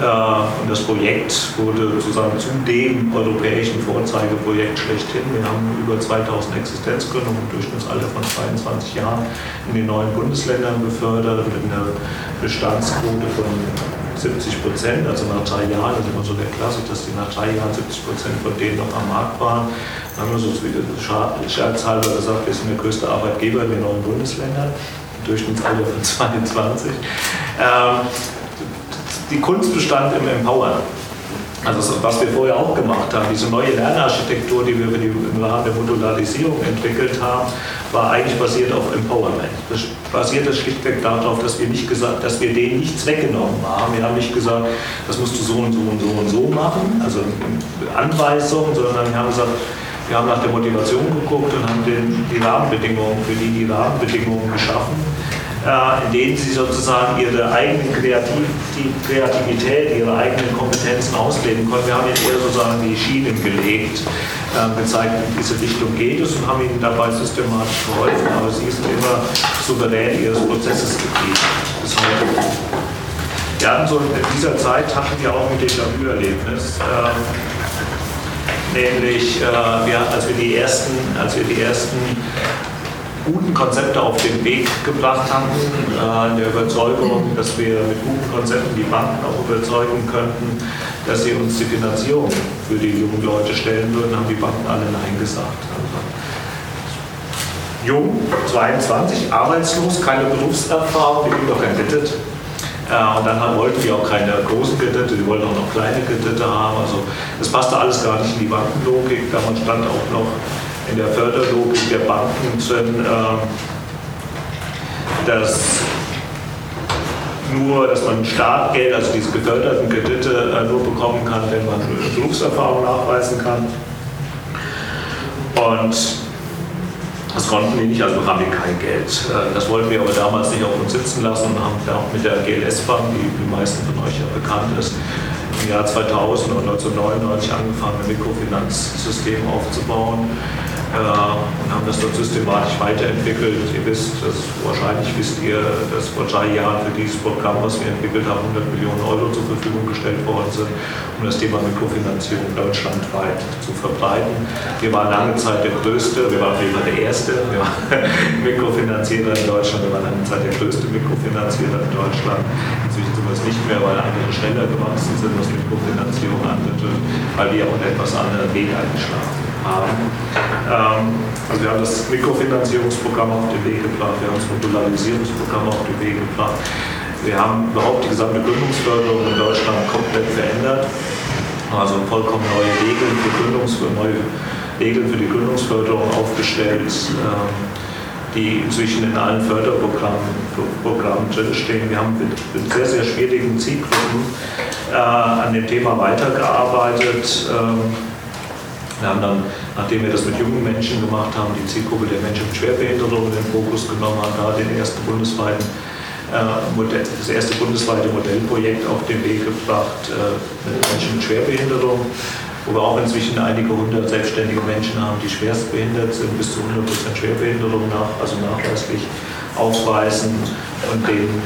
Äh, und das Projekt wurde sozusagen zu dem europäischen Vorzeigeprojekt schlechthin. Wir haben über 2000 Existenzgründungen im Durchschnittsalter von 22 Jahren in den neuen Bundesländern befördert mit einer Bestandsquote von 70 Prozent, also nach drei Jahren, das ist immer so der Klassik, dass die nach drei Jahren 70 Prozent von denen noch am Markt waren. Dann haben wir so scherzhalber gesagt, wir sind der größte Arbeitgeber in den neuen Bundesländern, Durchschnittsalter von 22. Ähm, die Kunst bestand im Empowern. Also was wir vorher auch gemacht haben, diese neue Lernarchitektur, die wir im Rahmen der Modularisierung entwickelt haben, war eigentlich basiert auf Empowerment. Das basierte schlichtweg darauf, dass wir nicht gesagt, dass wir denen nichts weggenommen haben. Wir haben nicht gesagt, das musst du so und so und so und so machen, also Anweisungen, sondern wir haben gesagt, wir haben nach der Motivation geguckt und haben den, die Rahmenbedingungen, für die die Rahmenbedingungen geschaffen in denen sie sozusagen ihre eigene Kreativ Kreativität, ihre eigenen Kompetenzen ausleben können. Wir haben ihnen eher sozusagen die Schienen gelegt, äh, gezeigt, in diese Richtung geht es und haben ihnen dabei systematisch geholfen, aber sie sind immer souverän ihres Prozesses geblieben bis heute. Wir hatten so in dieser Zeit hatten wir auch ein Déjà-vu-Erlebnis. Ähm, nämlich äh, wir, als wir die ersten, als wir die ersten guten Konzepte auf den Weg gebracht haben, äh, in der Überzeugung, dass wir mit guten Konzepten die Banken auch überzeugen könnten, dass sie uns die Finanzierung für die jungen Leute stellen würden, haben die Banken alle Nein gesagt. Also, jung, 22, arbeitslos, keine Berufserfahrung, die kriegen doch kein Kredit. Äh, und dann wollten die auch keine großen Kredite, die wollten auch noch kleine Kredite haben. Also das passte alles gar nicht in die Bankenlogik. Da stand auch noch in der Förderlogik der Banken drin, ähm, dass nur, dass man Startgeld, also diese geförderten Kredite, äh, nur bekommen kann, wenn man Berufserfahrung nachweisen kann. Und das konnten wir nicht, also haben wir kein Geld. Äh, das wollten wir aber damals nicht auf uns sitzen lassen und haben auch mit der GLS-Bank, die die meisten von euch ja bekannt ist, im Jahr 2000 und 1999 angefangen, ein Mikrofinanzsystem aufzubauen und haben das dort systematisch weiterentwickelt. Ihr wisst, das, wahrscheinlich wisst ihr, dass vor drei Jahren für dieses Programm, was wir entwickelt haben, 100 Millionen Euro zur Verfügung gestellt worden sind, um das Thema Mikrofinanzierung deutschlandweit zu verbreiten. Wir waren lange Zeit der größte, wir waren immer der erste wir waren Mikrofinanzierer in Deutschland, wir waren lange Zeit der größte Mikrofinanzierer in Deutschland. Inzwischen sind wir es nicht mehr, weil andere schneller gewachsen sind, was Mikrofinanzierung anbetrifft, weil wir auch einen etwas anderen Weg eingeschlagen haben. Ähm, also wir haben das Mikrofinanzierungsprogramm auf den Weg gebracht, wir haben das Modularisierungsprogramm auf den Weg gebracht. Wir haben überhaupt die gesamte Gründungsförderung in Deutschland komplett verändert. Also vollkommen neue Regeln für, Gründungs neue Regeln für die Gründungsförderung aufgestellt, ähm, die inzwischen in allen Förderprogrammen Programmen drinstehen. Wir haben mit, mit sehr, sehr schwierigen Zielgruppen äh, an dem Thema weitergearbeitet. Ähm, wir haben dann, nachdem wir das mit jungen Menschen gemacht haben, die Zielgruppe der Menschen mit Schwerbehinderung in den Fokus genommen, haben da den ersten bundesweiten äh, das erste bundesweite Modellprojekt auf den Weg gebracht äh, mit Menschen mit Schwerbehinderung, wo wir auch inzwischen einige hundert selbstständige Menschen haben, die schwerstbehindert sind, bis zu 100% Schwerbehinderung nach, also nachweislich aufweisen und denen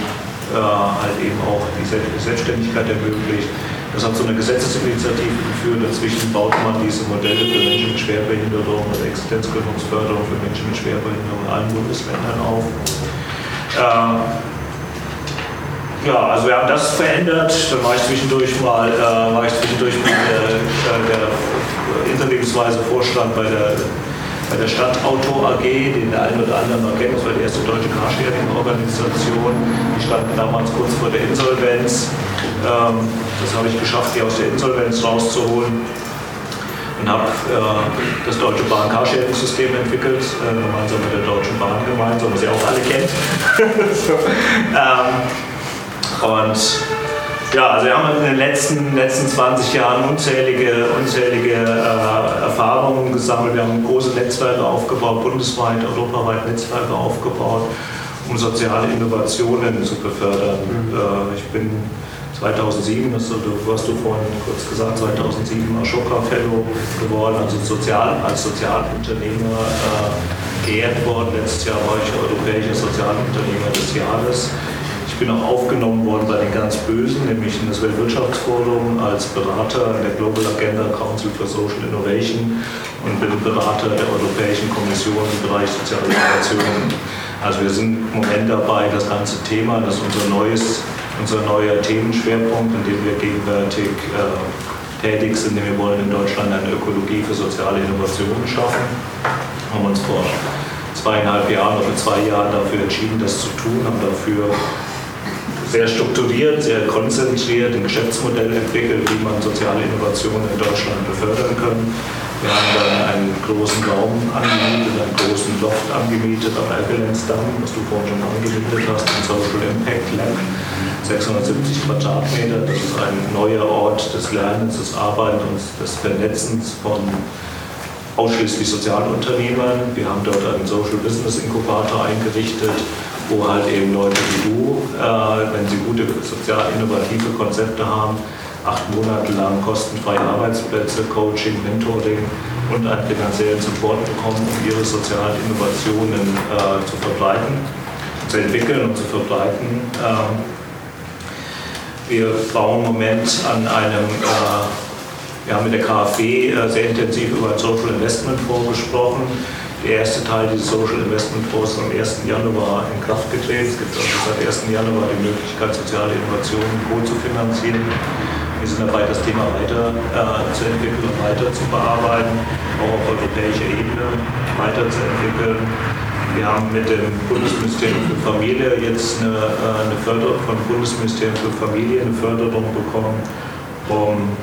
äh, halt eben auch die Selbstständigkeit ermöglicht. Das hat so eine Gesetzesinitiative geführt. Dazwischen baut man diese Modelle für Menschen mit Schwerbehinderung oder Existenzgründungsförderung für Menschen mit Schwerbehinderung in allen Bundesländern auf. Äh, ja, also wir haben das verändert. Dann war ich zwischendurch mal, äh, war ich zwischendurch mal der, äh, der interimsweise Vorstand bei der, bei der Stadtauto AG, den der eine oder andere noch kennt. Das war die erste deutsche Carsharing-Organisation. Die standen damals kurz vor der Insolvenz. Ähm, das habe ich geschafft, die aus der Insolvenz rauszuholen und habe äh, das Deutsche Bahn Carsharing-System entwickelt, äh, gemeinsam mit der Deutschen Bahn gemeinsam, was ihr auch alle kennt. ähm, und ja, also wir haben in den letzten, letzten 20 Jahren unzählige, unzählige äh, Erfahrungen gesammelt. Wir haben große Netzwerke aufgebaut, bundesweit, europaweit Netzwerke aufgebaut, um soziale Innovationen zu befördern. Mhm. Äh, ich bin 2007, das, du hast du vorhin kurz gesagt, 2007 Ashoka Fellow geworden, also sozial, als Sozialunternehmer äh, geehrt worden. Letztes Jahr war ich Europäischer Sozialunternehmer des Jahres bin auch aufgenommen worden bei den ganz Bösen, nämlich in das Weltwirtschaftsforum als Berater in der Global Agenda Council for Social Innovation und bin Berater der Europäischen Kommission im Bereich soziale Innovation. Also wir sind im Moment dabei, das ganze Thema, das ist unser neues, unser neuer Themenschwerpunkt, in dem wir gegenwärtig äh, tätig sind, denn wir wollen in Deutschland eine Ökologie für soziale Innovationen schaffen. Haben uns vor zweieinhalb Jahren oder zwei Jahren dafür entschieden, das zu tun, haben dafür sehr strukturiert, sehr konzentriert ein Geschäftsmodell entwickelt, wie man soziale Innovationen in Deutschland befördern kann. Wir haben dann einen großen Raum angemietet, einen großen Loft angemietet am Ergelenzdamm, was du vorhin schon angemietet hast, ein Social Impact Lab, 670 Quadratmeter. Das ist ein neuer Ort des Lernens, des Arbeitens des Vernetzens von ausschließlich Sozialunternehmern. Wir haben dort einen Social Business Inkubator eingerichtet, wo halt eben Leute wie du, äh, wenn sie gute sozial innovative Konzepte haben, acht Monate lang kostenfreie Arbeitsplätze, Coaching, Mentoring und einen finanziellen Support bekommen, um ihre sozialen Innovationen äh, zu verbreiten, zu entwickeln und zu verbreiten. Ähm, wir bauen im Moment an einem äh, wir haben mit der KfW äh, sehr intensiv über ein Social Investment Fonds gesprochen der erste Teil dieses Social Investment Fonds am 1. Januar in Kraft getreten. Es gibt also seit 1. Januar die Möglichkeit, soziale Innovationen co-zu-finanzieren. Wir sind dabei, das Thema weiter äh, zu entwickeln und weiter zu bearbeiten, auch auf europäischer Ebene weiterzuentwickeln. Wir haben mit dem Bundesministerium für Familie jetzt eine, äh, eine Förderung vom Bundesministerium für Familie eine Förderung bekommen, um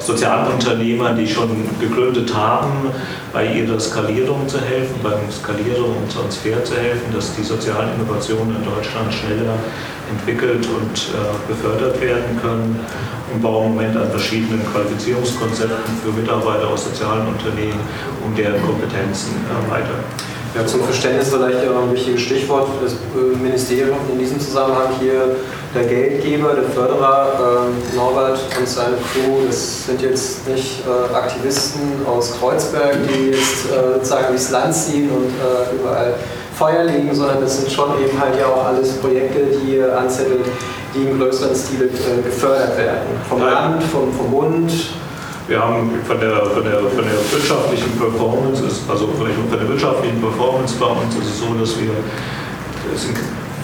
Sozialunternehmer, die schon gegründet haben, bei ihrer Skalierung zu helfen, beim Skalierung und Transfer zu helfen, dass die sozialen Innovationen in Deutschland schneller entwickelt und äh, befördert werden können und bauen im Moment an verschiedenen Qualifizierungskonzepten für Mitarbeiter aus sozialen Unternehmen, um deren Kompetenzen äh, weiter. Ja, zum Verständnis vielleicht ein wichtiges Stichwort. Das äh, Ministerium in diesem Zusammenhang hier der Geldgeber, der Förderer, äh, Norbert und seine Crew, das sind jetzt nicht äh, Aktivisten aus Kreuzberg, die jetzt äh, sozusagen durchs Land ziehen und äh, überall Feuer legen, sondern das sind schon eben halt ja auch alles Projekte, die ihr anzettelt, die im größeren Stil äh, gefördert werden. Vom Land, vom, vom Bund. Wir haben von der, von der, von der wirtschaftlichen Performance, also von der wirtschaftlichen Performance bei uns ist es so, dass wir es sind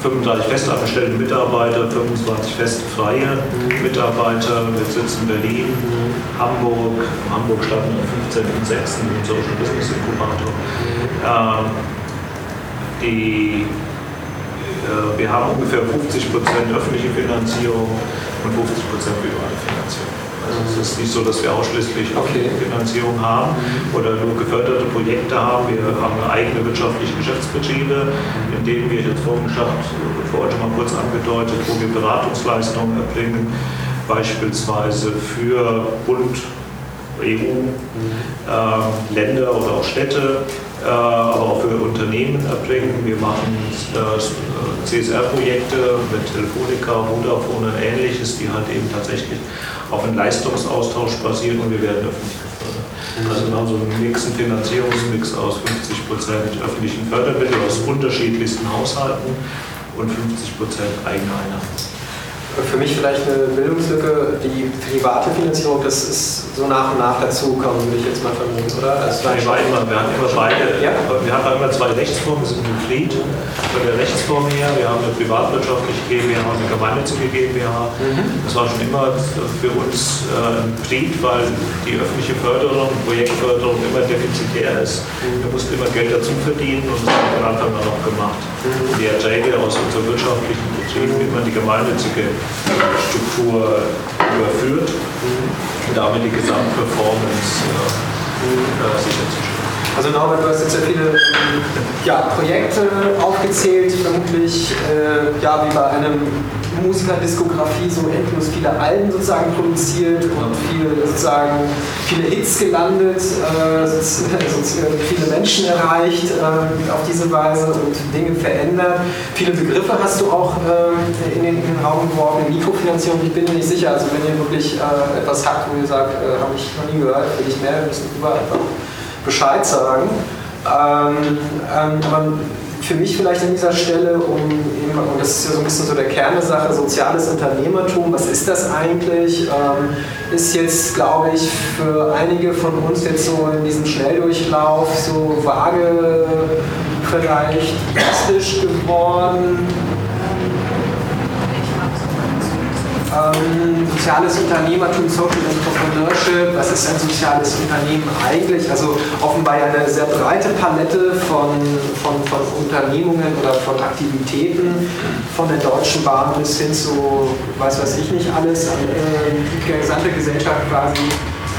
35 festangestellte Mitarbeiter, 25 festfreie Mitarbeiter. Wir sitzen in Berlin, Hamburg. Hamburg starten am 15.06. im Social Business Inkubator. Ähm, die, äh, wir haben ungefähr 50% öffentliche Finanzierung und 50% private Finanzierung. Also es ist nicht so, dass wir ausschließlich okay. Finanzierung haben oder nur geförderte Projekte haben. Wir haben eigene wirtschaftliche Geschäftsbetriebe, in denen wir jetzt vorhin schon mal kurz angedeutet, wo wir Beratungsleistungen erbringen, beispielsweise für Bund, EU, äh, Länder oder auch Städte, äh, aber auch für Unternehmen erbringen. Wir machen äh, CSR-Projekte mit Telefonica, Vodafone und ähnliches, die halt eben tatsächlich auf einem Leistungsaustausch basieren und wir werden öffentlich gefördert. Also wir haben so einen Mix, einen Finanzierungsmix aus 50% öffentlichen Fördermitteln aus unterschiedlichsten Haushalten und 50 Prozent eigene Einnahmen. Für mich vielleicht eine Bildungslücke, die private Finanzierung, das ist so nach und nach dazukommen, würde ich jetzt mal vermuten, oder? Also wir, war immer, wir hatten immer beide, ja? wir hatten immer zwei Rechtsformen, wir sind ein Hybrid von der Rechtsform her, wir haben eine privatwirtschaftliche GmbH und eine gemeinnützige GmbH. Mhm. Das war schon immer für uns äh, ein Hybrid, weil die öffentliche Förderung, Projektförderung immer defizitär ist. Mhm. Wir mussten immer Geld dazu verdienen und das haben wir von Anfang an auch gemacht. Mhm. Die Erträge aus unseren wirtschaftlichen Betrieben immer die gemeinnützige Struktur überführt und damit die Gesamtperformance äh, sicherzustellen. Also Norbert, du hast jetzt ja viele ja, Projekte aufgezählt, vermutlich äh, ja, wie bei einem Musikerdiskografie so endlos viele Alben sozusagen produziert und viele sozusagen viele Hits gelandet, äh, viele Menschen erreicht äh, auf diese Weise und Dinge verändert. Viele Begriffe hast du auch äh, in, den, in, den, Raum geworfen, Mikrofinanzierung, ich bin mir nicht sicher, also wenn ihr wirklich äh, etwas habt, wo ihr sagt, äh, habe ich noch nie gehört, will ich mehr, müssen wir einfach Bescheid sagen. Ähm, ähm, aber für mich vielleicht an dieser Stelle, um eben, und das ist ja so ein bisschen so der Kern der Sache, soziales Unternehmertum, was ist das eigentlich? Ähm, ist jetzt, glaube ich, für einige von uns jetzt so in diesem Schnelldurchlauf so vage vielleicht plastisch geworden. Ähm, soziales Unternehmertum, Social Entrepreneurship, was ist ein soziales Unternehmen eigentlich? Also offenbar eine sehr breite Palette von, von, von Unternehmungen oder von Aktivitäten, von der Deutschen Bahn bis hin zu, weiß was ich nicht alles, äh, die gesamte Gesellschaft quasi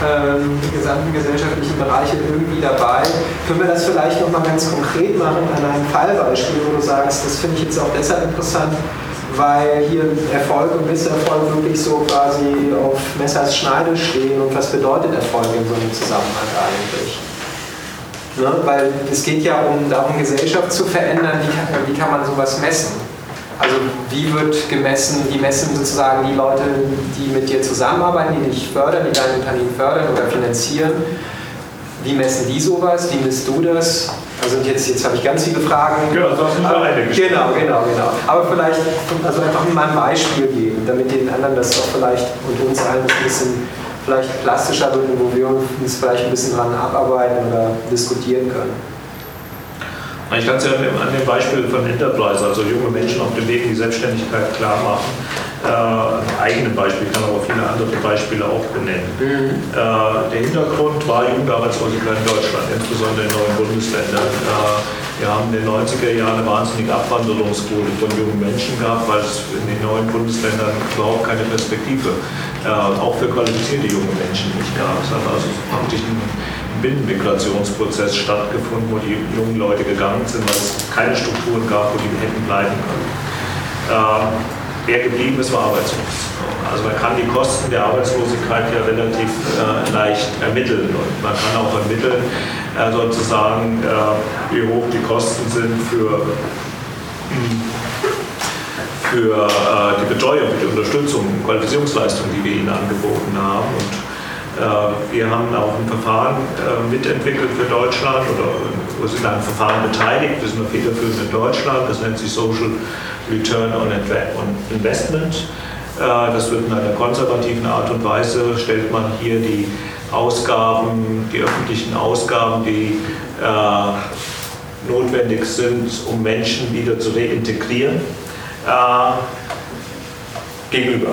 ähm, gesamten gesellschaftlichen Bereiche irgendwie dabei. Können wir das vielleicht nochmal ganz konkret machen an einem Fallbeispiel, wo du sagst, das finde ich jetzt auch deshalb interessant, weil hier Erfolg und Misserfolg wirklich so quasi auf Messers Schneide stehen. Und was bedeutet Erfolg in so einem Zusammenhang eigentlich? Ne? Weil es geht ja um darum, Gesellschaft zu verändern. Wie kann, wie kann man sowas messen? Also wie wird gemessen, wie messen sozusagen die Leute, die mit dir zusammenarbeiten, die dich fördern, die dein Unternehmen fördern oder finanzieren, wie messen die sowas? Wie misst du das? Also jetzt, jetzt habe ich ganz viele Fragen. Das hast du aber, Genau, genau, genau. Aber vielleicht also einfach mal ein Beispiel geben, damit den anderen das auch vielleicht und uns allen ein bisschen vielleicht plastischer wird und wo wir uns vielleicht ein bisschen dran abarbeiten oder diskutieren können. Ich kann es ja an dem Beispiel von Enterprise, also junge Menschen auf dem Weg in die Selbstständigkeit klar machen äh, eigenen Beispiel, kann aber viele andere Beispiele auch benennen. Mhm. Äh, der Hintergrund war Jugendarbeitslosigkeit in Deutschland, insbesondere in neuen Bundesländern. Äh, wir haben in den 90er Jahren eine wahnsinnige Abwanderungsquote von jungen Menschen gehabt, weil es in den neuen Bundesländern überhaupt keine Perspektive, äh, auch für qualifizierte junge Menschen nicht gab. Es hat also praktisch ein Binnenmigrationsprozess stattgefunden, wo die jungen Leute gegangen sind, weil es keine Strukturen gab, wo die hätten bleiben können. Äh, Wer geblieben ist, war arbeitslos. Also man kann die Kosten der Arbeitslosigkeit ja relativ äh, leicht ermitteln und man kann auch ermitteln, äh, sozusagen, äh, wie hoch die Kosten sind für, für äh, die Betreuung, die Unterstützung, Qualifizierungsleistungen, die wir ihnen angeboten haben. Und wir haben auch ein Verfahren äh, mitentwickelt für Deutschland oder sind an einem Verfahren beteiligt. Wir sind federführend in Deutschland. Das nennt sich Social Return on Investment. Äh, das wird in einer konservativen Art und Weise, stellt man hier die Ausgaben, die öffentlichen Ausgaben, die äh, notwendig sind, um Menschen wieder zu reintegrieren, äh, gegenüber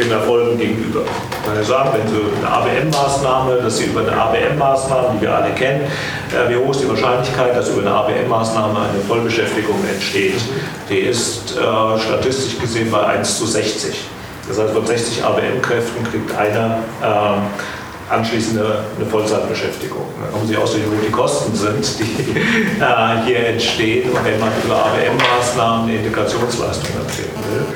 den Erfolgen gegenüber. Man kann sagen, wenn Sie eine ABM-Maßnahme, dass Sie über eine ABM-Maßnahme, die wir alle kennen, äh, wie hoch ist die Wahrscheinlichkeit, dass über eine ABM-Maßnahme eine Vollbeschäftigung entsteht? Die ist äh, statistisch gesehen bei 1 zu 60. Das heißt, von 60 ABM-Kräften kriegt einer äh, anschließend eine, Vollzeitbeschäftigung. Da kommen Sie aus, wie hoch die Kosten sind, die äh, hier entstehen. Wenn man über ABM-Maßnahmen eine Integrationsleistung erzählen will,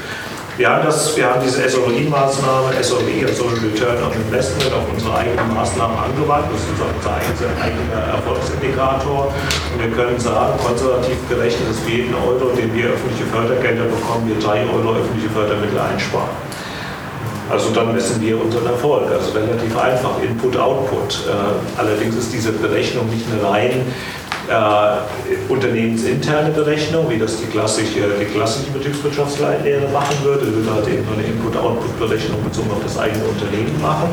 wir haben, das, wir haben diese SOI-Maßnahme, SOI, Social Return on Investment, auf unsere eigenen Maßnahmen angewandt. Das ist unser eigener Erfolgsindikator. Und wir können sagen, konservativ gerechnet ist für jeden Euro, den wir öffentliche Fördergelder bekommen, wir drei Euro öffentliche Fördermittel einsparen. Also dann messen wir unseren Erfolg. Also relativ einfach, Input, Output. Äh, allerdings ist diese Berechnung nicht eine rein äh, unternehmensinterne Berechnung, wie das die klassische, die klassische Betriebswirtschaftslehre machen würde. Würde halt eben so eine Input-Output-Berechnung bezogen auf das eigene Unternehmen machen.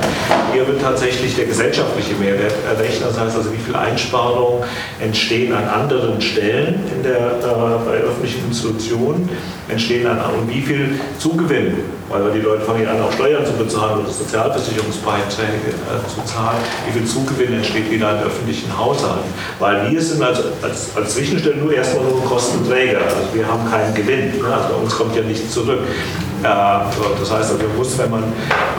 Hier wird tatsächlich der gesellschaftliche Mehrwert errechnet. Das heißt also, wie viel Einsparungen entstehen an anderen Stellen in der, äh, bei öffentlichen Institutionen, entstehen an, und wie viel Zugewinn, weil die Leute fangen an, auch Steuern zu bezahlen oder Sozialversicherungsbeiträge äh, zu zahlen, wie viel Zugewinn entsteht wieder in öffentlichen Haushalten. Weil wir sind als, als, als Zwischenstelle nur erstmal nur Kostenträger. Also wir haben keinen Gewinn. Ne? Also bei uns kommt ja nichts zurück. Äh, das heißt, also muss, wenn man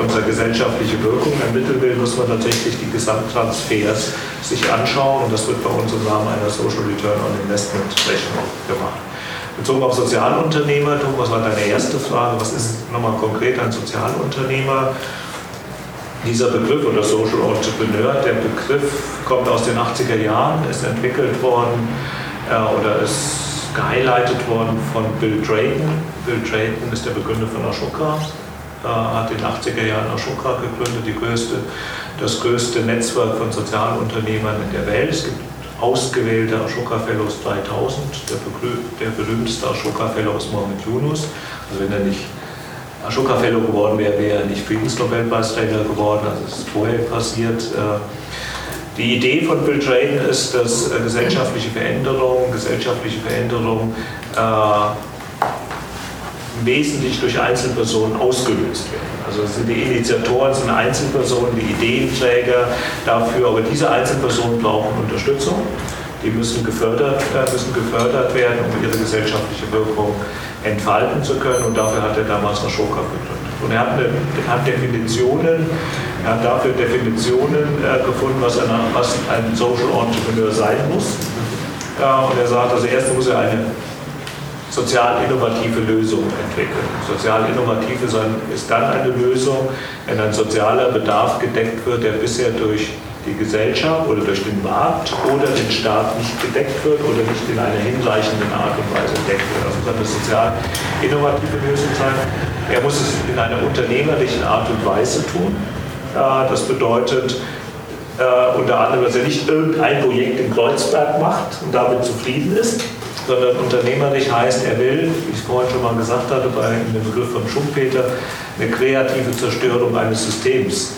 unsere gesellschaftliche Wirkung ermitteln will, muss man tatsächlich die Gesamttransfers sich anschauen und das wird bei uns im Rahmen einer Social Return on Investment Rechnung gemacht. Bezogen auf Sozialunternehmertum, was war deine erste Frage? Was ist nochmal konkret ein Sozialunternehmer? Dieser Begriff oder Social Entrepreneur, der Begriff kommt aus den 80er Jahren, ist entwickelt worden äh, oder ist gehighlightet worden von Bill Drayton. Bill Drayton ist der Begründer von Ashoka, äh, hat in den 80er Jahren Ashoka gegründet, die größte, das größte Netzwerk von Sozialunternehmern in der Welt. Es gibt ausgewählte Ashoka Fellows 3000. Der, der berühmteste Ashoka Fellow ist Mohamed Yunus. Also wenn er nicht Ashoka Fellow geworden wäre, wäre er nicht Friedensnobelpreisträger geworden. Also es ist vorher passiert. Äh, die Idee von Bill Drayton ist, dass äh, gesellschaftliche Veränderungen, gesellschaftliche Veränderungen äh, wesentlich durch Einzelpersonen ausgelöst werden. Also sind die Initiatoren sind Einzelpersonen, die Ideenträger dafür, aber diese Einzelpersonen brauchen Unterstützung. Die müssen gefördert, äh, müssen gefördert werden, um ihre gesellschaftliche Wirkung entfalten zu können. Und dafür hat er damals Ashoka gegründet. Und er hat, eine, hat Definitionen, er hat dafür Definitionen äh, gefunden, was, eine, was, ein Social Entrepreneur sein muss. Ja, und er sagt, also erst muss er eine sozial innovative Lösungen entwickeln. Sozial innovativ ist dann eine Lösung, wenn ein sozialer Bedarf gedeckt wird, der bisher durch die Gesellschaft oder durch den Markt oder den Staat nicht gedeckt wird oder nicht in einer hinreichenden Art und Weise gedeckt wird. Also soll eine sozial innovative Lösung sein. Er muss es in einer unternehmerlichen Art und Weise tun. Das bedeutet, äh, unter anderem, dass er nicht irgendein Projekt in Kreuzberg macht und damit zufrieden ist, sondern unternehmerlich heißt, er will, wie ich es vorhin schon mal gesagt hatte, bei dem Begriff von Schumpeter, eine kreative Zerstörung eines Systems,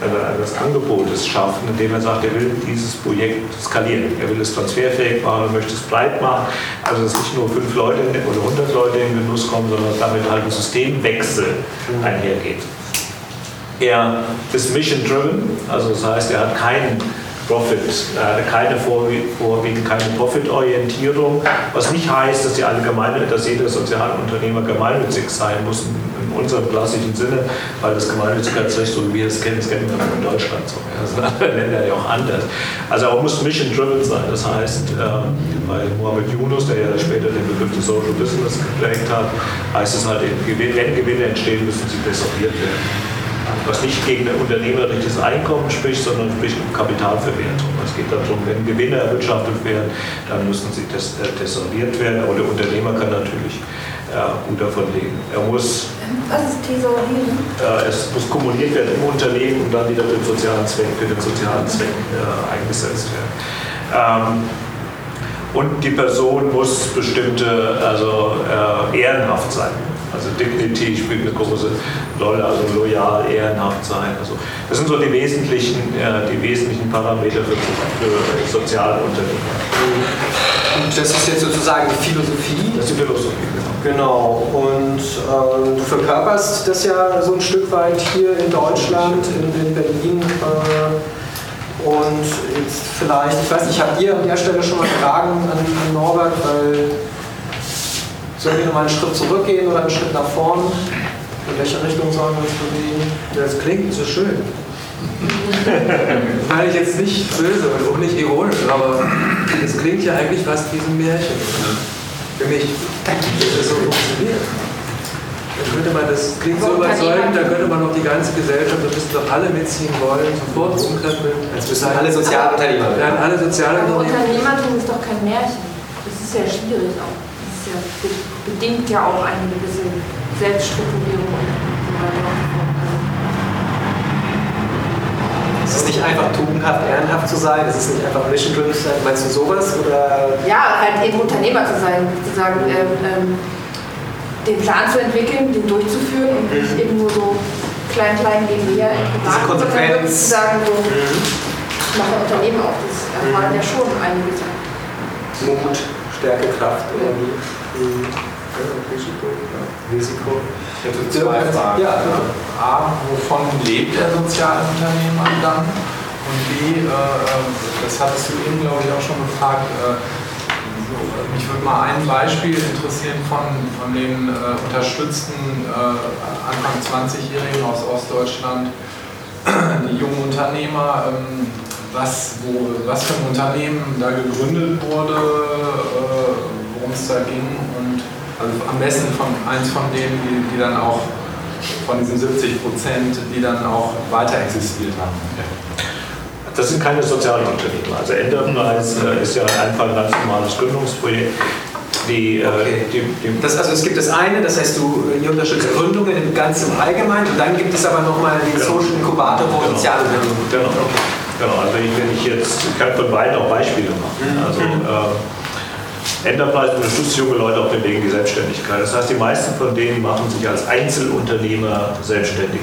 also eines Angebotes schaffen, indem er sagt, er will dieses Projekt skalieren. Er will es transferfähig machen, er möchte es breit machen, also dass nicht nur fünf Leute oder 100 Leute in Genuss kommen, sondern damit halt ein Systemwechsel einhergeht. Er ist mission-driven, also das heißt, er hat keinen Profit, äh, keine vorwiegend keine Profitorientierung, was nicht heißt, dass, die allgemeine, dass jeder Sozialunternehmer gemeinnützig sein muss in, unserem klassischen Sinne, weil das Gemeinnützigkeitsrecht, so wie wir es kennen, das kennen wir in Deutschland so. Das sind andere Länder ja auch anders. Also er muss mission-driven sein. Das heißt, äh, bei Mohamed Yunus, der ja später den Begriff des Social Business geprägt hat, heißt es halt, wenn Gewinne entstehen, müssen sie desoriert werden was nicht gegen ein unternehmerisches Einkommen spricht, sondern spricht um Kapitalverwertung. Es geht darum, wenn Gewinne erwirtschaftet werden, dann müssen sie tesoriert äh, werden, aber der Unternehmer kann natürlich äh, gut davon leben. Er muss, was ist tesorieren? Äh, es muss kumuliert werden im Unternehmen und dann wieder für den sozialen Zweck, für den sozialen Zweck äh, eingesetzt werden. Ähm, und die Person muss bestimmte, also ehrenhaft sein. Also Dignity spielt eine große Rolle, also loyal, ehrenhaft sein. Also das sind so die wesentlichen, äh, die wesentlichen Parameter für, für soziale Unternehmen. Und das ist jetzt sozusagen die Philosophie. Das ist die Philosophie, genau. Genau. Und ähm, du verkörperst das ja so ein Stück weit hier in Deutschland, in, in Berlin. Äh, und jetzt vielleicht, ich weiß nicht, habt ihr an der Stelle schon mal Fragen an, an Norbert, weil Sollen wir nochmal einen Schritt zurückgehen oder einen Schritt nach vorn? In welche Richtung sollen wir uns bewegen? Das klingt so schön. Weil ich jetzt nicht böse und auch nicht ironisch, aber es klingt ja eigentlich fast wie so ein Märchen. Für mich, dass es so funktioniert. Dann könnte man, das klingt so überzeugend, da könnte man noch die ganze Gesellschaft, da müssten doch alle mitziehen wollen, sofort umkrempeln. Jetzt müssen alle Sozialunternehmer werden. Ja, alle Sozialunternehmer. Aber Unternehmertum ist doch kein Märchen. Das ist ja schwierig auch. Das ist ja bedingt ja auch eine gewisse Selbststrukturierung. Es ist nicht einfach tugendhaft, ehrenhaft zu sein, es ist nicht einfach mission driven zu sein. Meinst du sowas? Oder? Ja, halt eben Unternehmer zu sein, sozusagen ähm, ähm, den Plan zu entwickeln, den durchzuführen und nicht Mhm. eben nur so klein, klein nebenher in privaten zu sagen, so, Mhm. ich mache ein Unternehmen auf, das erfordert ja schon einiges. Mut, Stärke, Kraft. Mhm. Ja, Risiko. Ja. Risiko. Ich hätte zwei Fragen. Ja, genau. A, wovon lebt der Sozialunternehmer dann? Und B, äh, äh, das hattest du eben, glaube ich, auch schon gefragt, äh, äh, mich würde mal ein Beispiel interessieren von, von den äh, unterstützten äh, Anfang 20-Jährigen aus Ostdeutschland, die jungen Unternehmer, ähm, was, wo, was für ein Unternehmen da gegründet wurde, äh, worum es da ging und also am besten von eins von denen, die, die dann auch von diesen 70 Prozent, die dann auch weiter existiert haben. Das sind keine sozialen Unternehmen. Also Enterprise äh, ist ja einfach ein ganz normales Gründungsprojekt. Die, äh, die, die Das, also es gibt das eine, das heißt, du ihr unterstützt Gründungen im Ganzen im Allgemeinen und dann gibt es aber nochmal den Social Inkubator, wo Sozialunternehmen. Genau. Genau, also ich, wenn ich jetzt, ich kann von beiden auch Beispiele machen. Also äh, Enterprise unterstützt junge Leute auf dem Weg in die Selbstständigkeit. Das heißt, die meisten von denen machen sich als Einzelunternehmer selbstständig.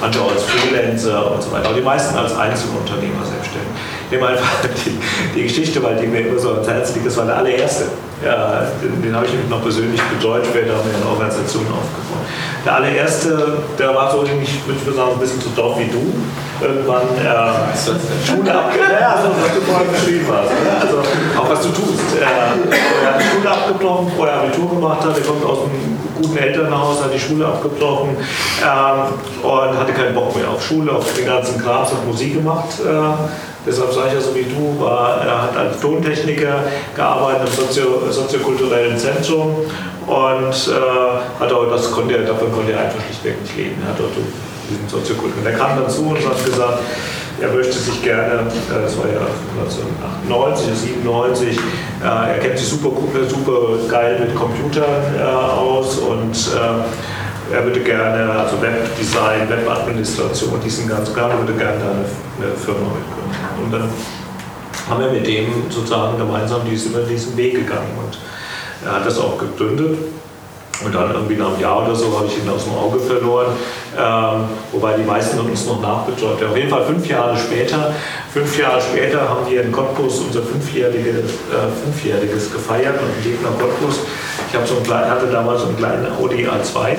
Manche auch als Freelancer und so weiter. Aber die meisten als Einzelunternehmer selbstständig. Ich nehme einfach die, die Geschichte, weil die mir immer so ans Herz liegt. Das war der allererste. Ja, den, den habe ich noch persönlich betreut, später haben wir eine Organisation aufgebaut. Der allererste, der war so ähnlich, würde ich sagen, ein bisschen so dort wie du. Irgendwann äh, Schule abgebrochen. Ja, also, was du vorhin beschrieben hast. Ne? Also auch was du tust. Äh, er hat die Schule abgebrochen, vorher Abitur gemacht hat, er kommt aus einem guten Elternhaus, hat die Schule abgebrochen ähm, und hatte keinen Bock mehr auf Schule, auf den ganzen Kram, hat Musik gemacht. Äh, Deshalb sage ich ja so wie du, war, er hat als Tontechniker gearbeitet im Sozio, soziokulturellen Zentrum und äh, hat auch, das konnte er, davon konnte er einfach schlichtweg nicht leben. Er hat auch diesen Soziokultur. Er kam dazu und hat gesagt, er möchte sich gerne, äh, das war ja 1998, 97, äh, er kennt sich super, gut- super geil mit Computern äh, aus und äh, er würde gerne, also Webdesign, Webadministration, diesen ganzen Kram, er würde gerne da eine, eine Firma mitgründen. Und dann haben wir mit dem sozusagen gemeinsam diesen, diesen Weg gegangen und er hat das auch gegründet. Und dann irgendwie nach einem Jahr oder so habe ich ihn aus dem Auge verloren, ähm, wobei die meisten von uns noch nachbetreut haben. Auf jeden Fall fünf Jahre später, fünf Jahre später haben wir in Cottbus unser fünfjähriges, äh, fünfjähriges gefeiert und wir nach Cottbus. Ich habe so einen kleinen, hatte damals so einen kleinen Audi A2 ähm,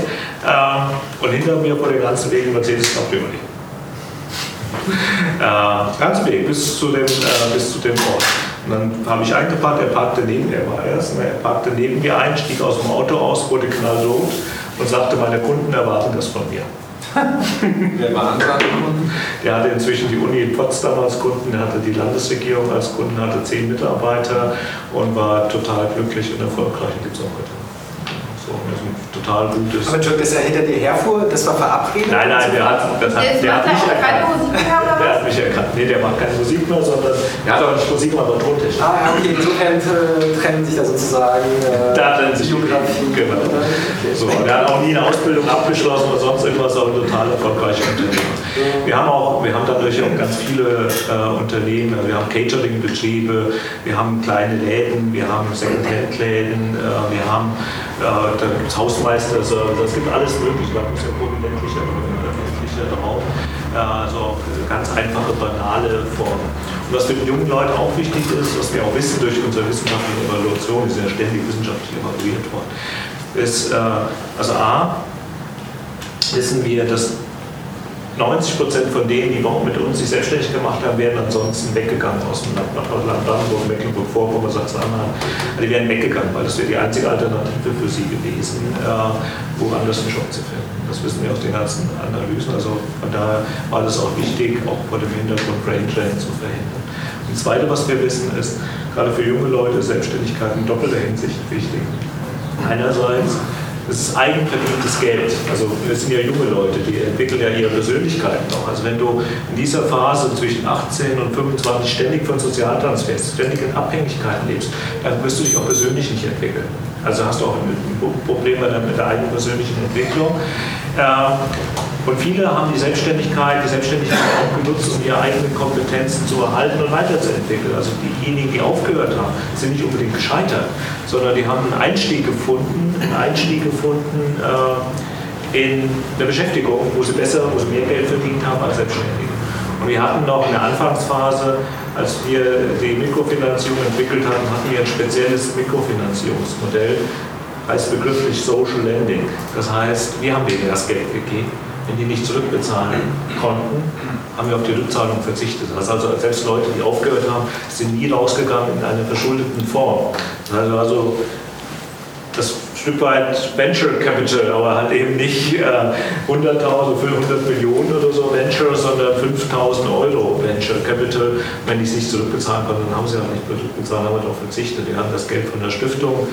und hinter mir vor dem ganzen Weg ein Mercedes Cabriolet. Äh, ganz Weg bis zu dem, äh, bis zu dem Ort. Und dann habe ich eingeparkt, er parkte neben mir, er war erst, ne, er parkte neben mir ein, stieg aus dem Auto aus, wurde knallrot und sagte, meine Kunden erwarten das von mir. Wer waren seine Kunden? Der hatte inzwischen die Uni in Potsdam als Kunden, der hatte die Landesregierung als Kunden, hatte zehn Mitarbeiter und war total glücklich und erfolgreich. Gibt es auch heute. So, das ist ein total gutes. Aber Entschuldigung, dass er hinter dir herfuhr, das war verabredet? Nein, nein, der hat, das hat, der macht hat mich erkannt. Musik mehr Der hat mich erkannt. Nee, der macht keine Musik mehr, sondern der hat auch nicht Musik, aber Tontechnik. Ah, okay, insofern äh, trennen sich da sozusagen äh, Da trennen sich Biografie. Genau. So, der hat auch nie eine Ausbildung abgeschlossen oder sonst irgendwas, aber ein total erfolgreicher Unternehmer. Wir haben auch, wir haben dadurch auch ganz viele äh, Unternehmen, wir haben Catering-Betriebe, wir haben kleine Läden, wir haben Second-Hand-Läden, äh, wir haben äh, da gibt's Hausmeister-Service, es gibt alles mögliche, da muss ja Raum. Äh, also ganz einfache, banale Formen. Und was für die jungen Leute auch wichtig ist, was wir auch wissen durch unsere wissenschaftliche Evaluation, die sind ja ständig wissenschaftlich evaluiert worden, ist, äh, also A, wissen wir, dass 90 Prozent von denen, die überhaupt mit uns sich selbstständig gemacht haben, wären ansonsten weggegangen aus dem Land, nach Land Brandenburg, Mecklenburg-Vorpommern, Sachsen-Anhalt. Die wären weggegangen, weil das wäre die einzige Alternative für sie gewesen, äh, woanders einen Job zu finden. Das wissen wir aus den ganzen Analysen. Also von daher war das auch wichtig, auch vor dem Hintergrund Brain Drain zu verhindern. Und das Zweite, was wir wissen, ist, gerade für junge Leute ist Selbstständigkeit in doppelter Hinsicht wichtig. Einerseits es ist eigenverdientes Geld. Also es sind ja junge Leute, die entwickeln ja ihre Persönlichkeiten noch. Also wenn du in dieser Phase zwischen 18 und 25 ständig von Sozialtransfers, ständig in Abhängigkeiten lebst, dann wirst du dich auch persönlich nicht entwickeln. Also hast du auch ein Problem mit der, mit der eigenen persönlichen Entwicklung. Ähm, Und viele haben die Selbstständigkeit, die Selbstständigkeit auch genutzt, um ihre eigenen Kompetenzen zu erhalten und weiterzuentwickeln. Also diejenigen, die aufgehört haben, sind nicht unbedingt gescheitert, sondern die haben einen Einstieg gefunden, einen Einstieg gefunden äh, in der Beschäftigung, wo sie besser, wo sie mehr Geld verdient haben als Selbstständige. Und wir hatten noch in der Anfangsphase, als wir die Mikrofinanzierung entwickelt hatten, hatten wir ein spezielles Mikrofinanzierungsmodell, heißt begrifflich Social Lending. Das heißt, wir haben denen das Geld gegeben wenn die nicht zurückbezahlen konnten, haben wir auf die Rückzahlung verzichtet. Das heißt also, selbst Leute, die aufgehört haben, sind nie rausgegangen in einer verschuldeten Form. Das heißt also, das Stück weit Venture Capital, aber halt eben nicht äh, 100.000, 500 Millionen oder so Venture, sondern 5.000 Euro Venture Capital. Wenn die es nicht zurückbezahlen konnten, dann haben sie auch nicht zurückbezahlt, haben wir darauf verzichtet. Die haben das Geld von der Stiftung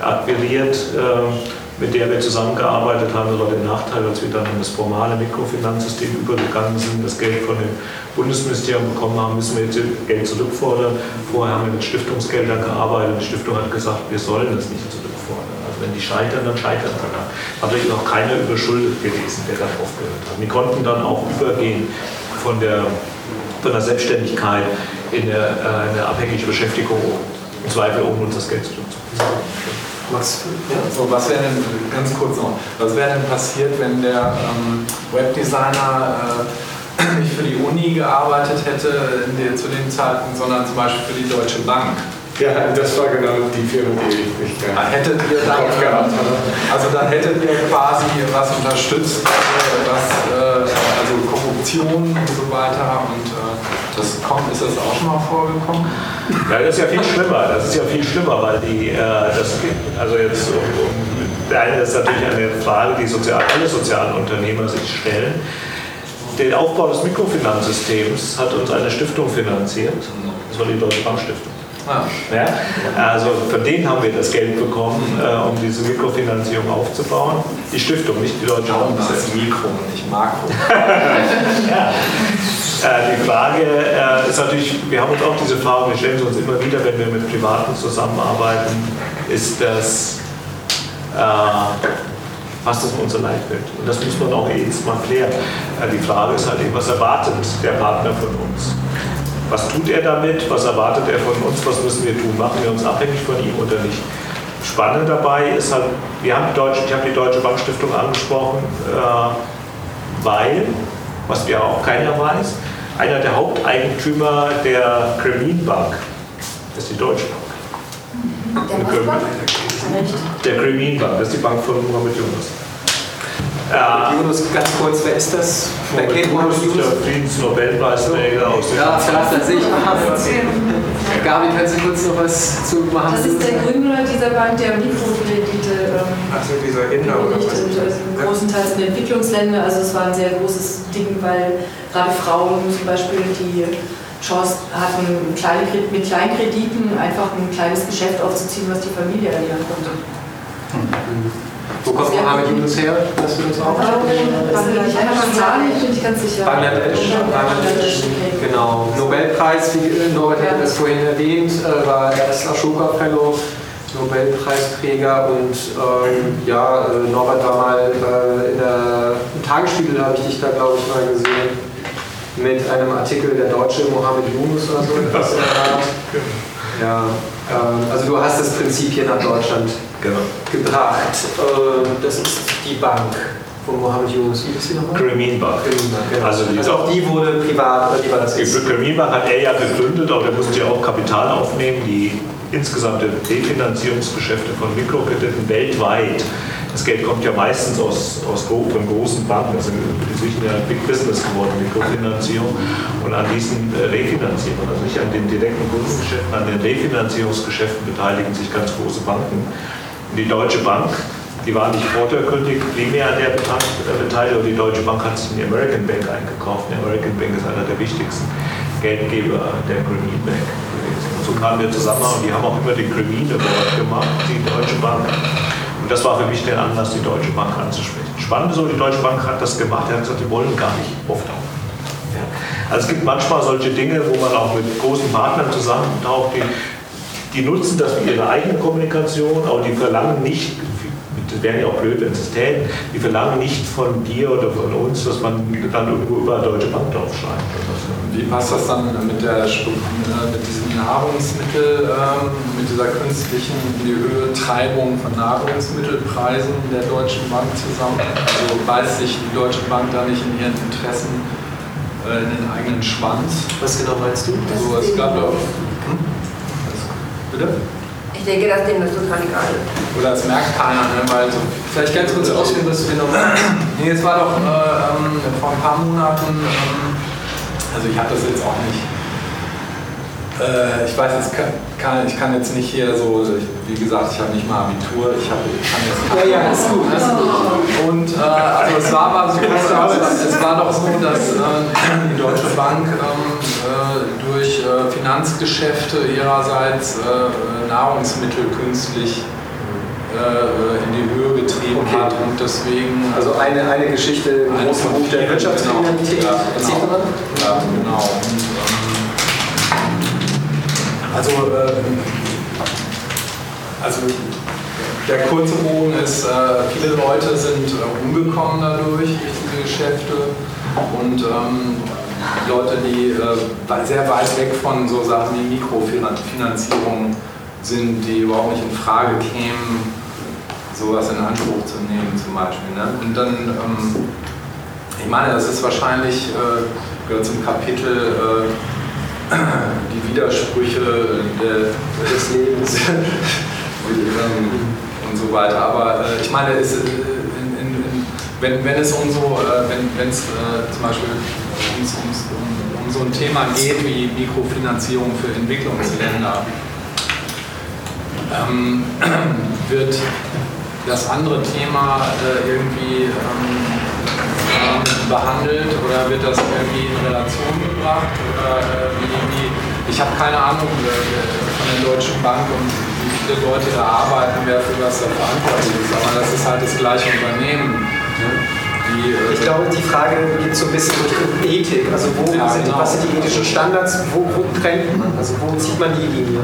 akquiriert. Äh, mit der wir zusammengearbeitet haben, das war der Nachteil, als wir dann in das formale Mikrofinanzsystem übergegangen sind, das Geld von dem Bundesministerium bekommen haben, müssen wir jetzt Geld zurückfordern. Vorher haben wir mit Stiftungsgeldern gearbeitet. Die Stiftung hat gesagt, wir sollen das nicht zurückfordern. Also wenn die scheitern, dann scheitern sie dann. Aber ist auch keiner überschuldet gewesen, der dann aufgehört hat. Wir konnten dann auch übergehen von der, von der Selbstständigkeit in eine, äh, eine abhängige Beschäftigung, im Zweifel um uns das Geld zurückzubezahlen. Was, ja? so, was wäre denn, ganz kurz noch, was wäre denn passiert, wenn der ähm, Webdesigner äh, nicht für die Uni gearbeitet hätte der, zu den Zeiten, sondern zum Beispiel für die Deutsche Bank? Ja, das war genau die Firma, die ich gerne Hättet ihr dann, gehabt also dann hättet ihr quasi was unterstützt, was, äh, also Korruption und so weiter und äh, das kommt, ist das auch schon mal vorgekommen? Ja, das ist ja viel schlimmer. Das ist ja viel schlimmer, weil die, äh, das, also jetzt, um, eine ist natürlich eine Frage, die sozial, alle sozialen Unternehmer sich stellen. Den Aufbau des Mikrofinanzsystems hat uns eine Stiftung finanziert. Das war die Deutsche Bankstiftung. Ja? Also von denen haben wir das Geld bekommen, äh, um diese Mikrofinanzierung aufzubauen. Die Stiftung, nicht die Deutsche Bank. Das Mikro, nicht Makro. ja. Äh, die Frage äh, ist natürlich, wir haben uns auch diese Frage, wir stellen sie uns immer wieder, wenn wir mit Privaten zusammenarbeiten, ist das, äh, was das unser Leitbild? Und das muss man auch jedes Mal klären. Äh, die Frage ist halt eben, was erwartet der Partner von uns? Was tut er damit? Was erwartet er von uns? Was müssen wir tun? Machen wir uns abhängig von ihm oder nicht? Spannend dabei ist halt, wir haben die Deutsche, ich habe die Deutsche Bankstiftung angesprochen, äh, weil was ja auch keiner weiß, einer der Haupteigentümer der Kremin Bank ist die Deutsche Bank. Der, der Kremin Bank, das ist die Bank von Mohammed Yunus. Ja. Yunus, ganz kurz, wer ist das? Wer kennt Yunus? Der Friedensnobelpreisträger aus Ja, das sehe ich. Gabi, können Sie kurz noch was zu machen? Das ist der Gründer dieser Bank, der Mikrokredite ähm, also dieser Inder oder was? Also großenteils in Entwicklungsländern. Also es war ein sehr großes Ding, weil gerade Frauen zum Beispiel die Chance hatten, kleine, mit kleinen Krediten einfach ein kleines Geschäft aufzuziehen, was die Familie ernähren konnte. Mhm. Wo kommt Mohammed Yunus her, dass du das auch Bangladesch, ich bin nicht ganz sicher. Bangladesch, Bangladesch, genau. Nobelpreis, wie Norbert hat das vorhin erwähnt, äh, war er ist Ashoka Fellow, Nobelpreisträger und ähm, ja, äh, Norbert war mal äh, in der Tagesspiegel, habe ich dich da glaube ich mal gesehen, mit einem Artikel der Deutsche Mohammed Yunus oder so etwas Art. Ja, ähm, also du hast das Prinzip hier nach Deutschland genau. gebracht. Ähm, das ist die Bank von Mohammed Yunus. Wie ist die nochmal? Grameen Bank. Genau. Also, also auch die wurde privat, oder wie war das jetzt? Grameen Bank hat er ja gegründet, aber er musste ja auch Kapital aufnehmen. Die insgesamte Refinanzierungsgeschäfte von Mikrokrediten weltweit das Geld kommt ja meistens aus, aus von großen Banken, also ist ja Big Business geworden, Mikrofinanzierung. Und an diesen äh, Refinanzierungen, also nicht an den direkten Kundengeschäften, an den Refinanzierungsgeschäften beteiligen sich ganz große Banken. Und die Deutsche Bank, die war nicht vordergründig primär an der Beteiligung, die Deutsche Bank hat sich in die American Bank eingekauft. Die American Bank ist einer der wichtigsten Geldgeber der Grameen Bank gewesen. Und so kamen wir zusammen und die haben auch immer den Grameen Award gemacht, die Deutsche Bank. Und das war für mich der Anlass, die Deutsche Bank anzusprechen. Spannend ist, die Deutsche Bank hat das gemacht. Er hat gesagt, die wollen gar nicht auftauchen. Ja. Also es gibt manchmal solche Dinge, wo man auch mit großen Partnern zusammentaucht, die, die nutzen das für ihre eigene Kommunikation, aber die verlangen nicht das wäre ja auch blöd, wenn sie es täten, die verlangen nicht von dir oder von uns, dass man dann irgendwo über Deutsche Bank draufschreibt. Wie passt das dann mit, der, mit diesem Nahrungsmittel, ähm, mit dieser künstlichen in die Höhe Treibung von Nahrungsmittelpreisen der Deutschen Bank zusammen? Also beißt sich die Deutsche Bank da nicht in ihren Interessen äh, in den eigenen Schwanz? Was genau meinst du? Also, es gab doch. Hm? Bitte? Ich denke, dass dem das total egal ist. Oder es merkt keiner, ne? weil so. Vielleicht ganz kurz ausführen, was wir noch Nee, es war doch äh, ähm, vor ein paar Monaten, ähm, also ich habe das jetzt auch nicht. Äh, ich weiß jetzt, kann, kann, ich kann jetzt nicht hier so, ich, wie gesagt, ich habe nicht mal Abitur, ich, hab, ich kann jetzt Ja, ja, ist gut. Gut. Und äh, also es war aber so, es war doch so, dass äh, die Deutsche Bank ähm, äh, durch äh, Finanzgeschäfte ihrerseits äh, Nahrungsmittel künstlich äh, in die Höhe getrieben Okay. hat und deswegen. Also eine, eine Geschichte im großen Buch der vielen, Wirtschaftskriminalität. genau. Ja, genau. Ja, genau. Also, ähm, also der kurze Bogen ist, äh, viele Leute sind äh, umgekommen dadurch, durch diese Geschäfte und ähm, Leute, die äh, sehr weit weg von so Sachen wie Mikrofinanzierung sind, die überhaupt nicht in Frage kämen, sowas in Anspruch zu nehmen zum Beispiel. Ne? Und dann, ähm, ich meine, das ist wahrscheinlich, äh, gehört zum Kapitel äh, die Widersprüche der, des Lebens und, so weiter. Aber äh, ich meine, es, äh, in, in, in, wenn, wenn es um so, äh, wenn es äh, zum Beispiel ums, ums, um, um so ein Thema geht wie Mikrofinanzierung für Entwicklungsländer, ähm, wird das andere Thema äh, irgendwie ähm, ähm, behandelt oder wird das irgendwie in Relation gebracht? Oder äh, wie, wie, ich habe keine Ahnung äh, von der Deutschen Bank und wie viele Leute da arbeiten, wer für was da verantwortlich ist, aber das ist halt das gleiche Unternehmen. Ne? Die, äh, Ich glaube, die Frage geht so ein bisschen Richtung Ethik. Also wo Ja, sind, genau. was sind die ethischen Standards, wo, wo trennt man? Also wo zieht man die Linie?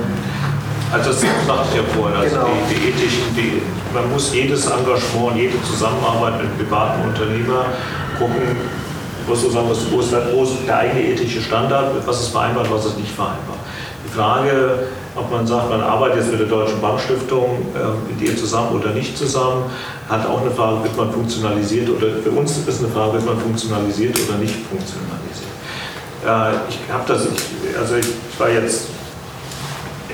Also das ich ja vorhin, also Genau. die, die ethischen, die, man muss jedes Engagement, jede Zusammenarbeit mit privaten Unternehmer gucken, was so sagen, wo ist, der, wo ist der eigene ethische Standard, was ist vereinbart, was ist nicht vereinbart. Die Frage, ob man sagt, man arbeitet jetzt mit der Deutschen Bankstiftung, äh, mit ihr zusammen oder nicht zusammen, hat auch eine Frage, wird man funktionalisiert oder für uns ist eine Frage, wird man funktionalisiert oder nicht funktionalisiert. Äh, ich habe das, ich, also ich war jetzt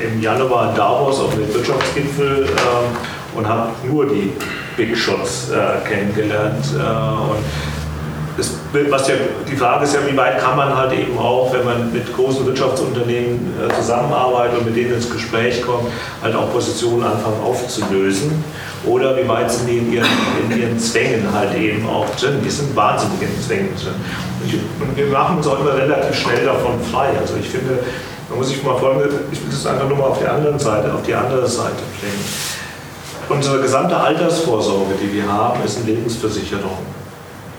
im Januar in Davos auf dem Wirtschaftsgipfel ähm, und habe nur die Big Shots äh, kennengelernt. Äh, und es, was ja, die Frage ist ja, wie weit kann man halt eben auch, wenn man mit großen Wirtschaftsunternehmen äh, zusammenarbeitet und mit denen ins Gespräch kommt, halt auch Positionen anfangen aufzulösen. Oder wie weit sind die in ihren, in ihren Zwängen halt eben auch drin. Die sind wahnsinnig in Zwängen drin. Und wir machen uns auch immer relativ schnell davon frei. Also ich finde, man muss sich mal folgende, ich will das einfach nur mal auf der anderen Seite, auf die andere Seite bringen. Unsere gesamte Altersvorsorge, die wir haben, ist in Lebensversicherung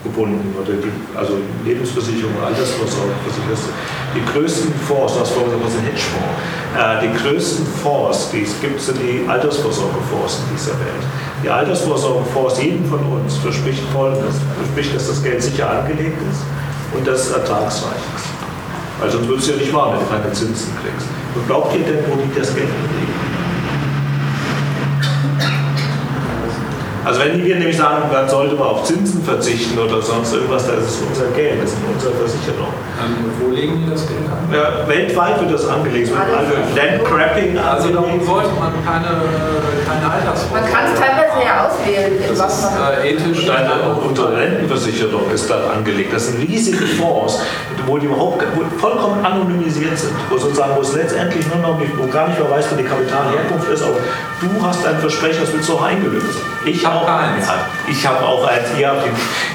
gebunden. Die, also Lebensversicherung, Altersvorsorge. Die größten Fonds, das was ein Hedgefonds, äh, die größten Fonds, die es gibt, sind die Altersvorsorgefonds in dieser Welt. Die Altersvorsorgefonds, jedem von uns verspricht folgendes, verspricht, dass das Geld sicher angelegt ist und dass es ertragsreich ist. Weil sonst würdest du ja nicht machen, wenn du keine Zinsen kriegst. Und glaubt ihr denn, wo liegt das Geld anlegen? Also wenn wir nämlich sagen, man sollte mal auf Zinsen verzichten oder sonst irgendwas, das ist unser Geld, das ist unsere Versicherung. Ähm, wo legen die das Geld an? Ja, weltweit wird das angelegt. Also Landcrapping Also darum sollte man keine, keine Altersvorsorge. Man kann es teilweise ja auswählen, in was man. äh, ethisch. Deine, unsere Rentenversicherung ist da angelegt. Das sind riesige Fonds, wo die überhaupt wo vollkommen anonymisiert sind. Wo sozusagen, wo es letztendlich nur noch nicht, wo gar nicht mehr weiß, wo die Kapitalherkunft ist, aber du hast ein Versprechen, das willst du auch eingelöst. Ich habe keins. Ja, ich habe auch eins, ihr habt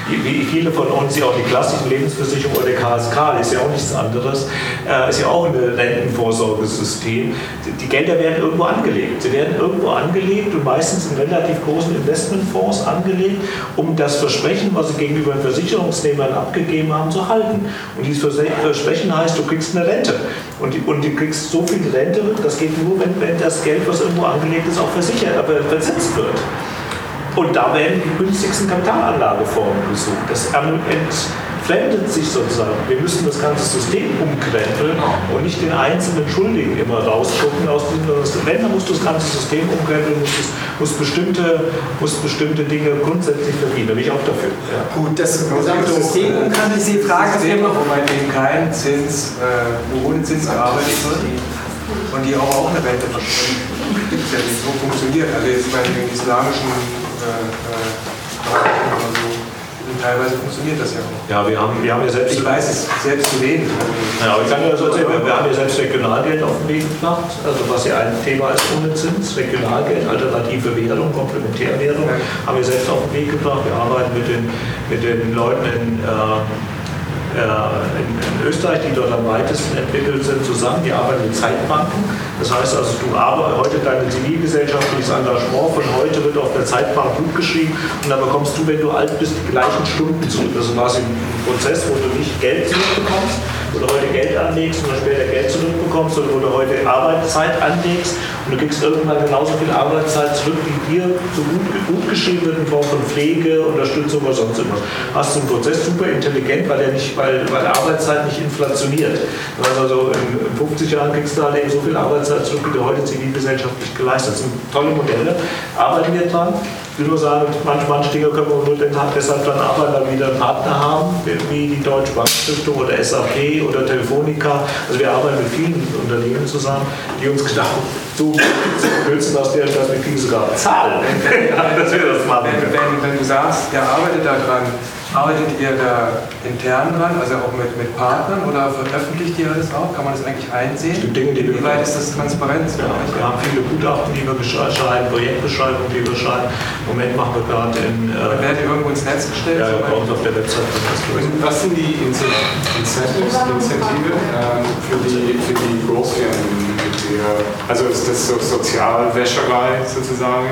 die, wie viele von uns, die auch die klassischen Lebensversicherungen oder KSK, ist ja auch nichts anderes, äh, ist ja auch ein Rentenvorsorgesystem. Die, die Gelder werden irgendwo angelegt. Sie werden irgendwo angelegt und meistens in relativ großen Investmentfonds angelegt, um das Versprechen, was sie gegenüber den Versicherungsnehmern abgegeben haben, zu halten. Und dieses Vers- Versprechen heißt, du kriegst eine Rente. Und, die, und du kriegst so viel Rente, das geht nur, wenn, wenn das Geld, was irgendwo angelegt ist, auch versichert, aber verzinst wird. Und da werden die günstigsten Kapitalanlageformen gesucht. Das entfremdet sich sozusagen. Wir müssen das ganze System umkrempeln und nicht den einzelnen Schuldigen immer rausgucken. Aus dem, wenn, dann musst du das ganze System umkrempeln, musst, musst, bestimmte, musst bestimmte Dinge grundsätzlich verbieten. Da bin ich auch dafür. Ja. Gut, das gesamte System umkrempeln ist die Frage, System, wo man eben keinen Zins, äh, wo ohne Zins gearbeitet wird und die auch, auch eine Rente versprechen. Gibt es ja nicht so funktioniert. Also jetzt bei den islamischen äh, oder so. Teilweise funktioniert das ja auch. Ja, wir haben, wir haben ja selbst. Ich weiß es selbst zu wenig. Ja, aber ich kann dir das erzählen, wir haben ja selbst Regionalgeld auf den Weg gebracht, also was ja ein Thema ist ohne Zins, Regionalgeld, alternative Währung, Komplementärwährung, haben wir selbst auf den Weg gebracht. Wir arbeiten mit den, mit den Leuten in. Äh, in, in, Österreich, die dort am weitesten entwickelt sind, zusammen. Die arbeiten mit Zeitbanken. Das heißt also, du arbeitest heute dein zivilgesellschaftliches Engagement von heute wird auf der Zeitbank gut geschrieben und dann bekommst du, wenn du alt bist, die gleichen Stunden zurück. Das ist quasi ein Prozess, wo du nicht Geld zurückbekommst, wo du heute Geld anlegst und dann später Geld zurückbekommst, sondern wo du heute Arbeitszeit anlegst und du kriegst irgendwann genauso viel Arbeitszeit zurück, wie dir so gut, gut geschrieben wird in Form von Pflege, Unterstützung oder sonst immer. Hast du einen Prozess super intelligent, weil der nicht, weil, weil Arbeitszeit nicht inflationiert. Also in 50 Jahren kriegst du halt eben so viel Arbeitszeit zurück, wie du heute zivilgesellschaftlich geleistet hast. Das sind tolle Modelle, arbeiten wir dran. Ich will nur sagen, manche, manche Dinge können wir nur deshalb dann arbeiten, weil wir wieder einen Partner haben, wie die Deutsche Bankstiftung oder SAP oder Telefonica. Also wir arbeiten mit vielen Unternehmen zusammen, die uns gedacht so kürzen aus der Perspektive sogar zahlen, dass wir das machen. Wenn, wenn, wenn du sagst, der arbeitet daran, Arbeitet ihr da intern dran, also auch mit, mit Partnern oder veröffentlicht ihr das auch? Kann man das eigentlich einsehen? Die Dinge, die Wie weit ist das Transparenz? Ja, wir haben viele Gutachten, die wir schreiben, Projektbeschreibungen, die wir schreiben. Im Moment machen wir gerade in... Äh, werden die irgendwo ins Netz gestellt? Ja, bei uns auf der Website. Was sind die Incentives, Incentive ähm, für, die, für die Großfirmen? Also ist das so Sozialwäscherei sozusagen?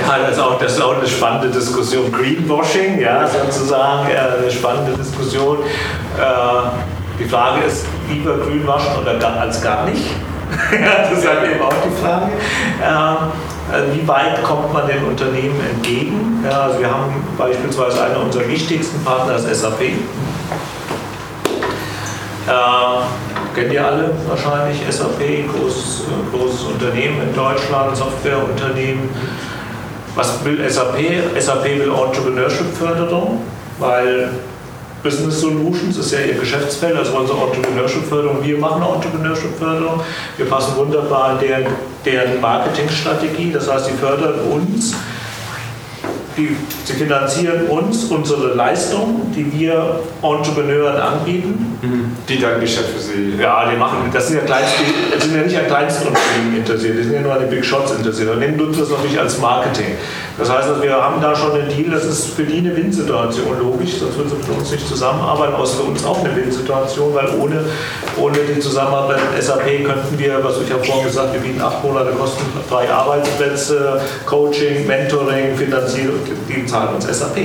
Ja, das ist, auch, das ist auch eine spannende Diskussion. Greenwashing, ja, sozusagen, eine spannende Diskussion. Äh, die Frage ist, lieber grün oder als gar nicht? das ist halt eben auch die Frage. Äh, wie weit kommt man den Unternehmen entgegen? Also wir haben beispielsweise einer unserer wichtigsten Partner, das SAP. Äh, kennt ihr alle wahrscheinlich, SAP, großes, äh, großes Unternehmen in Deutschland, Softwareunternehmen. Was will SAP? SAP will Entrepreneurship-Förderung, weil Business Solutions ist ja ihr Geschäftsfeld, also unsere Entrepreneurship-Förderung. Wir machen Entrepreneurship-Förderung. Wir passen wunderbar in deren, deren Marketingstrategie. Das heißt, sie fördern uns die, sie finanzieren uns unsere Leistungen, die wir Entrepreneuren anbieten. Mhm. Die dann Geschäft für sie. Ja, die machen, das sind ja, Kleinst, das sind ja nicht an Kleinstunternehmen interessiert, die sind ja nur an den Big Shots interessiert. Und nehmen nutzen das natürlich als Marketing. Das heißt, wir haben da schon einen Deal, das ist für die eine Win-Situation, logisch, sonst würden sie mit uns nicht zusammenarbeiten, außer für uns auch eine Win-Situation, weil ohne, ohne die Zusammenarbeit mit SAP könnten wir, was ich ja vorhin gesagt, wir bieten acht Monate kostenfreie Arbeitsplätze, Coaching, Mentoring, Finanzierung, die zahlen uns SAP.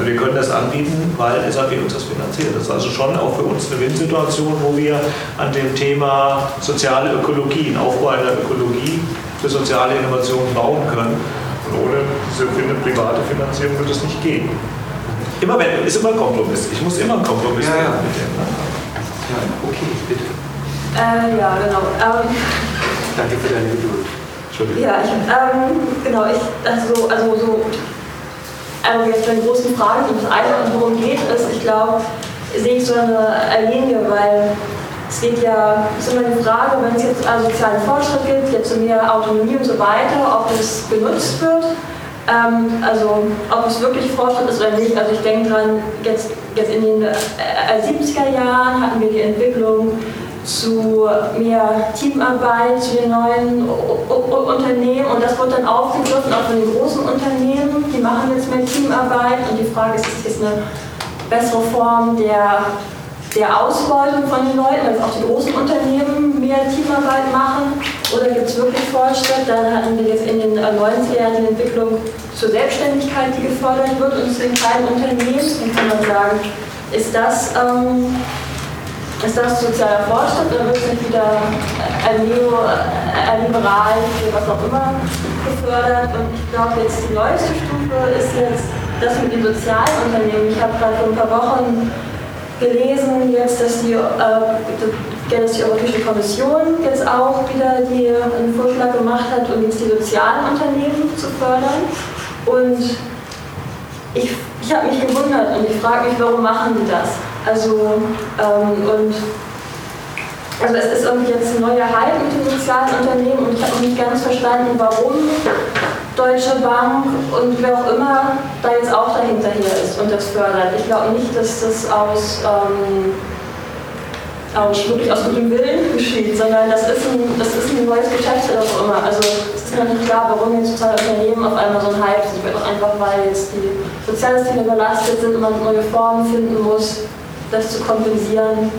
Wir können das anbieten, weil SAP uns das finanziert. Das ist also schon auch für uns eine Win-Situation, wo wir an dem Thema soziale Ökologie, Aufbau einer Ökologie für soziale Innovationen bauen können. Und ohne diese private Finanzierung wird es nicht gehen. Immer wenn, ist immer ein Kompromiss. Ich muss immer einen Kompromiss ja, ja. mit dem. Ne? Ja, okay, bitte. Äh, ja, genau. Ähm, Danke für deine Geduld. Entschuldigung. Ja, ich, ähm, genau, ich, also, also so aber jetzt bei den großen Fragen, die das eine worum geht, ist, ich glaube, sehe ich so eine Linie, weil es geht ja, es ist immer die Frage, wenn es jetzt einen sozialen Fortschritt gibt, jetzt mehr Autonomie und so weiter, ob es genutzt wird. Ähm, also ob es wirklich Fortschritt ist oder nicht. Also ich denke dran, jetzt, jetzt in den äh, 70er Jahren hatten wir die Entwicklung zu mehr Teamarbeit, zu den neuen Unternehmen. Und das wird dann aufgegriffen auch von den großen Unternehmen, die machen jetzt mehr Teamarbeit. Und die Frage ist, ist das eine bessere Form der, der Ausbeutung von den Leuten, dass auch die großen Unternehmen mehr Teamarbeit machen? Oder gibt es wirklich Fortschritt? Dann hatten wir jetzt in den 90er Jahren die Entwicklung zur Selbstständigkeit, die gefördert wird. Und in kleinen Unternehmen, dann kann man sagen, ist das ähm, ist das sozialer Fortschritt oder wird es nicht wieder ein Neo, ein Liberal, was auch immer gefördert. Und ich glaube, jetzt die neueste Stufe ist jetzt das mit den sozialen Unternehmen. Ich habe gerade vor ein paar Wochen gelesen, jetzt, dass die, äh, dass die Europäische Kommission jetzt auch wieder die, einen Vorschlag gemacht hat, um jetzt die sozialen Unternehmen zu fördern. Und ich, ich habe mich gewundert und ich frage mich, warum machen die das? Also, ähm, und also es ist irgendwie jetzt ein neuer Hype mit den sozialen Unternehmen und ich habe nicht ganz verstanden, warum Deutsche Bank und wer auch immer da jetzt auch dahinter hier ist und das fördert. Ich glaube nicht, dass das aus, ähm, aus, wirklich aus gutem Willen geschieht, sondern das ist ein, das ist ein neues Geschäft oder auch immer. Also es ist noch nicht klar, warum jetzt soziale Unternehmen auf einmal so ein Hype sind. Vielleicht auch einfach, weil jetzt die Sozialsysteme überlastet sind und man neue Formen finden muss, das zu kompensieren.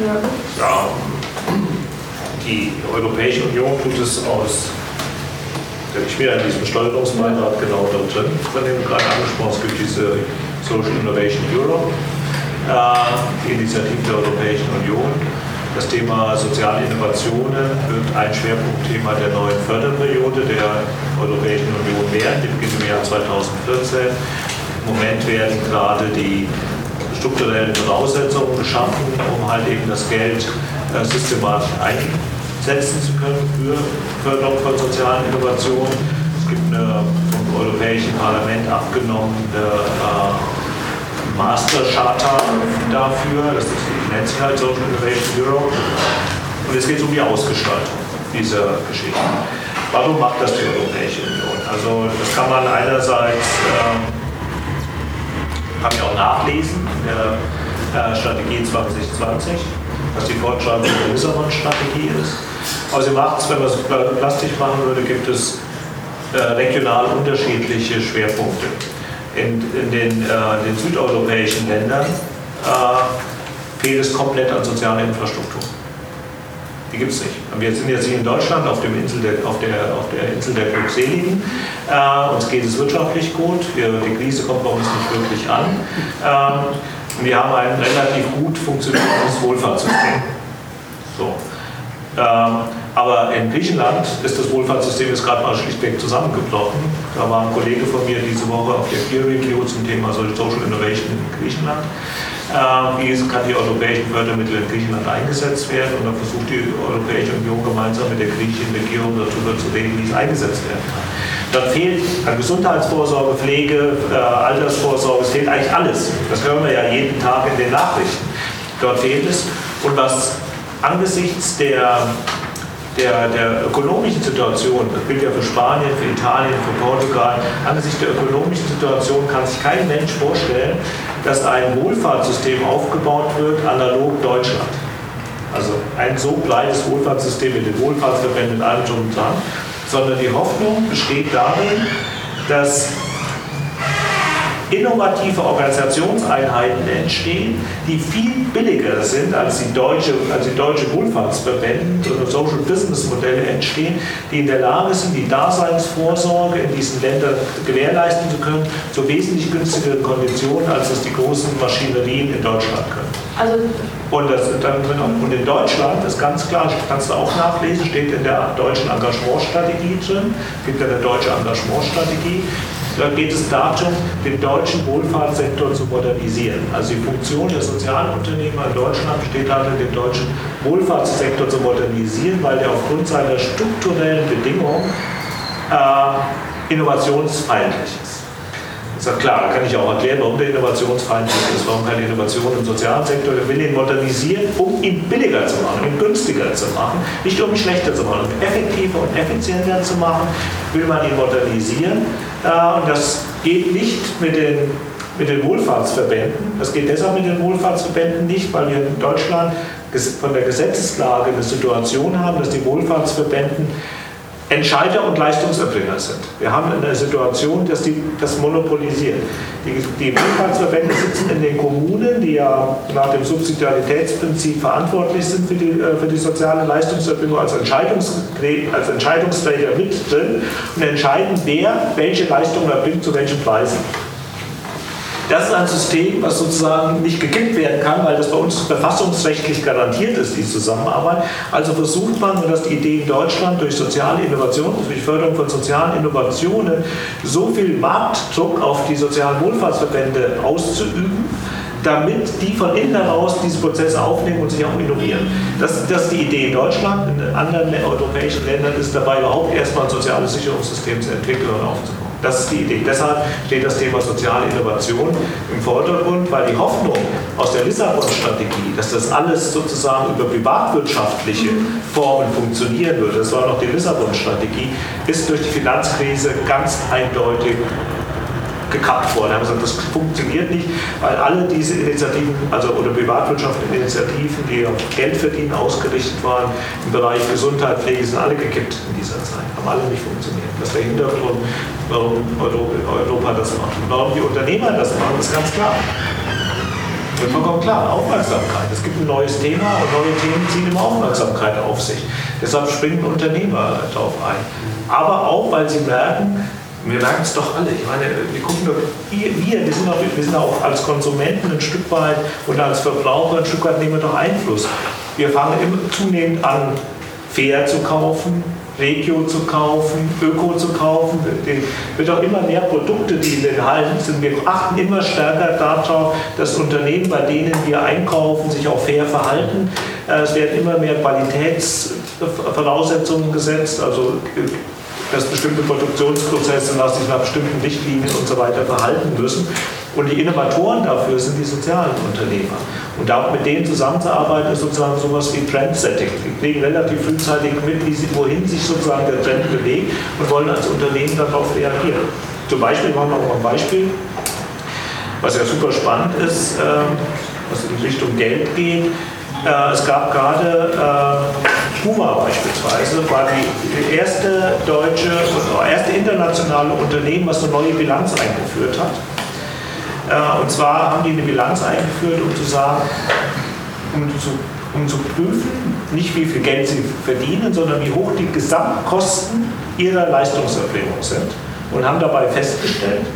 Ja. ja. Die Europäische Union tut es aus, ich bin in diesem Steuerungsbeirat genau da drin, von dem gerade angesprochen, es gibt diese Social Innovation Europe, äh, die Initiative der Europäischen Union. Das Thema soziale Innovationen wird ein Schwerpunktthema der neuen Förderperiode der Europäischen Union werden, die beginnt im Jahr 2014. Im Moment werden gerade die strukturellen Voraussetzungen geschaffen, um halt eben das Geld äh, systematisch einsetzen zu können für Förderung von sozialen Innovationen. Es gibt eine vom Europäischen Parlament abgenommene äh, Master-Charta dafür, das nennt sich halt Social Innovation Europe. Und es geht um die Ausgestaltung dieser Geschichte. Warum macht das die Europäische Union? Also das kann man einerseits ähm, kann ich auch nachlesen in der Strategie 2020, was die Fortschreibung der Lissabon-Strategie ist. Sie macht es, wenn man es plastisch machen würde, gibt es äh, regional unterschiedliche Schwerpunkte. In, in den, äh, den südeuropäischen Ländern äh, fehlt es komplett an sozialer Infrastruktur. Die gibt es nicht. Wir sind jetzt hier in Deutschland auf, dem Insel der, auf, der, auf der Insel der Glückseligen. Äh, uns geht es wirtschaftlich gut. Wir, die Krise kommt bei uns nicht wirklich an. Ähm, wir haben ein relativ gut funktionierendes Wohlfahrtssystem. So. Ähm, aber in Griechenland ist das Wohlfahrtssystem gerade mal schlichtweg zusammengebrochen. Da war ein Kollege von mir diese Woche auf der Peer Review zum Thema Social Innovation in Griechenland. Ähm, wie kann die europäischen Fördermittel in Griechenland eingesetzt werden? Und dann versucht die Europäische Union gemeinsam mit der griechischen Regierung darüber zu reden, wie es eingesetzt werden kann. Dann fehlt an Gesundheitsvorsorge, Pflege, äh, Altersvorsorge, es fehlt eigentlich alles. Das hören wir ja jeden Tag in den Nachrichten. Dort fehlt es. Und was angesichts der der, der ökonomischen Situation, das gilt ja für Spanien, für Italien, für Portugal, angesichts der ökonomischen Situation kann sich kein Mensch vorstellen, dass ein Wohlfahrtssystem aufgebaut wird, analog Deutschland. Also ein so breites Wohlfahrtssystem mit den Wohlfahrtsverbänden in allem drum und dran, sondern die Hoffnung besteht darin, dass innovative Organisationseinheiten entstehen, die viel billiger sind als die deutsche, als die deutsche Wohlfahrtsverbände oder Social Business Modelle entstehen, die in der Lage sind, die Daseinsvorsorge in diesen Ländern gewährleisten zu können, zu wesentlich günstigeren Konditionen, als es die großen Maschinerien in Deutschland können. Also und, das, dann, und in Deutschland ist ganz klar, kannst du auch nachlesen, steht in der deutschen Engagementstrategie drin, gibt ja eine deutsche Engagementstrategie, da geht es darum, den deutschen Wohlfahrtssektor zu modernisieren. Also die Funktion der Sozialunternehmer in Deutschland besteht darin, den deutschen Wohlfahrtssektor zu modernisieren, weil der aufgrund seiner strukturellen Bedingungen äh, innovationsfeindlich ist. Ich klar, da kann ich auch erklären, warum der innovationsfeindlich ist, warum keine Innovation im sozialen Sektor. Der will ihn modernisieren, um ihn billiger zu machen, ihn günstiger zu machen, nicht um ihn schlechter zu machen, um effektiver und effizienter zu machen, will man ihn modernisieren. Äh, und das geht nicht mit den, mit den Wohlfahrtsverbänden. Das geht deshalb mit den Wohlfahrtsverbänden nicht, weil wir in Deutschland von der Gesetzeslage eine Situation haben, dass die Wohlfahrtsverbänden Entscheider und Leistungserbringer sind. Wir haben eine Situation, dass die das monopolisieren. Die, die Wohlfahrtsverbände sitzen in den Kommunen, die ja nach dem Subsidiaritätsprinzip verantwortlich sind für die, äh, für die soziale Leistungserbringung als, Entscheidungs, als Entscheidungsträger mit drin und entscheiden, wer welche Leistungen erbringt, zu welchen Preisen. Das ist ein System, was sozusagen nicht gekippt werden kann, weil das bei uns verfassungsrechtlich garantiert ist, die Zusammenarbeit. Also versucht man, und das ist die Idee in Deutschland, durch soziale Innovation, durch Förderung von sozialen Innovationen, so viel Marktdruck auf die sozialen Wohlfahrtsverbände auszuüben, damit die von innen heraus diese Prozesse aufnehmen und sich auch innovieren. Das, das ist die Idee in Deutschland. In anderen europäischen Ländern ist dabei überhaupt erstmal ein soziales Sicherungssystem zu entwickeln und aufzubauen. Das ist die Idee. Deshalb steht das Thema soziale Innovation im Vordergrund, weil die Hoffnung aus der Lissabon-Strategie, dass das alles sozusagen über privatwirtschaftliche Formen funktionieren würde, das war noch die Lissabon-Strategie, ist durch die Finanzkrise ganz eindeutig gekappt worden. Wir haben gesagt, das funktioniert nicht, weil alle diese Initiativen, also oder privatwirtschaftliche Initiativen, die auf Geld verdienen ausgerichtet waren im Bereich Gesundheit, Pflege, sind alle gekippt in dieser Zeit, haben alle nicht funktioniert. Das ist der Hintergrund, warum Europa das macht. Und warum die Unternehmer das machen, ist ganz klar. Ist vollkommen klar, Aufmerksamkeit. Es gibt ein neues Thema und neue Themen ziehen immer Aufmerksamkeit auf sich. Deshalb springen Unternehmer darauf ein. Aber auch, weil sie merken, wir merken es doch alle. Ich meine, wir gucken doch, wir, wir, sind auch, wir sind auch als Konsumenten ein Stück weit und als Verbraucher ein Stück weit nehmen wir doch Einfluss. Wir fangen immer zunehmend an, fair zu kaufen, Regio zu kaufen, Öko zu kaufen. Es wird auch immer mehr Produkte, die wir gehalten sind. Wir achten immer stärker darauf, dass Unternehmen, bei denen wir einkaufen, sich auch fair verhalten. Äh, es werden immer mehr Qualitätsvoraussetzungen gesetzt, also dass bestimmte Produktionsprozesse nach sich nach bestimmten Richtlinien und so weiter verhalten müssen. Und die Innovatoren dafür sind die sozialen Unternehmer. Und da mit denen zusammenzuarbeiten, ist sozusagen sowas wie Trendsetting. Die kriegen relativ frühzeitig mit, wie sie, wohin sich sozusagen der Trend bewegt und wollen als Unternehmen darauf reagieren. Zum Beispiel machen wir noch ein Beispiel, was ja super spannend ist, ähm, was in Richtung Geld geht. Es gab gerade äh, beispielsweise, war die erste deutsche, erste internationale Unternehmen, was eine neue Bilanz eingeführt hat. Äh, und zwar haben die eine Bilanz eingeführt, um zu sagen, um zu, um zu prüfen, nicht wie viel Geld sie verdienen, sondern wie hoch die Gesamtkosten ihrer Leistungserbringung sind. Und haben dabei festgestellt,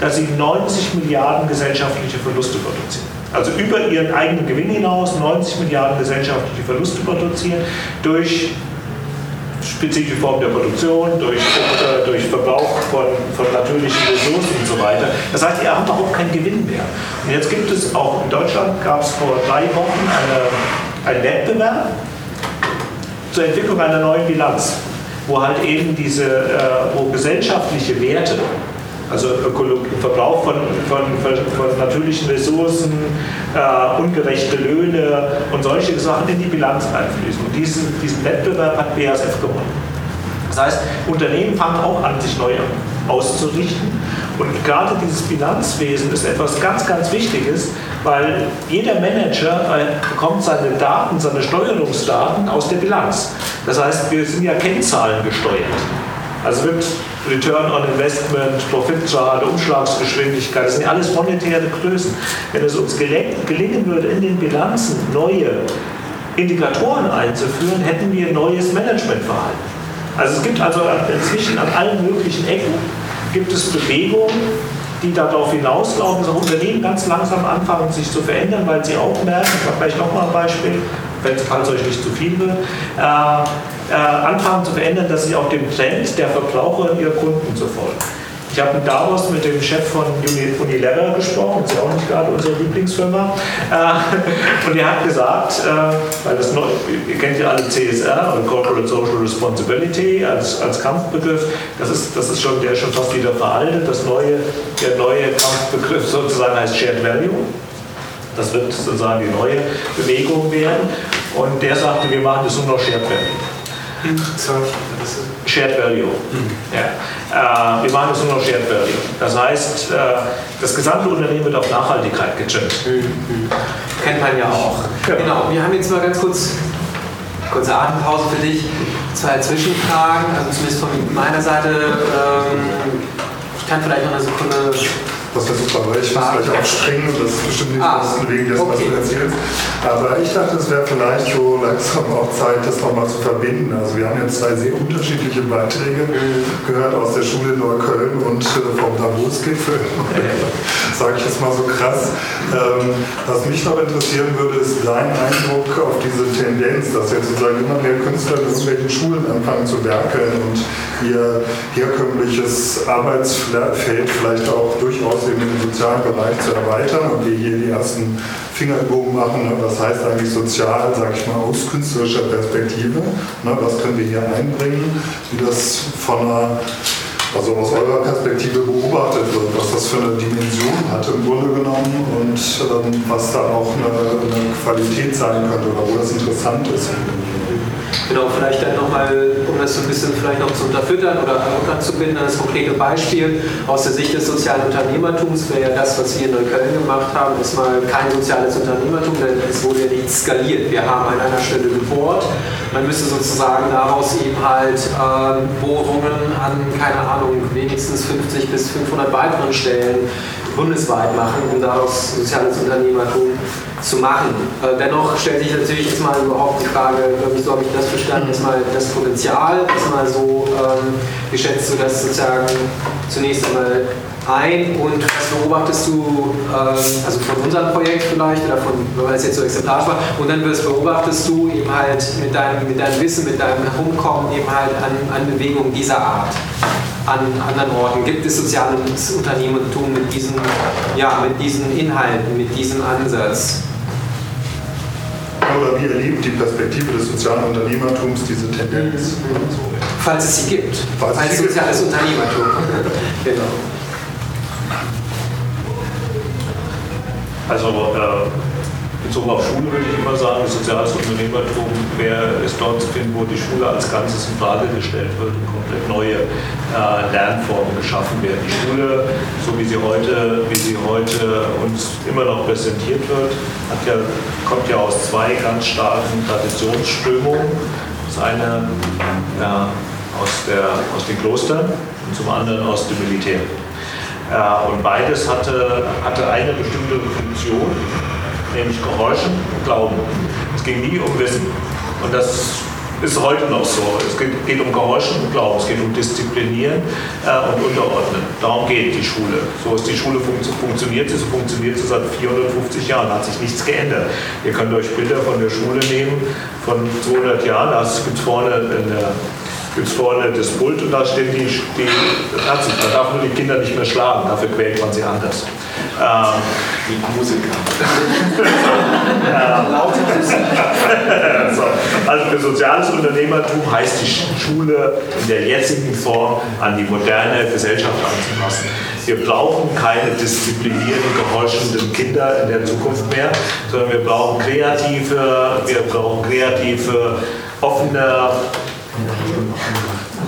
dass sie 90 Milliarden gesellschaftliche Verluste produzieren also über ihren eigenen Gewinn hinaus 90 Milliarden gesellschaftliche Verluste produzieren durch spezifische Formen der Produktion, durch, durch Verbrauch von, von natürlichen Ressourcen und so weiter. Das heißt, ihr habt überhaupt keinen Gewinn mehr. Und jetzt gibt es auch in Deutschland, gab es vor drei Wochen eine, einen Wettbewerb zur Entwicklung einer neuen Bilanz, wo halt eben diese, äh, wo gesellschaftliche Werte also Verbrauch von, von, von natürlichen Ressourcen, äh, ungerechte Löhne und solche Sachen in die Bilanz einfließen. Und diesen, diesen Wettbewerb hat BASF gewonnen. Das heißt, Unternehmen fangen auch an, sich neu auszurichten. Und gerade dieses Bilanzwesen ist etwas ganz, ganz Wichtiges, weil jeder Manager äh, bekommt seine Daten, seine Steuerungsdaten aus der Bilanz. Das heißt, wir sind ja Kennzahlen gesteuert. Also wird Return on Investment, Profitrate, Umschlagsgeschwindigkeit, das sind alles monetäre Größen. Wenn es uns gelingen würde, in den Bilanzen neue Indikatoren einzuführen, hätten wir ein neues Managementverhalten. Also es gibt also inzwischen an allen möglichen Ecken gibt es Bewegungen, die darauf hinauslaufen, dass Unternehmen ganz langsam anfangen, sich zu verändern, weil sie auch merken, ich mache gleich nochmal ein Beispiel, falls euch nicht zu viel wird, äh, äh, anfangen zu verändern, dass sie auch dem Trend der Verbraucher und ihrer Kunden zu folgen. Ich habe in Davos mit dem Chef von Unilever gesprochen, das ist ja auch nicht gerade unsere Lieblingsfirma, äh, und er hat gesagt, äh, weil das neu, ihr kennt ja alle CSR und Corporate Social Responsibility als, als Kampfbegriff, das ist, das ist schon, der ist schon fast wieder veraltet. Das neue, der neue Kampfbegriff sozusagen heißt Shared Value. Das wird sozusagen die neue Bewegung werden. Und der sagte, wir machen das noch Shared Value. Shared Value. Ja. Äh, wir machen das noch Shared Value. Das heißt, äh, das gesamte Unternehmen wird auf Nachhaltigkeit getrimmt. Mhm. Kennt man ja auch. Ja. Genau, wir haben jetzt mal ganz kurz, kurze Atempause für dich. Zwei Zwischenfragen, also zumindest von meiner Seite. Ähm, ich kann vielleicht noch eine Sekunde Das wäre super, weil ich muss gleich aufspringen und das ist bestimmt nicht Ah, ah, wegen des, was du erzählst. Aber ich dachte, es wäre vielleicht so langsam auch Zeit, das nochmal zu verbinden. Also wir haben jetzt zwei sehr unterschiedliche Beiträge gehört aus der Schule Neukölln und äh, vom Davos-Gipfel. Sage ich jetzt mal so krass. Ähm, was mich noch interessieren würde, ist dein Eindruck auf diese Tendenz, dass jetzt sozusagen immer mehr Künstler in irgendwelchen Schulen anfangen zu werkeln und ihr herkömmliches Arbeitsfeld vielleicht auch durchaus in den sozialen Bereich zu erweitern und wir hier die ersten Fingerübungen machen. Ne? Was heißt eigentlich sozial, sage ich mal, aus künstlerischer Perspektive? Ne? Was können wir hier einbringen? Wie das von einer also aus eurer Perspektive beobachtet wird, was das für eine Dimension hat im Grunde genommen und ähm, was da auch eine, eine Qualität sein könnte oder wo das interessant ist. Genau, vielleicht dann nochmal, um das so ein bisschen vielleicht noch zu unterfüttern oder unterzubinden, das konkrete Beispiel aus der Sicht des sozialen Unternehmertums wäre ja das, was wir in Neukölln gemacht haben, ist mal kein soziales Unternehmertum, denn es wurde ja nicht skaliert. Wir haben an einer Stelle gebohrt, man müsste sozusagen daraus eben halt ähm, Bohrungen an, keine Ahnung, wenigstens 50 bis 500 weiteren Stellen bundesweit machen, um daraus soziales Unternehmertum zu machen. Äh, dennoch stellt sich natürlich jetzt mal überhaupt die Frage, wieso habe ich das verstanden, erstmal das Potenzial, erstmal so, ähm, wie schätzt du das sozusagen zunächst einmal ein und was beobachtest du, ähm, also von unserem Projekt vielleicht oder von, weil es jetzt so exemplarisch war, und dann was beobachtest du eben halt mit deinem, mit deinem Wissen, mit deinem Herumkommen eben halt an, an Bewegungen dieser Art an anderen Orten? Gibt es soziales Unternehmertum mit diesen, ja, mit diesen Inhalten, mit diesem Ansatz? Oder wie erlebt die Perspektive des sozialen Unternehmertums diese Tendenz? Falls es sie gibt. Falls Als es sie gibt. soziales Unternehmertum. genau. Also äh, bezogen auf Schule würde ich immer sagen, soziales Unternehmertum wäre es dort zu finden, wo die Schule als Ganzes in Frage gestellt wird und komplett neue äh, Lernformen geschaffen werden. Die Schule, so wie sie heute, wie sie heute uns immer noch präsentiert wird, ja, kommt ja aus zwei ganz starken Traditionsströmungen. Das eine ja, aus, der, aus den Klostern und zum anderen aus dem Militär. Äh, und beides hatte, hatte eine bestimmte Funktion, nämlich Gehorchen und Glauben. Es ging nie um Wissen. Und das ist heute noch so. Es geht, geht um Gehorchen und Glauben, es geht um Disziplinieren äh, und Unterordnen. Darum geht die Schule. So ist die Schule funktio funktioniert sie, so funktioniert sie seit 450 Jahren, hat sich nichts geändert. Ihr könnt euch Bilder von der Schule nehmen, von 200 Jahren, da gibt es vorne in der gibt es vorne das Pult und da stehen die, die Ärzte. Man darf nur die Kinder nicht mehr schlagen, dafür quält man sie anders. Ähm, Die Musiker. so. Also für soziales Unternehmertum heißt die Schule in der jetzigen Form an die moderne Gesellschaft anzupassen. Wir brauchen keine disziplinierten, gehorchenden Kinder in der Zukunft mehr, sondern wir brauchen kreative, wir brauchen kreative, offene,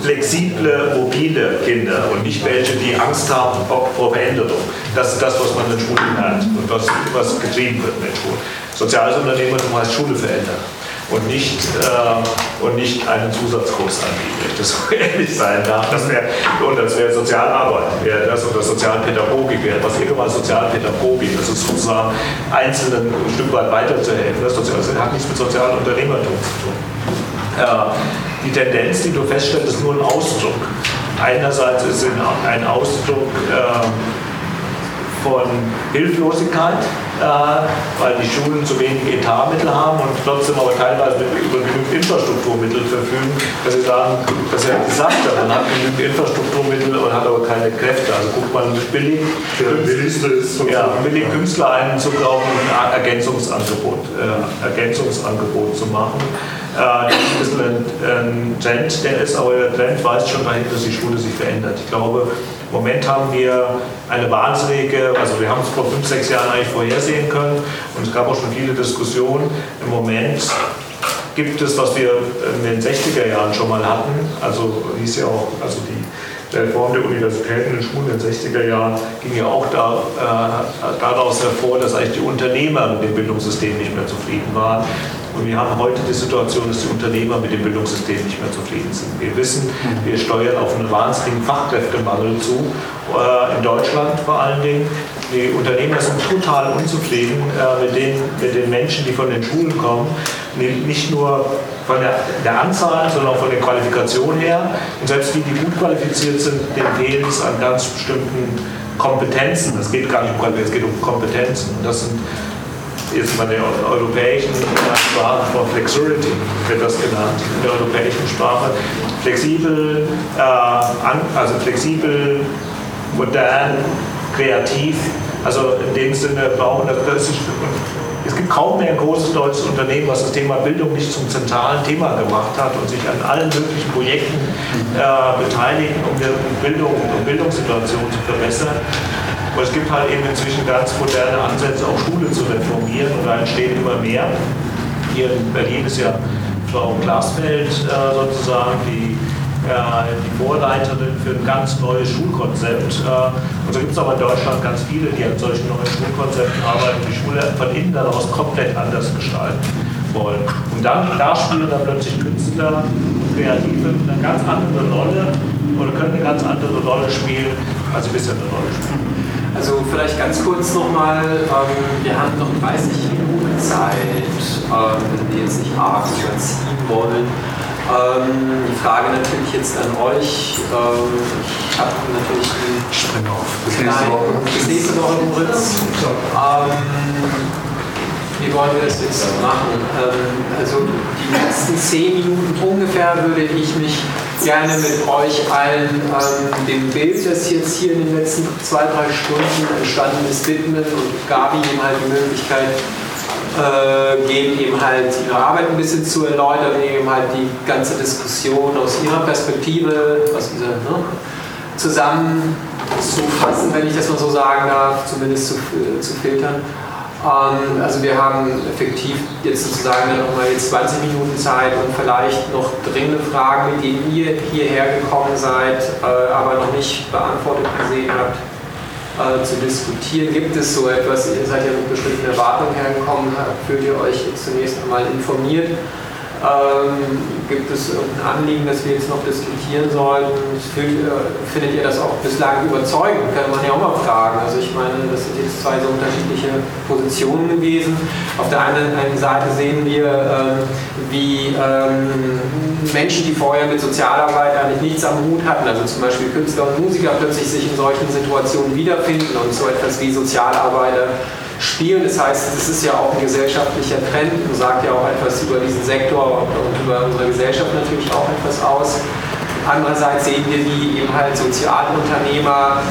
flexible, mobile Kinder und nicht welche, die Angst haben vor Veränderung. Das ist das, was man in Schulen lernt und was, was getrieben wird in den Schulen. Soziales Unternehmertum heißt Schule verändern und nicht, äh, und nicht einen Zusatzkurs anbieten, wenn ich das so ehrlich sein darf. Das wäre, und das wäre Sozialarbeit, wäre das oder Sozialpädagogik wäre, was mal Sozialpädagogik, das ist sozusagen Einzelnen ein Stück weit weiterzuhelfen. Das, das hat nichts mit sozialem Unternehmertum zu tun. Die Tendenz, die du feststellst, ist nur ein Ausdruck. Einerseits ist es ein Ausdruck äh, von Hilflosigkeit, weil die Schulen zu wenig Etatmittel haben und trotzdem aber teilweise über genügend Infrastrukturmittel verfügen, dass sie sagen, das ist ja gesagt, man hat genügend Infrastrukturmittel und hat aber keine Kräfte. Also guckt man billig, ja, billig Künstler einzukaufen und ein Ergänzungsangebot, äh, Ergänzungsangebot zu machen. Äh, das ist ein bisschen ein, ein Trend, der ist, aber der Trend weist schon dahin, dass die Schule sich verändert. Ich glaube, im Moment haben wir eine wahnsinnige, also wir haben es vor fünf, sechs Jahren eigentlich vorhersehen können und es gab auch schon viele Diskussionen. Im Moment gibt es, was wir in den 60er Jahren schon mal hatten, also hieß ja auch, also die Reform der Universitäten in den Schulen in den 60er Jahren ging ja auch da, äh, daraus hervor, dass eigentlich die Unternehmer mit dem Bildungssystem nicht mehr zufrieden waren Und wir haben heute die Situation, dass die Unternehmer mit dem Bildungssystem nicht mehr zufrieden sind. Wir wissen, wir steuern auf einen wahnsinnigen Fachkräftemangel zu, äh, in Deutschland vor allen Dingen. Die Unternehmer sind total unzufrieden äh, mit, den, mit den Menschen, die von den Schulen kommen. Nicht nur von der, der Anzahl, sondern auch von der Qualifikation her. Und selbst die, die gut qualifiziert sind, denen fehlt es an ganz bestimmten Kompetenzen. Es geht gar nicht um Qualifikation, es geht um Kompetenzen. Und das sind jetzt mal der europäischen Sprache von Flexurity wird das genannt, in der europäischen Sprache. Flexibel, äh, also flexibel, modern, kreativ, also in dem Sinne brauchen das, ist, es gibt kaum mehr ein großes deutsches Unternehmen, was das Thema Bildung nicht zum zentralen Thema gemacht hat und sich an allen möglichen Projekten äh, beteiligt, um Bildung, um Bildungssituation zu verbessern. Aber es gibt halt eben inzwischen ganz moderne Ansätze, auch Schule zu reformieren und da entstehen immer mehr. Hier in Berlin ist ja Frau Glasfeld äh, sozusagen die, die Vorleiterin für ein ganz neues Schulkonzept. Äh, und so gibt es aber in Deutschland ganz viele, die an solchen neuen Schulkonzepten arbeiten, die Schule von innen daraus komplett anders gestalten wollen. Und dann, da spielen dann plötzlich Künstler und Kreative eine ganz andere Rolle oder können eine ganz andere Rolle spielen, als sie bisher eine Rolle spielen. Also vielleicht ganz kurz nochmal, ähm, wir haben noch 30 Minuten Zeit, ähm, wenn wir jetzt nicht arg überziehen wollen. Ähm, die Frage natürlich jetzt an euch. Ähm, ich habe natürlich die Spring auf. Bis nächste Woche. Bis nächste Woche, Moritz. Ähm, wie wollen wir das jetzt machen? Ähm, also die letzten zehn Minuten ungefähr würde ich mich gerne mit euch allen ähm, dem Bild, das jetzt hier in den letzten zwei, drei Stunden entstanden ist, widmen und Gabi ihm halt die Möglichkeit äh, geben, eben halt ihre Arbeit ein bisschen zu erläutern, eben halt die ganze Diskussion aus ihrer Perspektive, aus dieser, ne, zusammenzufassen, wenn ich das mal so sagen darf, zumindest zu, zu filtern. Ähm, also wir haben effektiv jetzt sozusagen dann nochmal jetzt 20 Minuten Zeit, um vielleicht noch dringende Fragen, mit denen ihr hierher gekommen seid, äh, aber noch nicht beantwortet gesehen habt, äh, zu diskutieren. Gibt es so etwas, ihr seid ja mit bestimmten Erwartungen hergekommen, fühlt ihr euch zunächst einmal informiert? Ähm, gibt es irgendein Anliegen, das wir jetzt noch diskutieren sollten? Fühlt, äh, findet ihr das auch bislang überzeugend? Kann man ja auch mal fragen. Also ich meine, das sind jetzt zwei so unterschiedliche Positionen gewesen. Auf der einen, einen Seite sehen wir, ähm, wie ähm, Menschen, die vorher mit Sozialarbeit eigentlich nichts am Hut hatten, also zum Beispiel Künstler und Musiker, plötzlich sich in solchen Situationen wiederfinden und so etwas wie Sozialarbeiter spielen. Das heißt, es ist ja auch ein gesellschaftlicher Trend und sagt ja auch etwas über diesen Sektor und über unsere Gesellschaft natürlich auch etwas aus. Andererseits sehen wir, wie eben halt Sozialunternehmer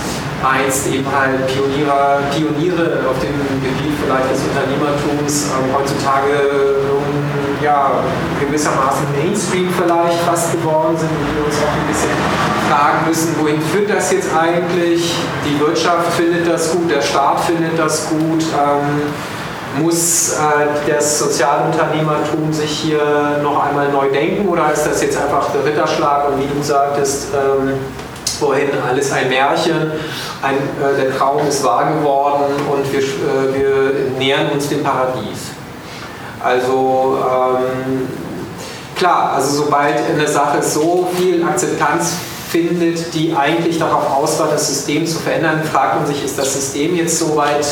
einst eben halt Pioniere, Pioniere auf dem Gebiet vielleicht des Unternehmertums ähm, heutzutage ähm, ja, gewissermaßen Mainstream vielleicht fast geworden sind und wir uns auch ein bisschen fragen müssen, wohin führt das jetzt eigentlich? Die Wirtschaft findet das gut, der Staat findet das gut. Ähm, muss äh, das Sozialunternehmertum sich hier noch einmal neu denken oder ist das jetzt einfach der Ritterschlag und wie du sagtest, ähm, vorhin alles ein Märchen, ein, äh, der Traum ist wahr geworden und wir, äh, wir nähern uns dem Paradies. Also ähm, klar, also sobald eine Sache so viel Akzeptanz findet, die eigentlich darauf aus war, das System zu verändern, fragt man sich, ist das System jetzt so weit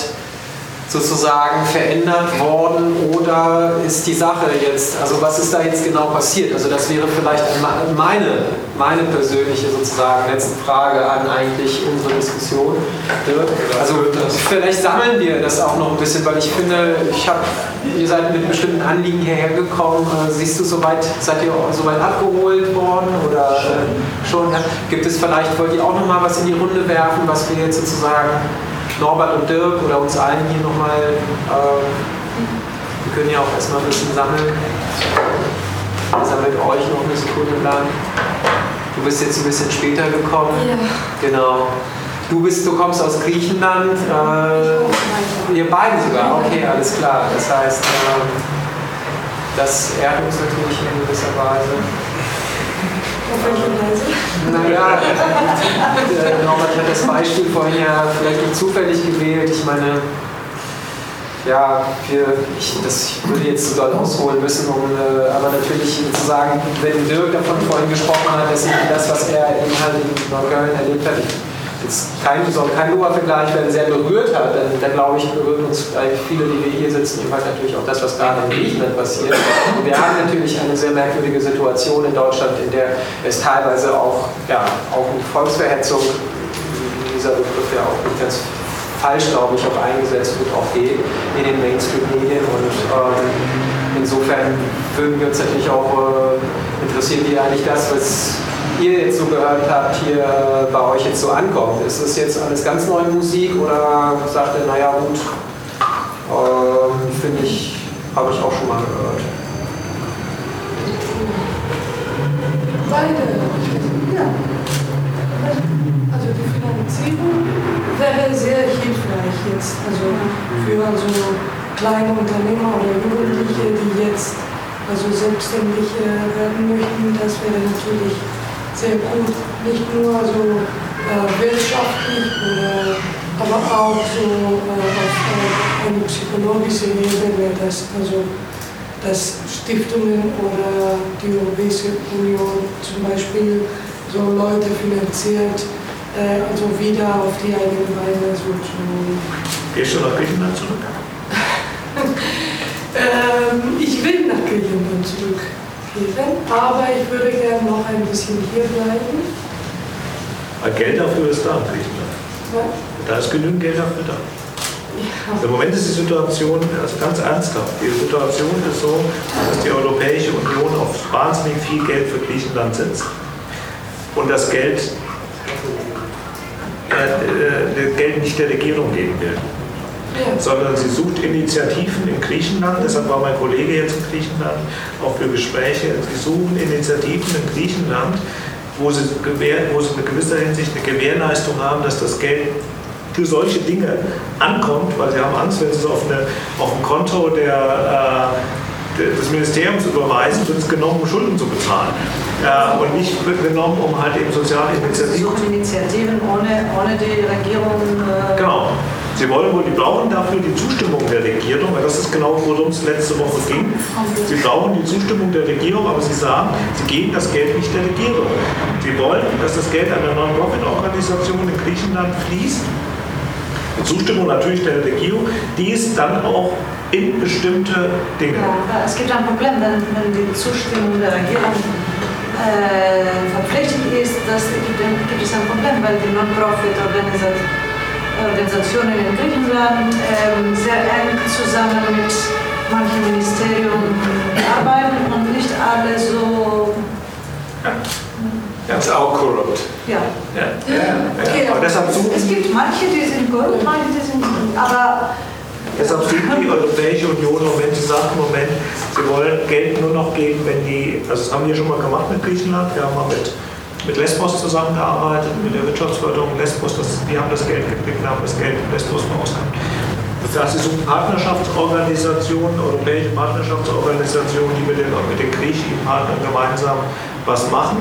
sozusagen verändert worden oder ist die Sache jetzt, also was ist da jetzt genau passiert? Also das wäre vielleicht meine, meine persönliche sozusagen letzte Frage an eigentlich unsere Diskussion. Also vielleicht sammeln wir das auch noch ein bisschen, weil ich finde, ich habe, ihr seid mit bestimmten Anliegen hierher gekommen. Äh, siehst du soweit, seid ihr auch soweit abgeholt worden oder äh, schon? Gibt es vielleicht, wollt ihr auch noch mal was in die Runde werfen, was wir jetzt sozusagen Norbert und Dirk oder uns allen hier nochmal, äh, wir können ja auch erstmal ein bisschen sammeln. Ich sammelt euch noch eine Sekunde lang. Du bist jetzt ein bisschen später gekommen. Ja. Genau. Du, bist, du kommst aus Griechenland. Äh, ihr beide sogar. Okay, alles klar. Das heißt, äh, das ehrt uns natürlich in gewisser Weise. Naja, Norbert hat das Beispiel vorhin ja vielleicht nicht zufällig gewählt. Ich meine, ja, wir, ich, das, würde jetzt so doll ausholen müssen, um, äh, aber natürlich zu sagen, wenn Dirk davon vorhin gesprochen hat, dass das, was er eben halt in Neukölln erlebt hat, jetzt kein, soll kein Obervergleich werden, sehr berührt hat, dann, dann glaube ich, berührt uns viele, die wir hier sitzen, eben halt natürlich auch das, was gerade in Griechenland passiert. Und wir haben natürlich eine sehr merkwürdige Situation in Deutschland, in der es teilweise auch, ja, auch mit Volksverhetzung, dieser Begriff ja auch nicht ganz falsch, glaube ich, auch eingesetzt wird, auch geht in den Mainstream-Medien. Und ähm, insofern würden wir uns natürlich auch äh, interessieren, wie eigentlich das, was ihr jetzt so gehört habt, hier äh, bei euch jetzt so ankommt. Ist das jetzt alles ganz neue Musik oder sagt ihr, naja gut, ähm, finde ich, habe ich auch schon mal gehört. Beide. Ja. Also die Finanzierung wäre sehr hilfreich jetzt. Also für also kleine Unternehmer oder Jugendliche, die jetzt also selbstständig werden möchten, das wäre natürlich sehr gut. Nicht nur so äh, wirtschaftlich, oder, aber auch so äh, auf äh, eine psychologische Ebene wäre das. Also dass Stiftungen oder die Europäische Union zum Beispiel so Leute finanziert, äh, also wieder auf die eigene Beine so zu. Gehst du nach Griechenland zurück? Ähm, ich will nach Griechenland zurückkehren, aber ich würde gerne noch ein bisschen hier bleiben. Geld dafür ist da in Griechenland. Ja. Da ist genügend Geld dafür da. Im Moment ist die Situation, also ganz ernsthaft, die Situation ist so, dass die Europäische Union auf wahnsinnig viel Geld für Griechenland setzt und das Geld, äh, äh, Geld nicht der Regierung geben will. Sondern sie sucht Initiativen in Griechenland, deshalb war mein Kollege jetzt in Griechenland, auch für Gespräche. Sie suchen Initiativen in Griechenland, wo sie, wo sie in gewisser Hinsicht eine Gewährleistung haben, dass das Geld für solche Dinge ankommt, weil sie haben Angst, wenn sie es auf, eine, auf ein Konto der, äh, des Ministeriums überweisen, wird es genommen, um Schulden zu bezahlen. Äh, und nicht genommen, um halt eben soziale Initiativen. Initiativen ohne, ohne die Regierung. Äh Genau. Sie wollen wohl, die brauchen dafür die Zustimmung der Regierung, weil das ist genau, worum es letzte Woche ging. Sie brauchen die Zustimmung der Regierung, aber sie sagen, sie geben das Geld nicht der Regierung. Sie wollen, dass das Geld einer Non-Profit-Organisation in Griechenland fließt mit Zustimmung natürlich der Regierung, dies dann auch in bestimmte Dinge. Ja, es gibt ein Problem, wenn, wenn die Zustimmung der Regierung äh, verpflichtet ist, das gibt, gibt, es ein Problem, weil die Non-Profit-Organisationen in Griechenland äh, sehr eng zusammen mit manchen Ministerien arbeiten und nicht alle so. Ist auch korrupt. Ja. ja. ja. Okay, aber deshalb suchen es gibt manche, die sind korrupt, manche, die sind. Aber. Deshalb sucht die Europäische Union im Moment, sie sagt im Moment, sie wollen Geld nur noch geben, wenn die, also das haben wir schon mal gemacht mit Griechenland, wir haben mal mit, mit Lesbos zusammengearbeitet, mit der Wirtschaftsförderung Lesbos, das, die haben das Geld gekriegt, haben das Geld in Lesbos verausgabt. Das heißt, sie suchen Partnerschaftsorganisationen, europäische Partnerschaftsorganisationen, die mit den, mit den griechischen Partnern gemeinsam was machen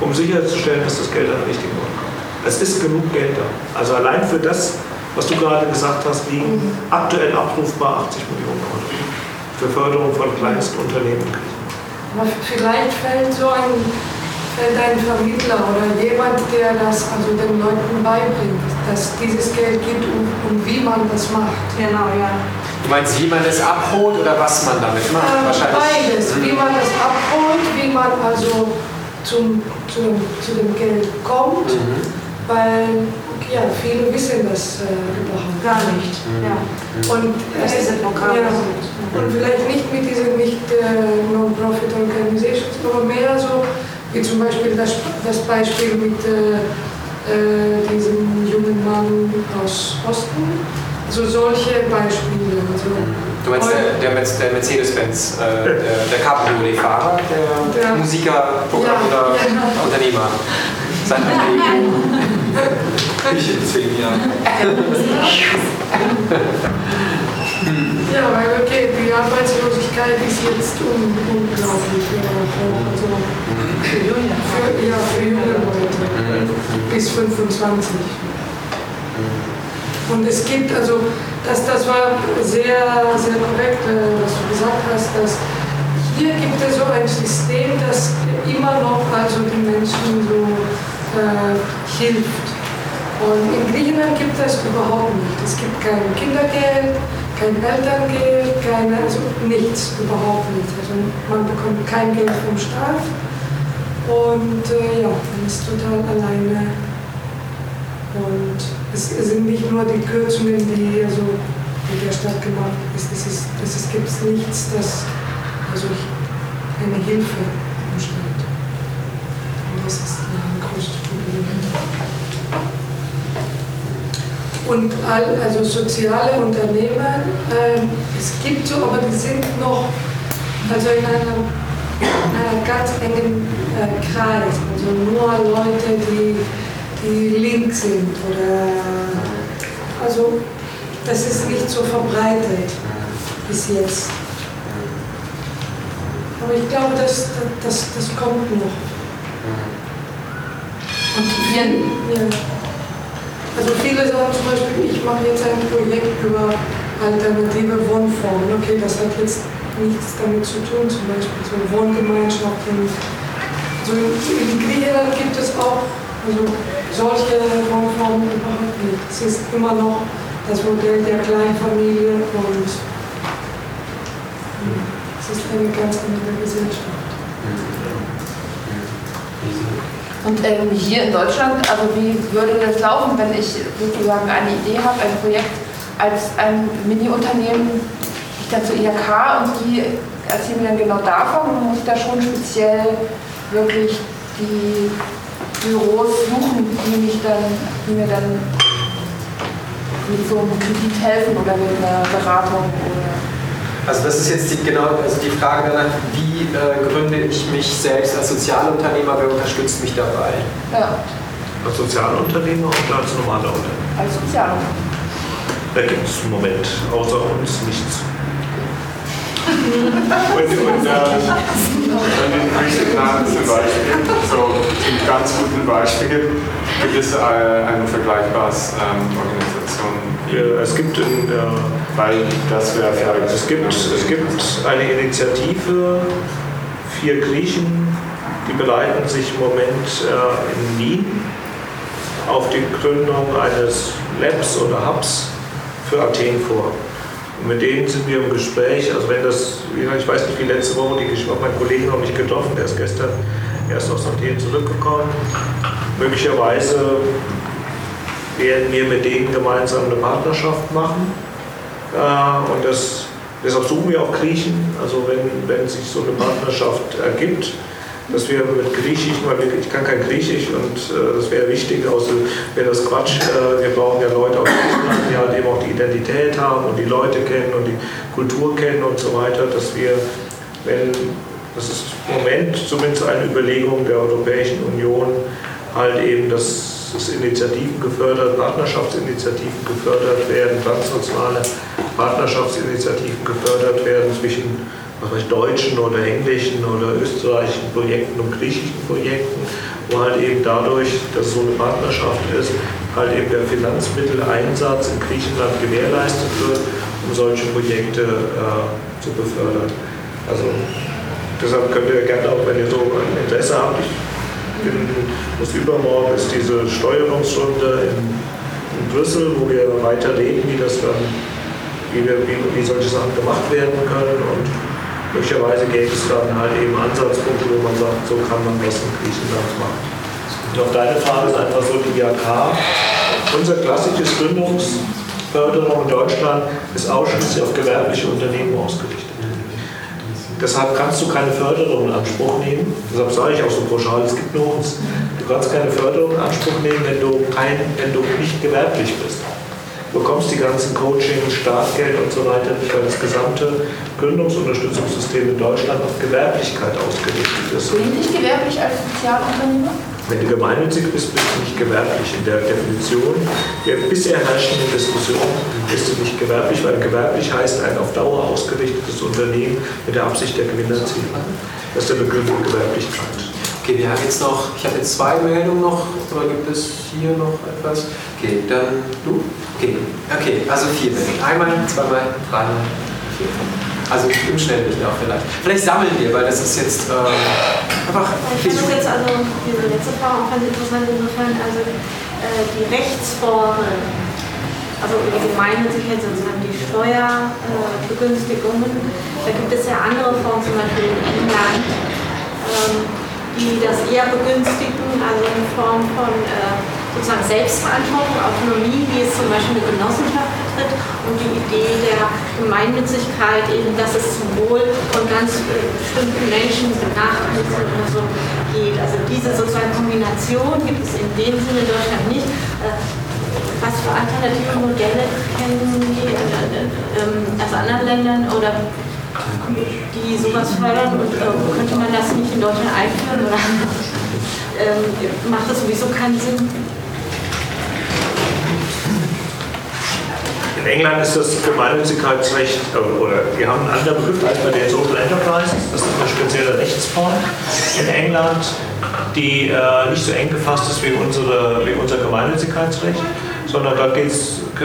um sicherzustellen, dass das Geld an den richtigen Ort kommt. Es ist genug Geld da. Also allein für das, was du gerade gesagt hast, liegen aktuell abrufbar 80 Millionen Euro für Förderung von Kleinstunternehmen. Aber vielleicht fällt so ein, fällt ein Vermittler oder jemand, der das also den Leuten beibringt, dass dieses Geld geht und, und wie man das macht. Genau, ja. Du meinst, wie man es abholt oder was man damit macht? Äh, Wahrscheinlich. Beides, wie man das abholt, wie man also zum, zu, zu dem Geld kommt, mhm. weil ja, viele wissen das äh, überhaupt gar nicht. Mhm. Ja. Und, das ist ein Lokal. Ja, und vielleicht nicht mit diesen nicht äh, Non-Profit Organizations, aber mehr so, wie zum Beispiel das, das Beispiel mit äh, äh diesem jungen Mann aus Osten. So solche Beispiele. Also, Du meinst der, der, der Mercedes-Benz, äh, der, der Cabriolet-Fahrer, der ja. Musiker, ja, ja. Unternehmer. Sein. Ich in zehn Jahren. Ja, weil okay, die Arbeitslosigkeit ist jetzt un unglaublich. Also, für, für, ja, für junge Leute bis 25. Und es gibt also das, das war sehr, sehr korrekt, äh, was du gesagt hast, dass hier gibt es so ein System, das immer noch also den Menschen so äh, hilft. Und in Griechenland gibt es überhaupt nicht. Es gibt kein Kindergeld, kein Elterngeld, keine, also nichts, überhaupt nichts. Also man bekommt kein Geld vom Staat und äh, ja, man ist total alleine. Und es, sind nicht nur die Kürzungen, die also mit der Stadt gemacht ist. Es, ist, es, es gibt nichts, das also eine Hilfe umstellt. Und das ist ein großes Problem. Und all, also soziale Unternehmen, äh, es gibt so, aber die sind noch also in einem, in einem ganz engen äh, Kreis. Also nur Leute, die, die link sind oder also das ist nicht so verbreitet bis jetzt. Aber ich glaube, das, das, das kommt noch. Und wir, ja. Also viele sagen zum Beispiel, ich mache jetzt ein Projekt über alternative Wohnformen. Okay, das hat jetzt nichts damit zu tun, zum Beispiel so Wohngemeinschaften. Also in Griechenland gibt es auch also solche Wohnformen überhaupt nicht. Es ist immer noch das Modell der Kleinfamilie und es ist eine ganz andere Gesellschaft. Und ähm, hier in Deutschland, also wie würde das laufen, wenn ich sozusagen eine Idee habe, ein Projekt als ein Mini-Unternehmen, ich dann zur IHK und die erzählen mir dann genau davon, muss ich da schon speziell wirklich die Büros suchen, die, mich dann, die mir dann mit so einem Kredit helfen oder mit einer Beratung oder also das ist jetzt die, genau also die Frage danach, wie äh, gründe ich mich selbst als Sozialunternehmer, wer unterstützt mich dabei? Ja. Als Sozialunternehmer oder als normaler Unternehmer? Als Sozialunternehmer. Da gibt es im Moment außer uns nichts. und, und äh, den Griechenland zum Beispiel, so zum ganz guten Beispiel, gibt es äh, eine vergleichbare ähm, Organisation. Es gibt in, äh, weil das wäre vielleicht. Es gibt, es gibt eine Initiative, vier Griechen, die bereiten sich im Moment äh, in Wien auf die Gründung eines Labs oder Hubs für Athen vor. Und mit denen sind wir im Gespräch. Also wenn das, ich weiß nicht wie letzte Woche, die, ich habe meinen Kollegen noch nicht getroffen, der ist gestern erst aus Athen zurückgekommen. Möglicherweise werden wir mit denen gemeinsam eine Partnerschaft machen. Äh, und das, deshalb suchen wir auch Griechen. Also wenn, wenn sich so eine Partnerschaft ergibt, dass wir mit Griechisch, ich kann kein Griechisch und äh, das wäre wichtig, außer wäre das Quatsch. Äh, wir brauchen ja Leute aus Griechenland, die halt eben auch die Identität haben und die Leute kennen und die Kultur kennen und so weiter, dass wir, wenn, das ist im Moment zumindest eine Überlegung der Europäischen Union, halt eben das Initiativen gefördert, Partnerschaftsinitiativen gefördert werden, transnationale Partnerschaftsinitiativen gefördert werden zwischen was weiß, deutschen oder englischen oder österreichischen Projekten und griechischen Projekten, wo halt eben dadurch, dass es so eine Partnerschaft ist, halt eben der Finanzmitteleinsatz in Griechenland gewährleistet wird, um solche Projekte äh, zu befördern. Also deshalb könnt ihr gerne auch, wenn ihr so ein Interesse habt, das übermorgen ist diese Steuerungsrunde in, in, Brüssel, wo wir weiter reden, wie das dann, wie, wir, wie, wie solche Sachen gemacht werden können und möglicherweise gäbe es dann halt eben Ansatzpunkte, wo man sagt, so kann man das in Griechenland machen. Und auf deine Frage ist einfach so die IHK. Unser klassisches Gründungsförderung in Deutschland ist ausschließlich auf gewerbliche Unternehmen ausgerichtet. Deshalb kannst du keine Förderung in Anspruch nehmen. Deshalb sage ich auch so pauschal, es gibt nur uns. Du kannst keine Förderung in Anspruch nehmen, wenn du, kein, wenn du nicht gewerblich bist. Du bekommst die ganzen Coaching, Startgeld und so weiter nicht, weil das gesamte Gründungsunterstützungssystem in Deutschland auf Gewerblichkeit ausgerichtet ist. Bin ich nicht gewerblich als Sozialunternehmer? Wenn du gemeinnützig bist, bist du nicht gewerblich. In der Definition der bisher herrschenden Diskussion bist du nicht gewerblich, weil gewerblich heißt ein auf Dauer ausgerichtetes Unternehmen mit der Absicht der Gewinnerzielung. Das ist der Begriff von Gewerblichkeit. Okay, wir haben jetzt noch, ich habe jetzt zwei Meldungen noch, oder gibt es hier noch etwas? Okay, dann du. Okay. Okay, also vier Menschen. Einmal, zweimal, dreimal, vier. Also im Schnelldurchlauf vielleicht. Vielleicht sammeln wir, weil das ist jetzt äh, einfach. Ich das jetzt also diese letzte Frage auch ganz interessant insofern, also äh, die Rechtsformen, also die Gemeinnützigkeit sozusagen die Steuerbegünstigungen, da gibt es ja andere Formen, zum Beispiel in England, ähm, die das eher begünstigen, also in Form von äh, sozusagen Selbstverantwortung, Autonomie, wie es zum Beispiel eine Genossenschaft betritt und die Idee der Gemeinnützigkeit, eben, dass es zum Wohl von ganz bestimmten Menschen, Benachteiligten oder so geht. Also diese sozusagen Kombination gibt es in dem Sinne in Deutschland nicht. Äh, was für alternative Modelle kennen die äh, äh, aus anderen Ländern oder die sowas fördern und äh, könnte man das nicht in Deutschland einführen oder ähm, macht das sowieso keinen Sinn? In England ist das Gemeinnützigkeitsrecht, äh, oder wir haben einen anderen Begriff als bei den Social Enterprises, das ist eine spezielle Rechtsform in England, die äh, nicht so eng gefasst ist wie, unsere, wie unser Gemeinnützigkeitsrecht, sondern da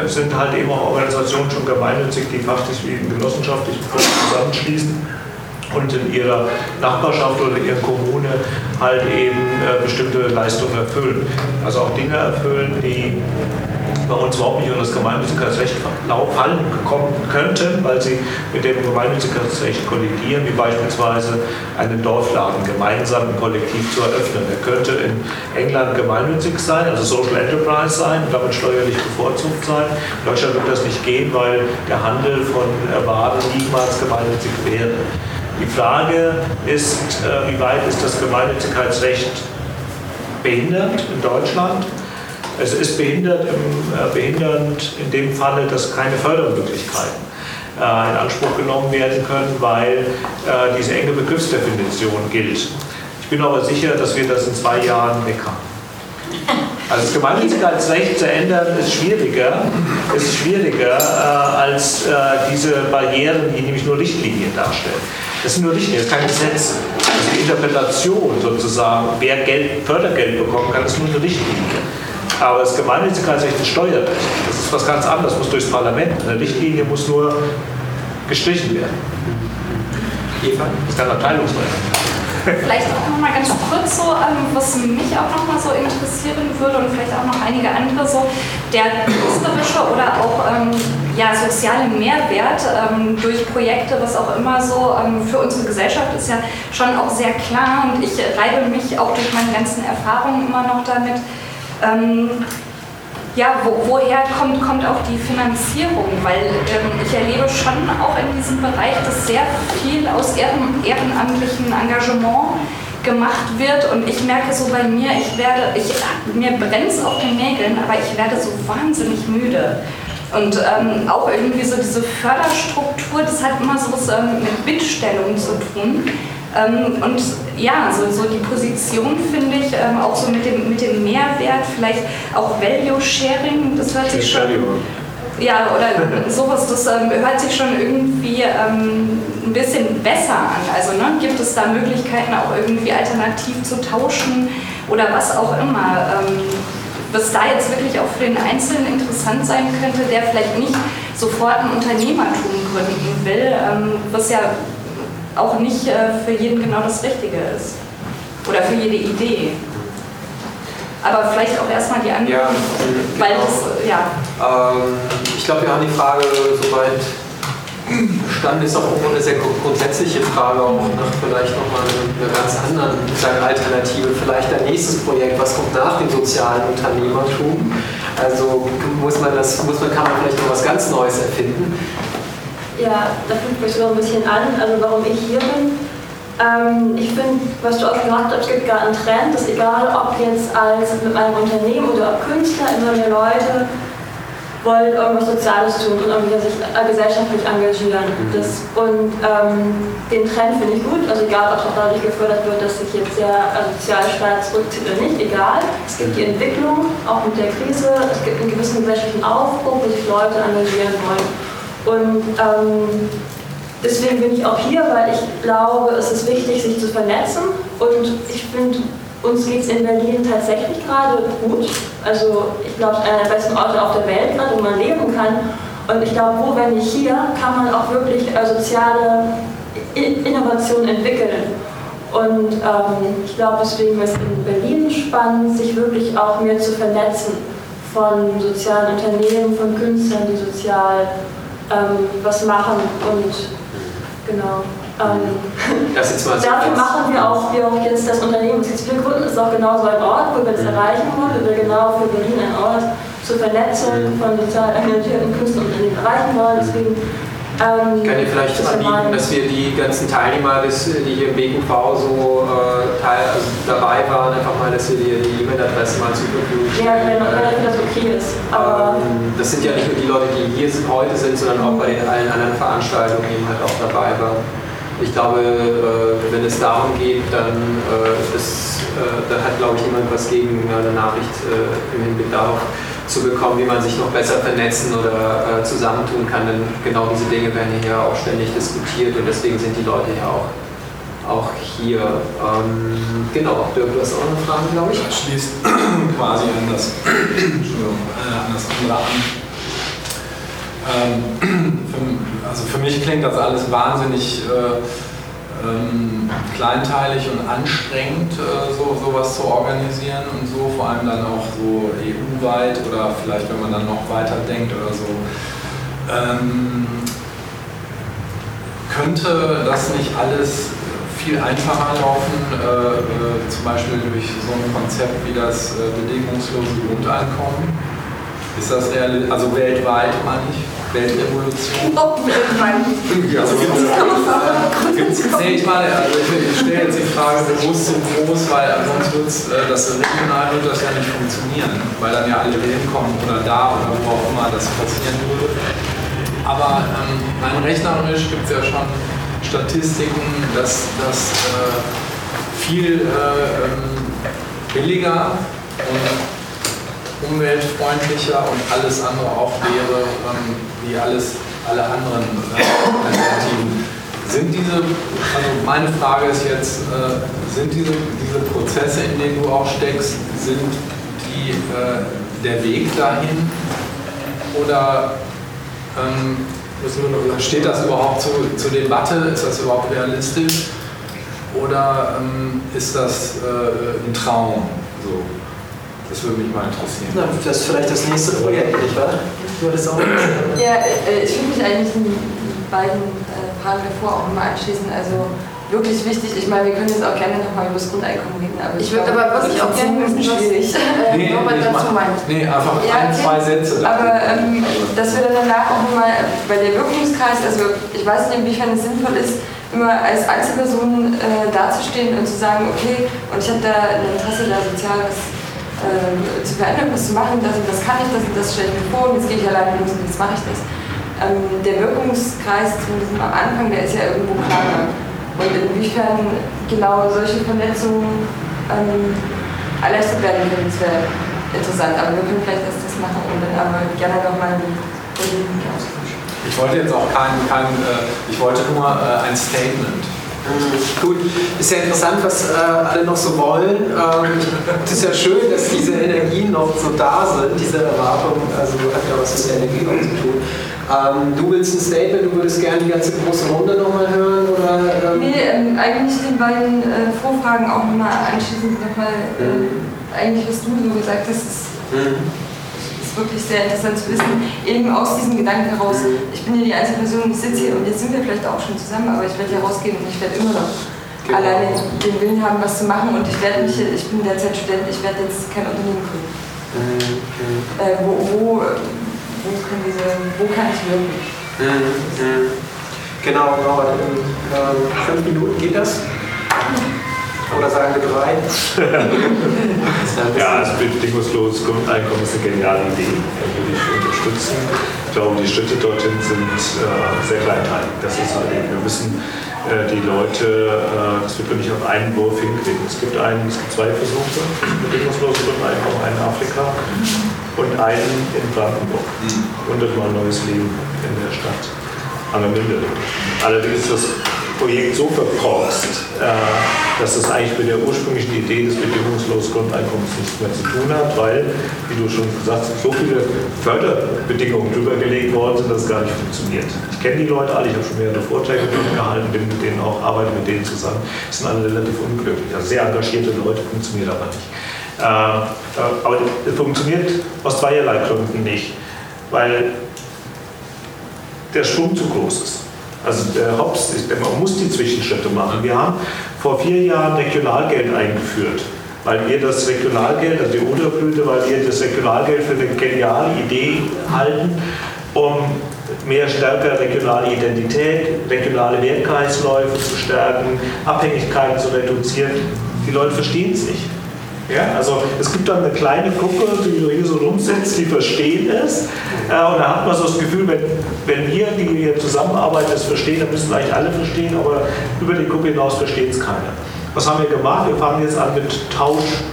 sind halt eben auch Organisationen schon gemeinnützig, die faktisch wie in genossenschaftlichen zusammenschließen und in ihrer Nachbarschaft oder in ihrer Kommune halt eben äh, bestimmte Leistungen erfüllen. Also auch Dinge erfüllen, die bei uns überhaupt nicht unter das Gemeinnützigkeitsrecht fallen kommen könnten, weil sie mit dem Gemeinnützigkeitsrecht kollidieren, wie beispielsweise einen Dorfladen gemeinsam im Kollektiv zu eröffnen. Er könnte in England gemeinnützig sein, also Social Enterprise sein damit steuerlich bevorzugt sein. In Deutschland wird das nicht gehen, weil der Handel von Waren niemals gemeinnützig wäre. Die Frage ist, äh, wie weit ist das Gemeinnützigkeitsrecht behindert in Deutschland? Es ist behindert, im, äh, behindernd in dem Falle, dass keine Fördermöglichkeiten äh, in Anspruch genommen werden können, weil äh, diese enge Begriffsdefinition gilt. Ich bin aber sicher, dass wir das in zwei Jahren weg haben. Also das Gemeinnützigkeitsrecht zu ändern ist schwieriger, ist schwieriger äh, als äh, diese Barrieren, die nämlich nur Richtlinien darstellen. Das sind nur Richtlinien, das ist kein Gesetz. Das ist die Interpretation sozusagen, wer Geld, Fördergeld bekommen kann, ist nur eine Richtlinie. Aber das Gemeinnützigkeitsrecht ist Steuerrecht. Das ist was ganz anderes, muss durchs Parlament. Eine Richtlinie muss nur gestrichen werden. Eva, das ist kein Abteilungsrecht. Vielleicht auch noch mal ganz kurz so, ähm, was mich auch noch mal so interessieren würde und vielleicht auch noch einige andere so, der künstlerische oder auch ähm, ja, soziale Mehrwert ähm, durch Projekte, was auch immer so ähm, für unsere Gesellschaft ist ja schon auch sehr klar und ich reibe mich auch durch meine ganzen Erfahrungen immer noch damit, ähm, ja, wo, woher kommt, kommt auch die Finanzierung? Weil ähm, ich erlebe schon auch in diesem Bereich, dass sehr viel aus ehren, ehrenamtlichen Engagement gemacht wird und ich merke so bei mir, ich werde, ich, mir brennt es auf den Nägeln, aber ich werde so wahnsinnig müde. Und ähm, auch irgendwie so diese Förderstruktur, das hat immer so was ähm, mit Bittstellung zu tun. Ähm, und ja, so, so die Position finde ich ähm, auch so mit dem, mit dem Mehrwert, vielleicht auch Value Sharing, das hört sich schon. Ja, oder sowas, das ähm, hört sich schon irgendwie ähm, ein bisschen besser an. Also ne, gibt es da Möglichkeiten, auch irgendwie alternativ zu tauschen oder was auch immer. Ähm, was da jetzt wirklich auch für den Einzelnen interessant sein könnte, der vielleicht nicht sofort ein Unternehmertum gründen will, ähm, was ja auch nicht äh, für jeden genau das Richtige ist. Oder für jede Idee. Aber vielleicht auch erstmal die anderen. Ja, weil genau. das, ja. Ähm, ich glaube, wir haben die Frage soweit verstanden. Ist auch irgendwo eine sehr grundsätzliche Frage, auch nach vielleicht nochmal einer ganz anderen Alternative. Vielleicht ein nächstes Projekt, was kommt nach dem sozialen Unternehmertum? Also muss man das, muss man, kann man vielleicht noch was ganz Neues erfinden. Ja, da fängt mich so ein bisschen an, also warum ich hier bin. Ähm, ich finde, was du auch gesagt hast, es gibt gerade einen Trend, dass egal ob jetzt als mit einem Unternehmen oder ob Künstler, immer mehr Leute wollen irgendwas Soziales tun und irgendwie sich äh, gesellschaftlich engagieren. Mhm. Das, und ähm, den Trend finde ich gut, also egal, ob es auch dadurch gefördert wird, dass sich jetzt der äh, Sozialstaat zurückzieht oder nicht, egal. Es gibt die Entwicklung, auch mit der Krise, es gibt einen gewissen gesellschaftlichen Aufbruch, wo sich Leute engagieren wollen. Und ähm, deswegen bin ich auch hier, weil ich glaube, es ist wichtig, sich zu vernetzen. Und ich finde, uns geht es in Berlin tatsächlich gerade gut. Also ich glaube, einer der besten Orte auf der Welt, gerade, wo man leben kann. Und ich glaube, wo, wenn nicht hier, kann man auch wirklich äh, soziale Innovationen entwickeln. Und ähm, ich glaube, deswegen ist es in Berlin spannend, sich wirklich auch mehr zu vernetzen von sozialen Unternehmen, von Künstlern, die sozial ähm, was machen. Und genau. Ähm, so dafür machen wir auch, wir auch jetzt das Unternehmen, das wir gründen, ist auch genau so ein Ort, wo wir das erreichen wollen. Wir genau für Berlin ein Ort zur Vernetzung von sozial engagierten Künstlern erreichen wollen. Deswegen ähm, ich kann dir vielleicht anbieten, dass wir die ganzen Teilnehmer, des, die hier im BQV so äh, teil, also dabei waren, einfach mal, dass wir dir die E-Mail-Adresse mal zur Verfügung stellen. Ja, wenn, wenn das okay ist. Aber ähm, das sind ja nicht nur die Leute, die hier heute sind, sondern auch bei den allen anderen Veranstaltungen eben halt auch dabei waren. Ich glaube, äh, wenn es darum geht, dann, äh, das, äh, dann hat, glaube ich, jemand was gegen eine Nachricht äh, im Hinblick darauf zu bekommen, wie man sich noch besser vernetzen oder äh, zusammentun kann. Denn genau diese Dinge werden hier auch ständig diskutiert und deswegen sind die Leute ja auch, auch hier. Ähm, genau, Dirk, du hast auch eine Frage, glaube ich. Das schließt quasi an das, äh, an das andere an. Ähm, für, also für mich klingt das alles wahnsinnig äh, ähm, kleinteilig und anstrengend, äh, so sowas zu organisieren und so, vor allem dann auch so EU-weit oder vielleicht, wenn man dann noch weiter denkt oder so. Ähm, könnte das nicht alles viel einfacher laufen, äh, äh, zum Beispiel durch so ein Konzept wie das äh, bedingungslose Grundeinkommen? Ist das realistisch? Also weltweit meine ich? Weltrevolution? Oh. Ja, also gibt's, äh, nee, ich meine, also ich, ich stelle jetzt die Frage bewusst so groß, weil sonst wird äh, das regional wird das ja nicht funktionieren, weil dann ja alle hinkommen oder da oder wo auch immer das passieren würde. Aber ähm, rein rechnerisch gibt es ja schon Statistiken, dass das äh, viel äh, ähm, billiger und umweltfreundlicher und alles andere auch wäre, ähm, wie alles, alle anderen äh, Alternativen. Sind diese, also meine Frage ist jetzt, äh, sind diese, diese Prozesse, in denen du auch steckst, sind die äh, der Weg dahin oder ähm, steht das überhaupt zu, zur Debatte? Ist das überhaupt realistisch? Oder ähm, ist das äh, ein Traum? So? Das würde mich mal interessieren. Na, das ist vielleicht das nächste Projekt, nicht wahr? Du hattest auch Ja, äh, ich würde mich eigentlich in beiden äh, Fragen davor auch immer anschließen. Also wirklich wichtig. Ich meine, wir können jetzt auch gerne nochmal über das Grundeinkommen reden, aber ich, würde aber was ich auch gerne wissen, schwierig. Äh, nee, nee, dazu meint. Nee, einfach ja, ein, zwei Sätze. Aber ähm, dass wir dann danach auch nochmal, weil der Wirkungskreis, also ich weiß nicht, inwiefern es sinnvoll ist, immer als Einzelperson äh, dazustehen und zu sagen, okay, und ich habe da ein Interesse da sozial was äh, zu verändern, was zu machen, das das kann ich, das und das stelle ich mir vor und jetzt gehe ich alleine los und jetzt mache ich das. Ähm, der Wirkungskreis zumindest am Anfang, der ist ja irgendwo klarer. Und inwiefern genau solche Vernetzungen ähm, erleichtert werden können, das wäre interessant. Aber wir können vielleicht erst das machen und dann aber gerne nochmal einen Kollegen austauschen. Ich wollte jetzt auch kein, kein äh, ich wollte nur äh, ein Statement Gut, ist ja interessant, was äh, alle noch so wollen. Ähm, es ist ja schön, dass diese Energien noch so da sind, diese Erwartung, also hat ja was mit der Energie noch zu tun. Ähm, du willst ein Statement, du würdest gerne die ganze große Runde nochmal hören? Oder, ähm? Nee, ähm, eigentlich den beiden äh, Vorfragen auch nochmal anschließend nochmal, äh, mhm. eigentlich was du so gesagt hast, ist, mhm wirklich sehr interessant zu wissen, eben aus diesem Gedanken heraus, ich bin hier die einzige Person, ich sitze hier und jetzt sind wir vielleicht auch schon zusammen, aber ich werde hier rausgehen und ich werde immer noch genau. alleine den Willen haben, was zu machen und ich werde mich, ich bin derzeit Student, ich werde jetzt kein Unternehmen gründen. Mhm. Äh, wo, wo, wo, können diese, wo kann ich wirken? Mhm. Genau, genau. Ähm, fünf Minuten geht das? Oder sagen wir drei? ja, das bedingungsloses Grundeinkommen ist eine geniale Idee. Würde ich unterstützen. Ich glaube, die Schritte dorthin sind äh, sehr kleinteilig. Das ist halt eben. Wir müssen äh, die Leute, äh, das wird nicht auf einen Wurf hinkriegen. Es gibt, einen, es gibt zwei Versuche, bedingungsloses Grundeinkommen, einen in Afrika und einen in Brandenburg. Und das mal ein neues Leben in der Stadt. An der Münde. Allerdings ist das Projekt so verkorkst, äh, dass es eigentlich mit der ursprünglichen Idee des bedingungslosen Grundeinkommens nichts mehr zu tun hat, weil, wie du schon gesagt hast, so viele Förderbedingungen drüber gelegt worden sind, dass es gar nicht funktioniert. Ich kenne die Leute alle, ich habe schon mehrere Vorträge gehalten, bin mit denen auch, arbeite mit denen zusammen. Die sind alle relativ unglücklich. Also sehr engagierte Leute, funktioniert aber nicht. Äh, aber es funktioniert aus zweierlei Gründen nicht, weil der Strom zu groß ist. Also der Hops, man muss die Zwischenschritte machen. Wir haben vor vier Jahren Regionalgeld eingeführt, weil wir das Regionalgeld, also die Unterblüte, weil wir das Regionalgeld für eine geniale Idee halten, um mehr stärker regionale Identität, regionale Wertkreisläufe zu stärken, Abhängigkeiten zu reduzieren. Die Leute verstehen es nicht. Ja, also es gibt dann eine kleine Gruppe, die hier so rumsitzt, die verstehen es. Äh, und da hat man so das Gefühl, wenn, wenn wir, die hier zusammenarbeiten, es verstehen, dann müssen eigentlich alle verstehen, aber über die Gruppe hinaus versteht es keiner. Was haben wir gemacht? Wir fangen jetzt an mit Tausch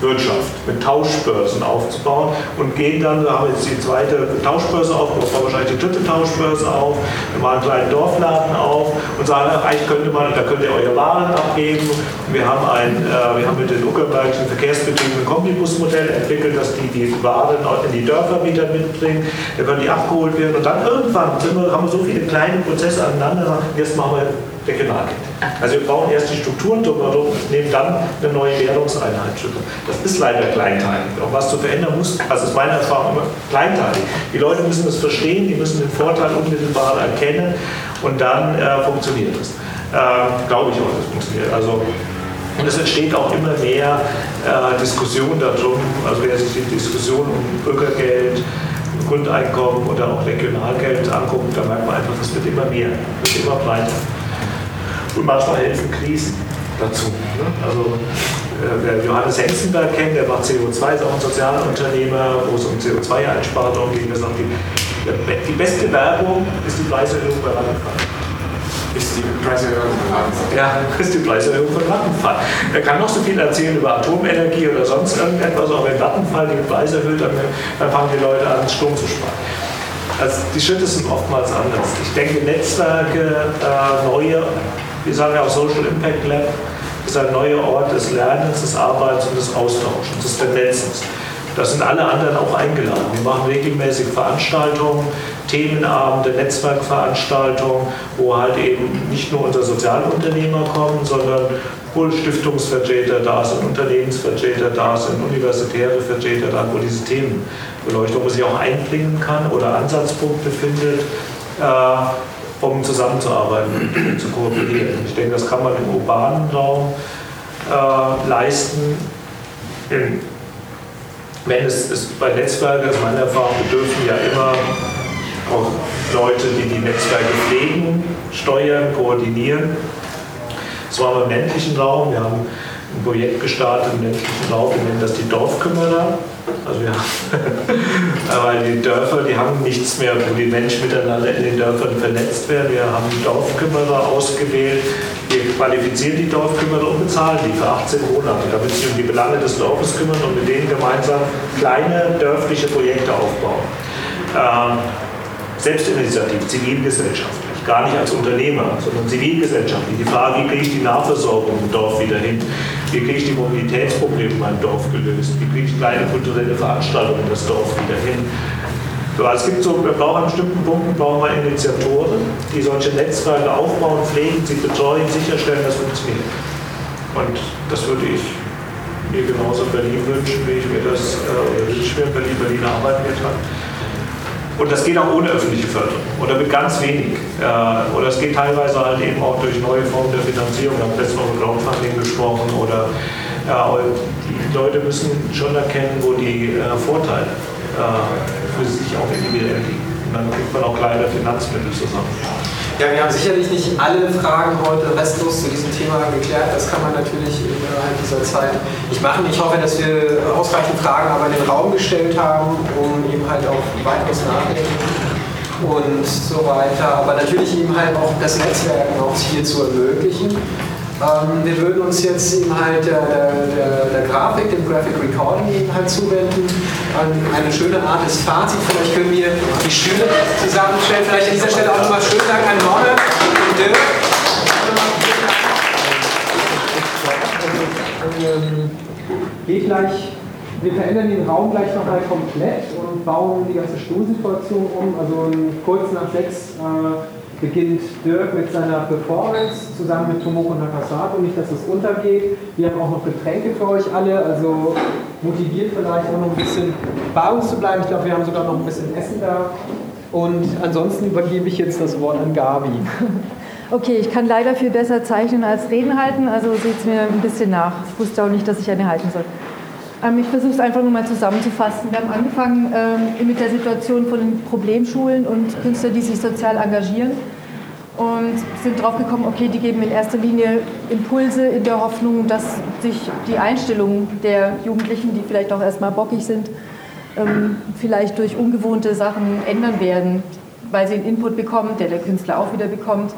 Wirtschaft mit Tauschbörsen aufzubauen und gehen dann, wir haben jetzt die zweite Tauschbörse aufgebaut, wahrscheinlich die dritte Tauschbörse auf, wir machen einen kleinen Dorfladen auf und sagen, eigentlich könnte man, da könnt ihr eure Waren abgeben. Wir haben, ein, äh, wir haben mit den Uckerbergischen Verkehrsbetrieben ein Kombibusmodell entwickelt, dass die die Waren in die Dörfer wieder mitbringen, da können die abgeholt werden und dann irgendwann wir, haben wir so viele kleine Prozesse aneinander, jetzt machen wir Regionalgeld. Also wir brauchen erst die Strukturen drumherum und nehmen dann eine neue Währungseinheit. Das ist leider kleinteilig. Auch was zu verändern muss, also ist meine Erfahrung immer kleinteilig. Die Leute müssen das verstehen, die müssen den Vorteil unmittelbar erkennen und dann äh, funktioniert es. Äh, Glaube ich auch, dass es funktioniert. Also, und es entsteht auch immer mehr äh, Diskussion darum, also wer sich die Diskussion um Bürgergeld, Grundeinkommen oder auch Regionalgeld anguckt, da merkt man einfach, es wird immer mehr, es wird immer breiter. Und manchmal helfen Krisen dazu. Ne? Also äh, wer Johannes Hengstenberg kennt, der macht CO2, ist auch ein Sozialunternehmer, wo es um CO2-Einsparung geht. Sagt, die, die beste Werbung ist die Preiserhöhung bei Vattenfall. Ist die Preiserhöhung von Vattenfall? Ja, ist die Preiserhöhung von Vattenfall. Er kann noch so viel erzählen über Atomenergie oder sonst irgendetwas, aber wenn Vattenfall die Preise erhöht, dann, dann fangen die Leute an, Strom zu sparen. Also die Schritte sind oftmals anders. Ich denke, Netzwerke, äh, neue wir sagen ja auch Social Impact Lab, ist ein neuer Ort des Lernens, des Arbeitens und des Austauschens, des Vernetzens. Da sind alle anderen auch eingeladen. Wir machen regelmäßig Veranstaltungen, Themenabende, Netzwerkveranstaltungen, wo halt eben nicht nur unsere Sozialunternehmer kommen, sondern wohl Stiftungsvertreter da sind, Unternehmensvertreter da sind, universitäre Vertreter da, wo diese Themenbeleuchtung, wo sich auch einbringen kann oder Ansatzpunkte findet. Äh, um zusammenzuarbeiten zu kooperieren. Ich denke, das kann man im urbanen Raum äh, leisten. Wenn es, es bei Netzwerken, ist meine Erfahrung, bedürfen ja immer auch Leute, die die Netzwerke pflegen, steuern, koordinieren. Das war im ländlichen Raum. Wir haben ein Projekt gestartet ländlichen Raum, wir nennen das die Dorfkümmerer. Also ja, weil die Dörfer, die haben nichts mehr, wo die Menschen miteinander in den Dörfern vernetzt werden. Wir haben Dorfkümmerer ausgewählt. Wir qualifizieren die Dorfkümmerer und bezahlen die für 18 Monate, damit sie um die Belange des Dorfes kümmern und mit denen gemeinsam kleine dörfliche Projekte aufbauen. Ähm, Selbstinitiative, Zivilgesellschaft gar nicht als Unternehmer, sondern zivilgesellschaftlich. Die Frage, wie kriege ich die Nahversorgung im Dorf wieder hin? Wie kriege ich die Mobilitätsprobleme in meinem Dorf gelöst? Wie kriege ich kleine kulturelle Veranstaltungen in das Dorf wieder hin? Also es gibt so, wir brauchen an bestimmten Punkten brauchen wir Initiatoren, die solche Netzwerke aufbauen, pflegen, sie betreuen, sicherstellen, dass funktioniert. Und das würde ich mir genauso in Berlin wünschen, wie ich mir das, äh, oder wünsche ich mir in Berlin, Berlin arbeiten mit hat. Und das geht auch ohne öffentliche Förderung oder mit ganz wenig. Äh, oder es geht teilweise halt eben auch durch neue Formen der Finanzierung. Wir haben letztes Mal über Crowdfunding gesprochen. Oder äh, die Leute müssen schon erkennen, wo die äh, Vorteile für sich auch individuell liegen. Und dann kriegt man auch kleine Finanzmittel zusammen. Ja, wir haben sicherlich nicht alle Fragen heute restlos zu diesem Thema geklärt. Das kann man natürlich innerhalb dieser Zeit nicht machen. Ich hoffe, dass wir ausreichend Fragen aber in den Raum gestellt haben, um eben halt auch weiteres Nachdenken und so weiter. Aber natürlich eben halt auch das Netzwerken auch hier zu ermöglichen. Ähm, wir würden uns jetzt eben halt der, der, der, Grafik, dem Graphic Recording eben halt zuwenden. Ähm, eine schöne Art des Fazit. Vielleicht können wir die Schüler zusammenstellen. Vielleicht an dieser Stelle auch nochmal schönen Dank an Nonne und Dirk. Ähm, Geht gleich, wir verändern den Raum gleich nochmal komplett und bauen die ganze Stuhlsituation um. Also kurz nach sechs äh, beginnt Dirk mit seiner Performance zusammen mit Tomoko Nakasato. Nicht, dass es untergeht. Wir haben auch noch Getränke für euch alle, also motiviert vielleicht auch noch ein bisschen bei uns zu bleiben. Ich glaube, wir haben sogar noch ein bisschen Essen da. Und ansonsten übergebe ich jetzt das Wort an Gabi. Okay, ich kann leider viel besser zeichnen als reden halten, also seht es mir ein bisschen nach. Ich wusste auch nicht, dass ich eine halten soll. Ähm, ich versuche es einfach nur mal zusammenzufassen. Wir haben angefangen ähm, mit der Situation von den Problemschulen und Künstlern, die sich sozial engagieren und sind drauf gekommen, okay, die geben in erster Linie Impulse in der Hoffnung, dass sich die Einstellung der Jugendlichen, die vielleicht auch erstmal bockig sind, ähm, vielleicht durch ungewohnte Sachen ändern werden, weil sie einen Input bekommen, der der Künstler auch wieder bekommt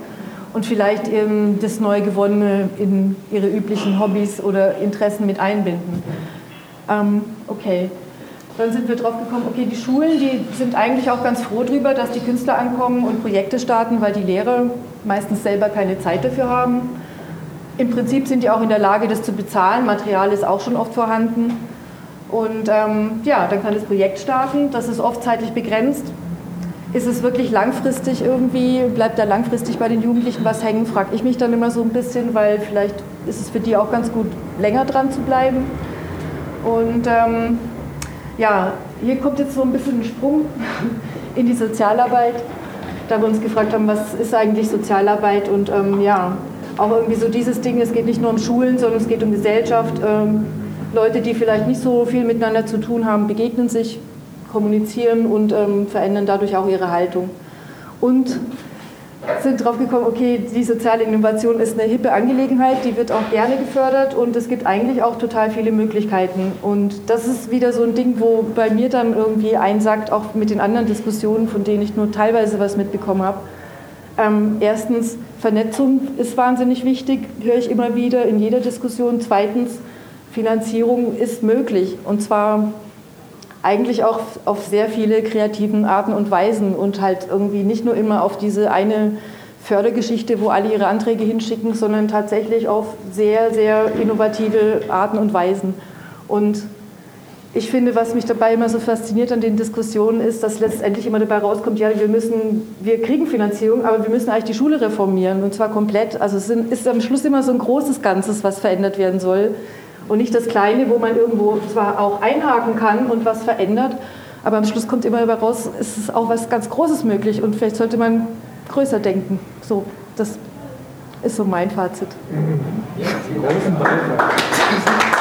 und vielleicht eben das Neugewonnene in ihre üblichen Hobbys oder Interessen mit einbinden. Ähm, okay. Dann sind wir drauf gekommen, okay, die Schulen, die sind eigentlich auch ganz froh darüber, dass die Künstler ankommen und Projekte starten, weil die Lehrer meistens selber keine Zeit dafür haben. Im Prinzip sind die auch in der Lage, das zu bezahlen. Material ist auch schon oft vorhanden. Und ähm, ja, dann kann das Projekt starten. Das ist oft zeitlich begrenzt. Ist es wirklich langfristig irgendwie, bleibt da langfristig bei den Jugendlichen was hängen, frage ich mich dann immer so ein bisschen, weil vielleicht ist es für die auch ganz gut, länger dran zu bleiben. Und ähm, ja, hier kommt jetzt so ein bisschen ein Sprung in die Sozialarbeit, da wir uns gefragt haben, was ist eigentlich Sozialarbeit und ähm, ja, auch irgendwie so dieses Ding, es geht nicht nur um Schulen, sondern es geht um Gesellschaft. Ähm, Leute, die vielleicht nicht so viel miteinander zu tun haben, begegnen sich, kommunizieren und ähm, verändern dadurch auch ihre Haltung. Und sind darauf gekommen, okay, die soziale Innovation ist eine hippe Angelegenheit, die wird auch gerne gefördert und es gibt eigentlich auch total viele Möglichkeiten. Und das ist wieder so ein Ding, wo bei mir dann irgendwie einsagt, auch mit den anderen Diskussionen, von denen ich nur teilweise was mitbekommen habe. Ähm, erstens, Vernetzung ist wahnsinnig wichtig, höre ich immer wieder in jeder Diskussion. Zweitens, Finanzierung ist möglich und zwar eigentlich auch auf sehr viele kreativen Arten und Weisen und halt irgendwie nicht nur immer auf diese eine Fördergeschichte, wo alle ihre Anträge hinschicken, sondern tatsächlich auf sehr, sehr innovative Arten und Weisen. Und ich finde, was mich dabei immer so fasziniert an den Diskussionen ist, dass letztendlich immer dabei rauskommt, ja, wir müssen, wir kriegen Finanzierung, aber wir müssen eigentlich die Schule reformieren und zwar komplett. Also es ist am Schluss immer so ein großes Ganzes, was verändert werden soll und nicht das Kleine, wo man irgendwo zwar auch einhaken kann und was verändert, aber am Schluss kommt immer raus, es ist auch was ganz Großes möglich und vielleicht sollte man größer denken. So, das ist so mein Fazit. Ja, großen Beifall.